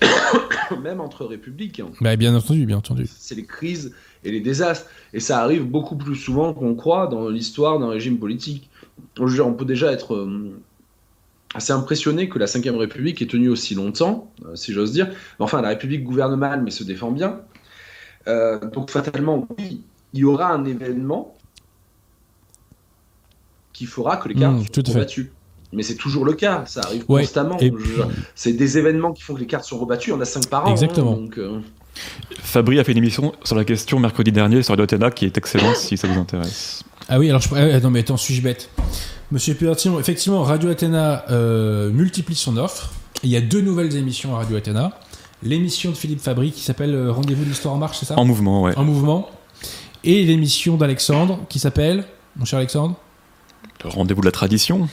Même entre républiques. Bah, bien entendu, bien entendu. c'est les crises et les désastres. Et ça arrive beaucoup plus souvent qu'on croit dans l'histoire d'un régime politique. Je veux dire, on peut déjà être euh, assez impressionné que la Ve République ait tenu aussi longtemps, euh, si j'ose dire. Enfin, la République gouverne mal, mais se défend bien. Euh, donc fatalement, oui, il y aura un événement qui fera que les cartes Mmh, sont fait. rebattues. Mais c'est toujours le cas, ça arrive Ouais, constamment. Et C'est des événements qui font que les cartes sont rebattues, on a 5 par an. hein, Exactement. donc, euh, Fabri a fait une émission sur la question mercredi dernier sur Athéna qui est excellente si ça vous intéresse. Ah oui, alors je. ah, non, mais attends, suis-je bête? Monsieur Pierre Tirmont, effectivement, Radio Athéna euh, multiplie son offre. Il y a deux nouvelles émissions à Radio Athéna. L'émission de Philippe Fabry qui s'appelle euh, Rendez-vous de l'Histoire en marche, c'est ça? En mouvement, ouais. En mouvement. Et l'émission d'Alexandre qui s'appelle, mon cher Alexandre? Le rendez-vous de la tradition.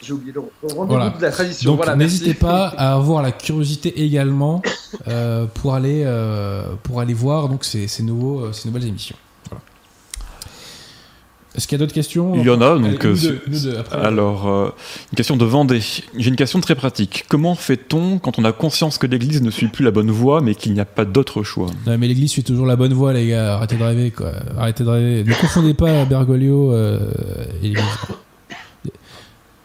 J'ai oublié le rendez-vous Voilà. de la tradition. Donc Voilà, n'hésitez pas à avoir la curiosité également euh, pour aller euh, pour aller voir donc ces, ces nouveaux ces nouvelles émissions. Est-ce qu'il y a d'autres questions Il y en a, Allez, donc. nous euh, deux, nous deux, après. Alors, euh, une question de Vendée. J'ai une question très pratique. Comment fait-on quand on a conscience que l'Église ne suit plus la bonne voie, mais qu'il n'y a pas d'autre choix? Non, mais l'église suit toujours la bonne voie, les gars. Arrêtez de rêver, quoi. Arrêtez de rêver. Ne confondez pas Bergoglio euh, et l'église.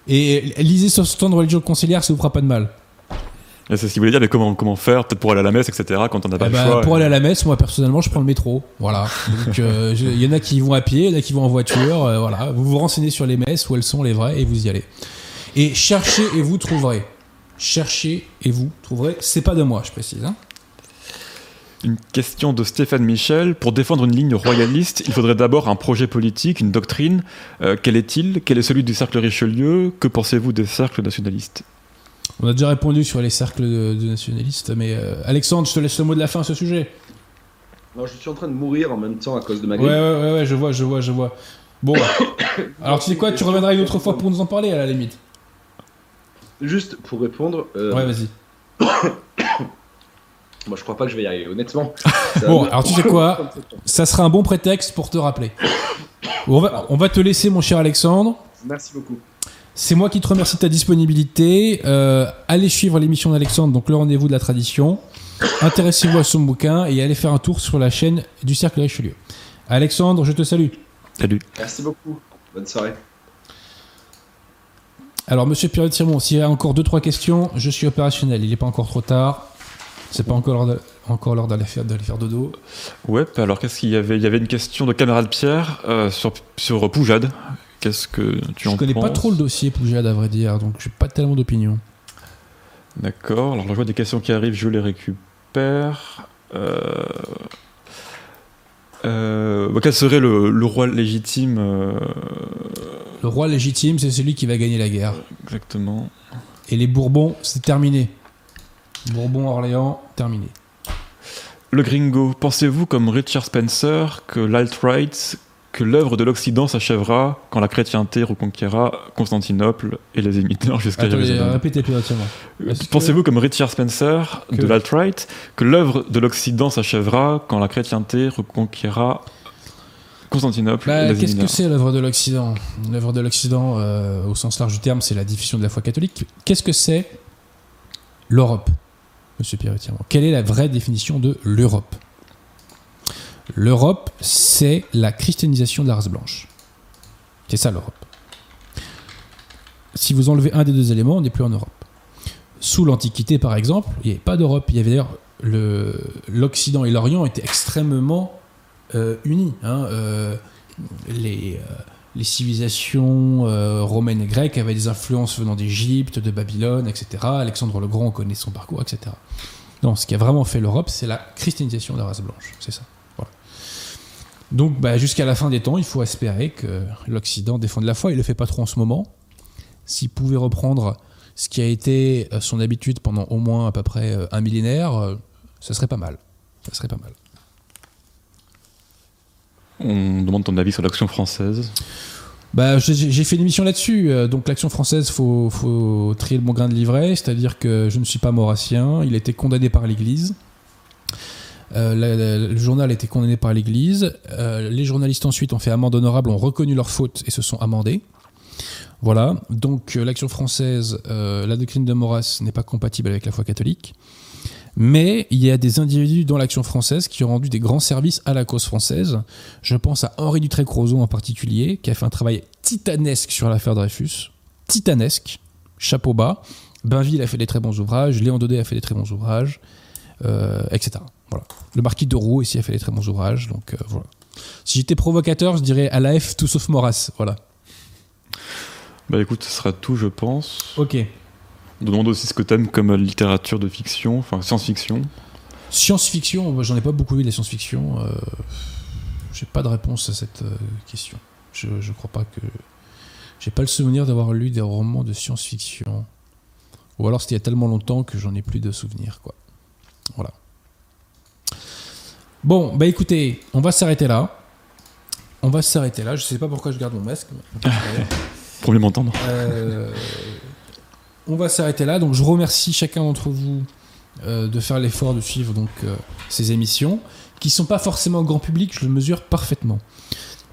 Et lisez sur ce temps de religion conciliaire, ça vous fera pas de mal. C'est ce qu'il voulait dire, mais comment, comment faire, peut-être pour aller à la messe, etc., quand on n'a pas Eh le ben, choix. pour aller à la messe, moi personnellement, je prends le métro. Voilà. Donc, euh, il y en a qui vont à pied, il y en a qui vont en voiture. euh, voilà. Vous vous renseignez sur les messes, où elles sont les vraies, et vous y allez. Et cherchez et vous trouverez. Cherchez et vous trouverez. C'est pas de moi, je précise. hein. Une question de Stéphane Michel. Pour défendre une ligne royaliste, il faudrait d'abord un projet politique, une doctrine. Euh, quel est-il? Quel est celui du cercle Richelieu? Que pensez-vous des cercles nationalistes? On a déjà répondu sur les cercles de, de nationalistes, mais euh, Alexandre, je te laisse le mot de la fin à ce sujet. Non, je suis en train de mourir en même temps à cause de ma grippe. ouais, ouais, ouais, je vois, je vois, je vois. Bon, alors tu sais quoi, tu reviendras une autre fois pour nous en parler à la limite. Juste pour répondre, euh, Ouais, vas-y. moi je crois pas que je vais y arriver, honnêtement. Bon, alors tu sais quoi Ça sera un bon prétexte pour te rappeler. On va, on va te laisser, mon cher Alexandre. Merci beaucoup. C'est moi qui te remercie de ta disponibilité. Euh, allez suivre l'émission d'Alexandre, donc le rendez-vous de la tradition. Intéressez-vous à son bouquin et allez faire un tour sur la chaîne du Cercle Richelieu. Alexandre, je te salue. Salut. Merci beaucoup. Bonne soirée. Alors, monsieur Pierre Tirmont, s'il y a encore 2-3 questions, je suis opérationnel. Il n'est pas encore trop tard. C'est pas encore l'heure de- encore l'heure d'aller faire, d'aller faire dodo. Ouais, alors qu'est-ce qu'il y avait? Il y avait une question de camarade Pierre euh, sur, sur Poujade. Qu'est-ce que tu Je en connais pas trop le dossier Poujade, à vrai dire, donc j'ai pas tellement d'opinion. D'accord, alors je vois des questions qui arrivent, je les récupère. Euh... Euh, bah, quel serait le, le roi légitime euh, Le roi légitime, c'est celui qui va gagner la guerre. Exactement. Et les Bourbons, c'est terminé. Bourbon, Orléans, terminé. Le gringo, pensez-vous comme Richard Spencer que l'alt-right, que l'œuvre de l'Occident s'achèvera quand la chrétienté reconquérera Constantinople et les imiteurs jusqu'à Jérusalem. répétez plus. Euh, est-ce que- Pensez-vous comme Richard Spencer Que- de l'alt-right que l'œuvre de l'Occident s'achèvera quand la chrétienté reconquérera Constantinople Bah, et les Qu'est-ce que c'est l'œuvre de l'Occident? L'œuvre de l'Occident, euh, au sens large du terme, c'est la diffusion de la foi catholique. Qu'est-ce que c'est? l'Europe, monsieur Pierre Quelle est la vraie définition de l'Europe? L'Europe, c'est la christianisation de la race blanche. C'est ça l'Europe. Si vous enlevez un des deux éléments, on n'est plus en Europe. Sous l'Antiquité, par exemple, il n'y avait pas d'Europe. Il y avait d'ailleurs le- l'Occident et l'Orient étaient extrêmement euh, unis. hein. Euh, les, euh, les civilisations romaines et grecques avaient des influences venant d'Égypte, de Babylone, etc. Alexandre le Grand, on connaît son parcours, etc. Non, ce qui a vraiment fait l'Europe, c'est la christianisation de la race blanche. C'est ça. Donc, bah, jusqu'à la fin des temps, il faut espérer que l'Occident défende la foi. Il le fait pas trop en ce moment. S'il pouvait reprendre ce qui a été euh, son habitude pendant au moins à peu près euh, un millénaire, euh, ça serait pas mal. Ça serait pas mal. On demande ton avis sur l'action française. Bah, j'ai fait une émission là-dessus. Donc, l'action française, faut, faut trier le bon grain de livret. C'est-à-dire que je ne suis pas maurassien. Il a été condamné par l'Église. Euh, le journal a été condamné par l'Église. Euh, les journalistes ensuite ont fait amende honorable, ont reconnu leur faute et se sont amendés. Voilà. Donc, euh, l'action française, la doctrine de Maurras n'est pas compatible avec la foi catholique. Mais il y a des individus dans l'action française qui ont rendu des grands services à la cause française. Je pense à Henri Dutré-Crozon en particulier, qui a fait un travail titanesque sur l'affaire Dreyfus. Titanesque. Chapeau bas. Bainville a fait des très bons ouvrages. Léon Daudet a fait des très bons ouvrages. etc. Voilà. Le marquis de Roux ici a fait des très bons ouvrages. Donc euh, voilà. Si j'étais provocateur, je dirais à la F tout sauf Maurras. Voilà. Bah écoute, ce sera tout, je pense. Ok. On demande aussi ce que t'aimes comme littérature de fiction, enfin science-fiction. Science-fiction, moi, j'en ai pas beaucoup lu de la science-fiction. Euh, j'ai pas de réponse à cette euh, question. Je, je crois pas que. J'ai pas le souvenir d'avoir lu des romans de science-fiction. Ou alors c'était il y a tellement longtemps que j'en ai plus de souvenirs, quoi. Voilà. Bon, bah écoutez, on va s'arrêter là. On va s'arrêter là. Je sais pas pourquoi je garde mon masque. Premier m'entendre. Euh, on va s'arrêter là. Donc je remercie chacun d'entre vous euh, de faire l'effort de suivre donc euh, ces émissions, qui sont pas forcément grand public, je le mesure parfaitement.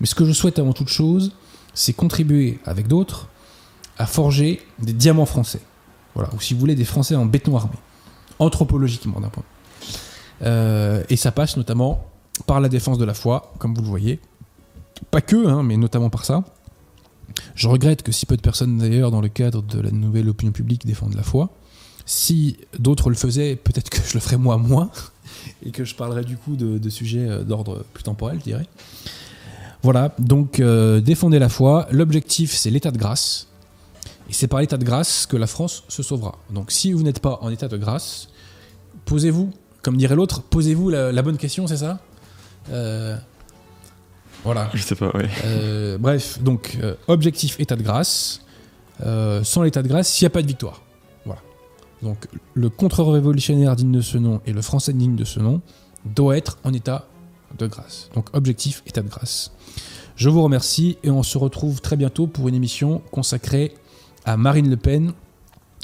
Mais ce que je souhaite avant toute chose, c'est contribuer avec d'autres à forger des diamants français. Voilà, ou si vous voulez, des Français en béton armé, anthropologiquement d'un point. Euh, et ça passe notamment par la défense de la foi, comme vous le voyez. Pas que, hein, mais notamment par ça. Je regrette que si peu de personnes d'ailleurs dans le cadre de la nouvelle opinion publique défendent la foi. Si d'autres le faisaient, peut-être que je le ferais moi moins et que je parlerais du coup de, sujets euh, d'ordre plus temporel, je dirais. Voilà, donc euh, défendez la foi. L'objectif, c'est l'état de grâce. Et c'est par l'état de grâce que la France se sauvera. Donc si vous n'êtes pas en état de grâce, posez-vous, comme dirait l'autre, posez-vous la, la bonne question, c'est ça Euh, Voilà. Je sais pas, ouais. Euh, bref, donc euh, objectif état de grâce. Euh, sans l'état de grâce, il n'y a pas de victoire. Voilà. Donc le contre-révolutionnaire digne de ce nom et le français digne de ce nom doit être en état de grâce. Donc objectif état de grâce. Je vous remercie et on se retrouve très bientôt pour une émission consacrée à Marine Le Pen.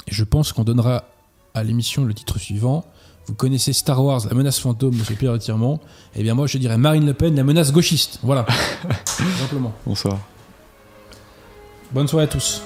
Je pense qu'on donnera à l'émission le titre suivant. Vous connaissez Star Wars, la menace fantôme, Monsieur Pierre Retirement. Eh bien moi je dirais Marine Le Pen, la menace gauchiste. Voilà. Simplement. Bonsoir. Bonne soirée à tous.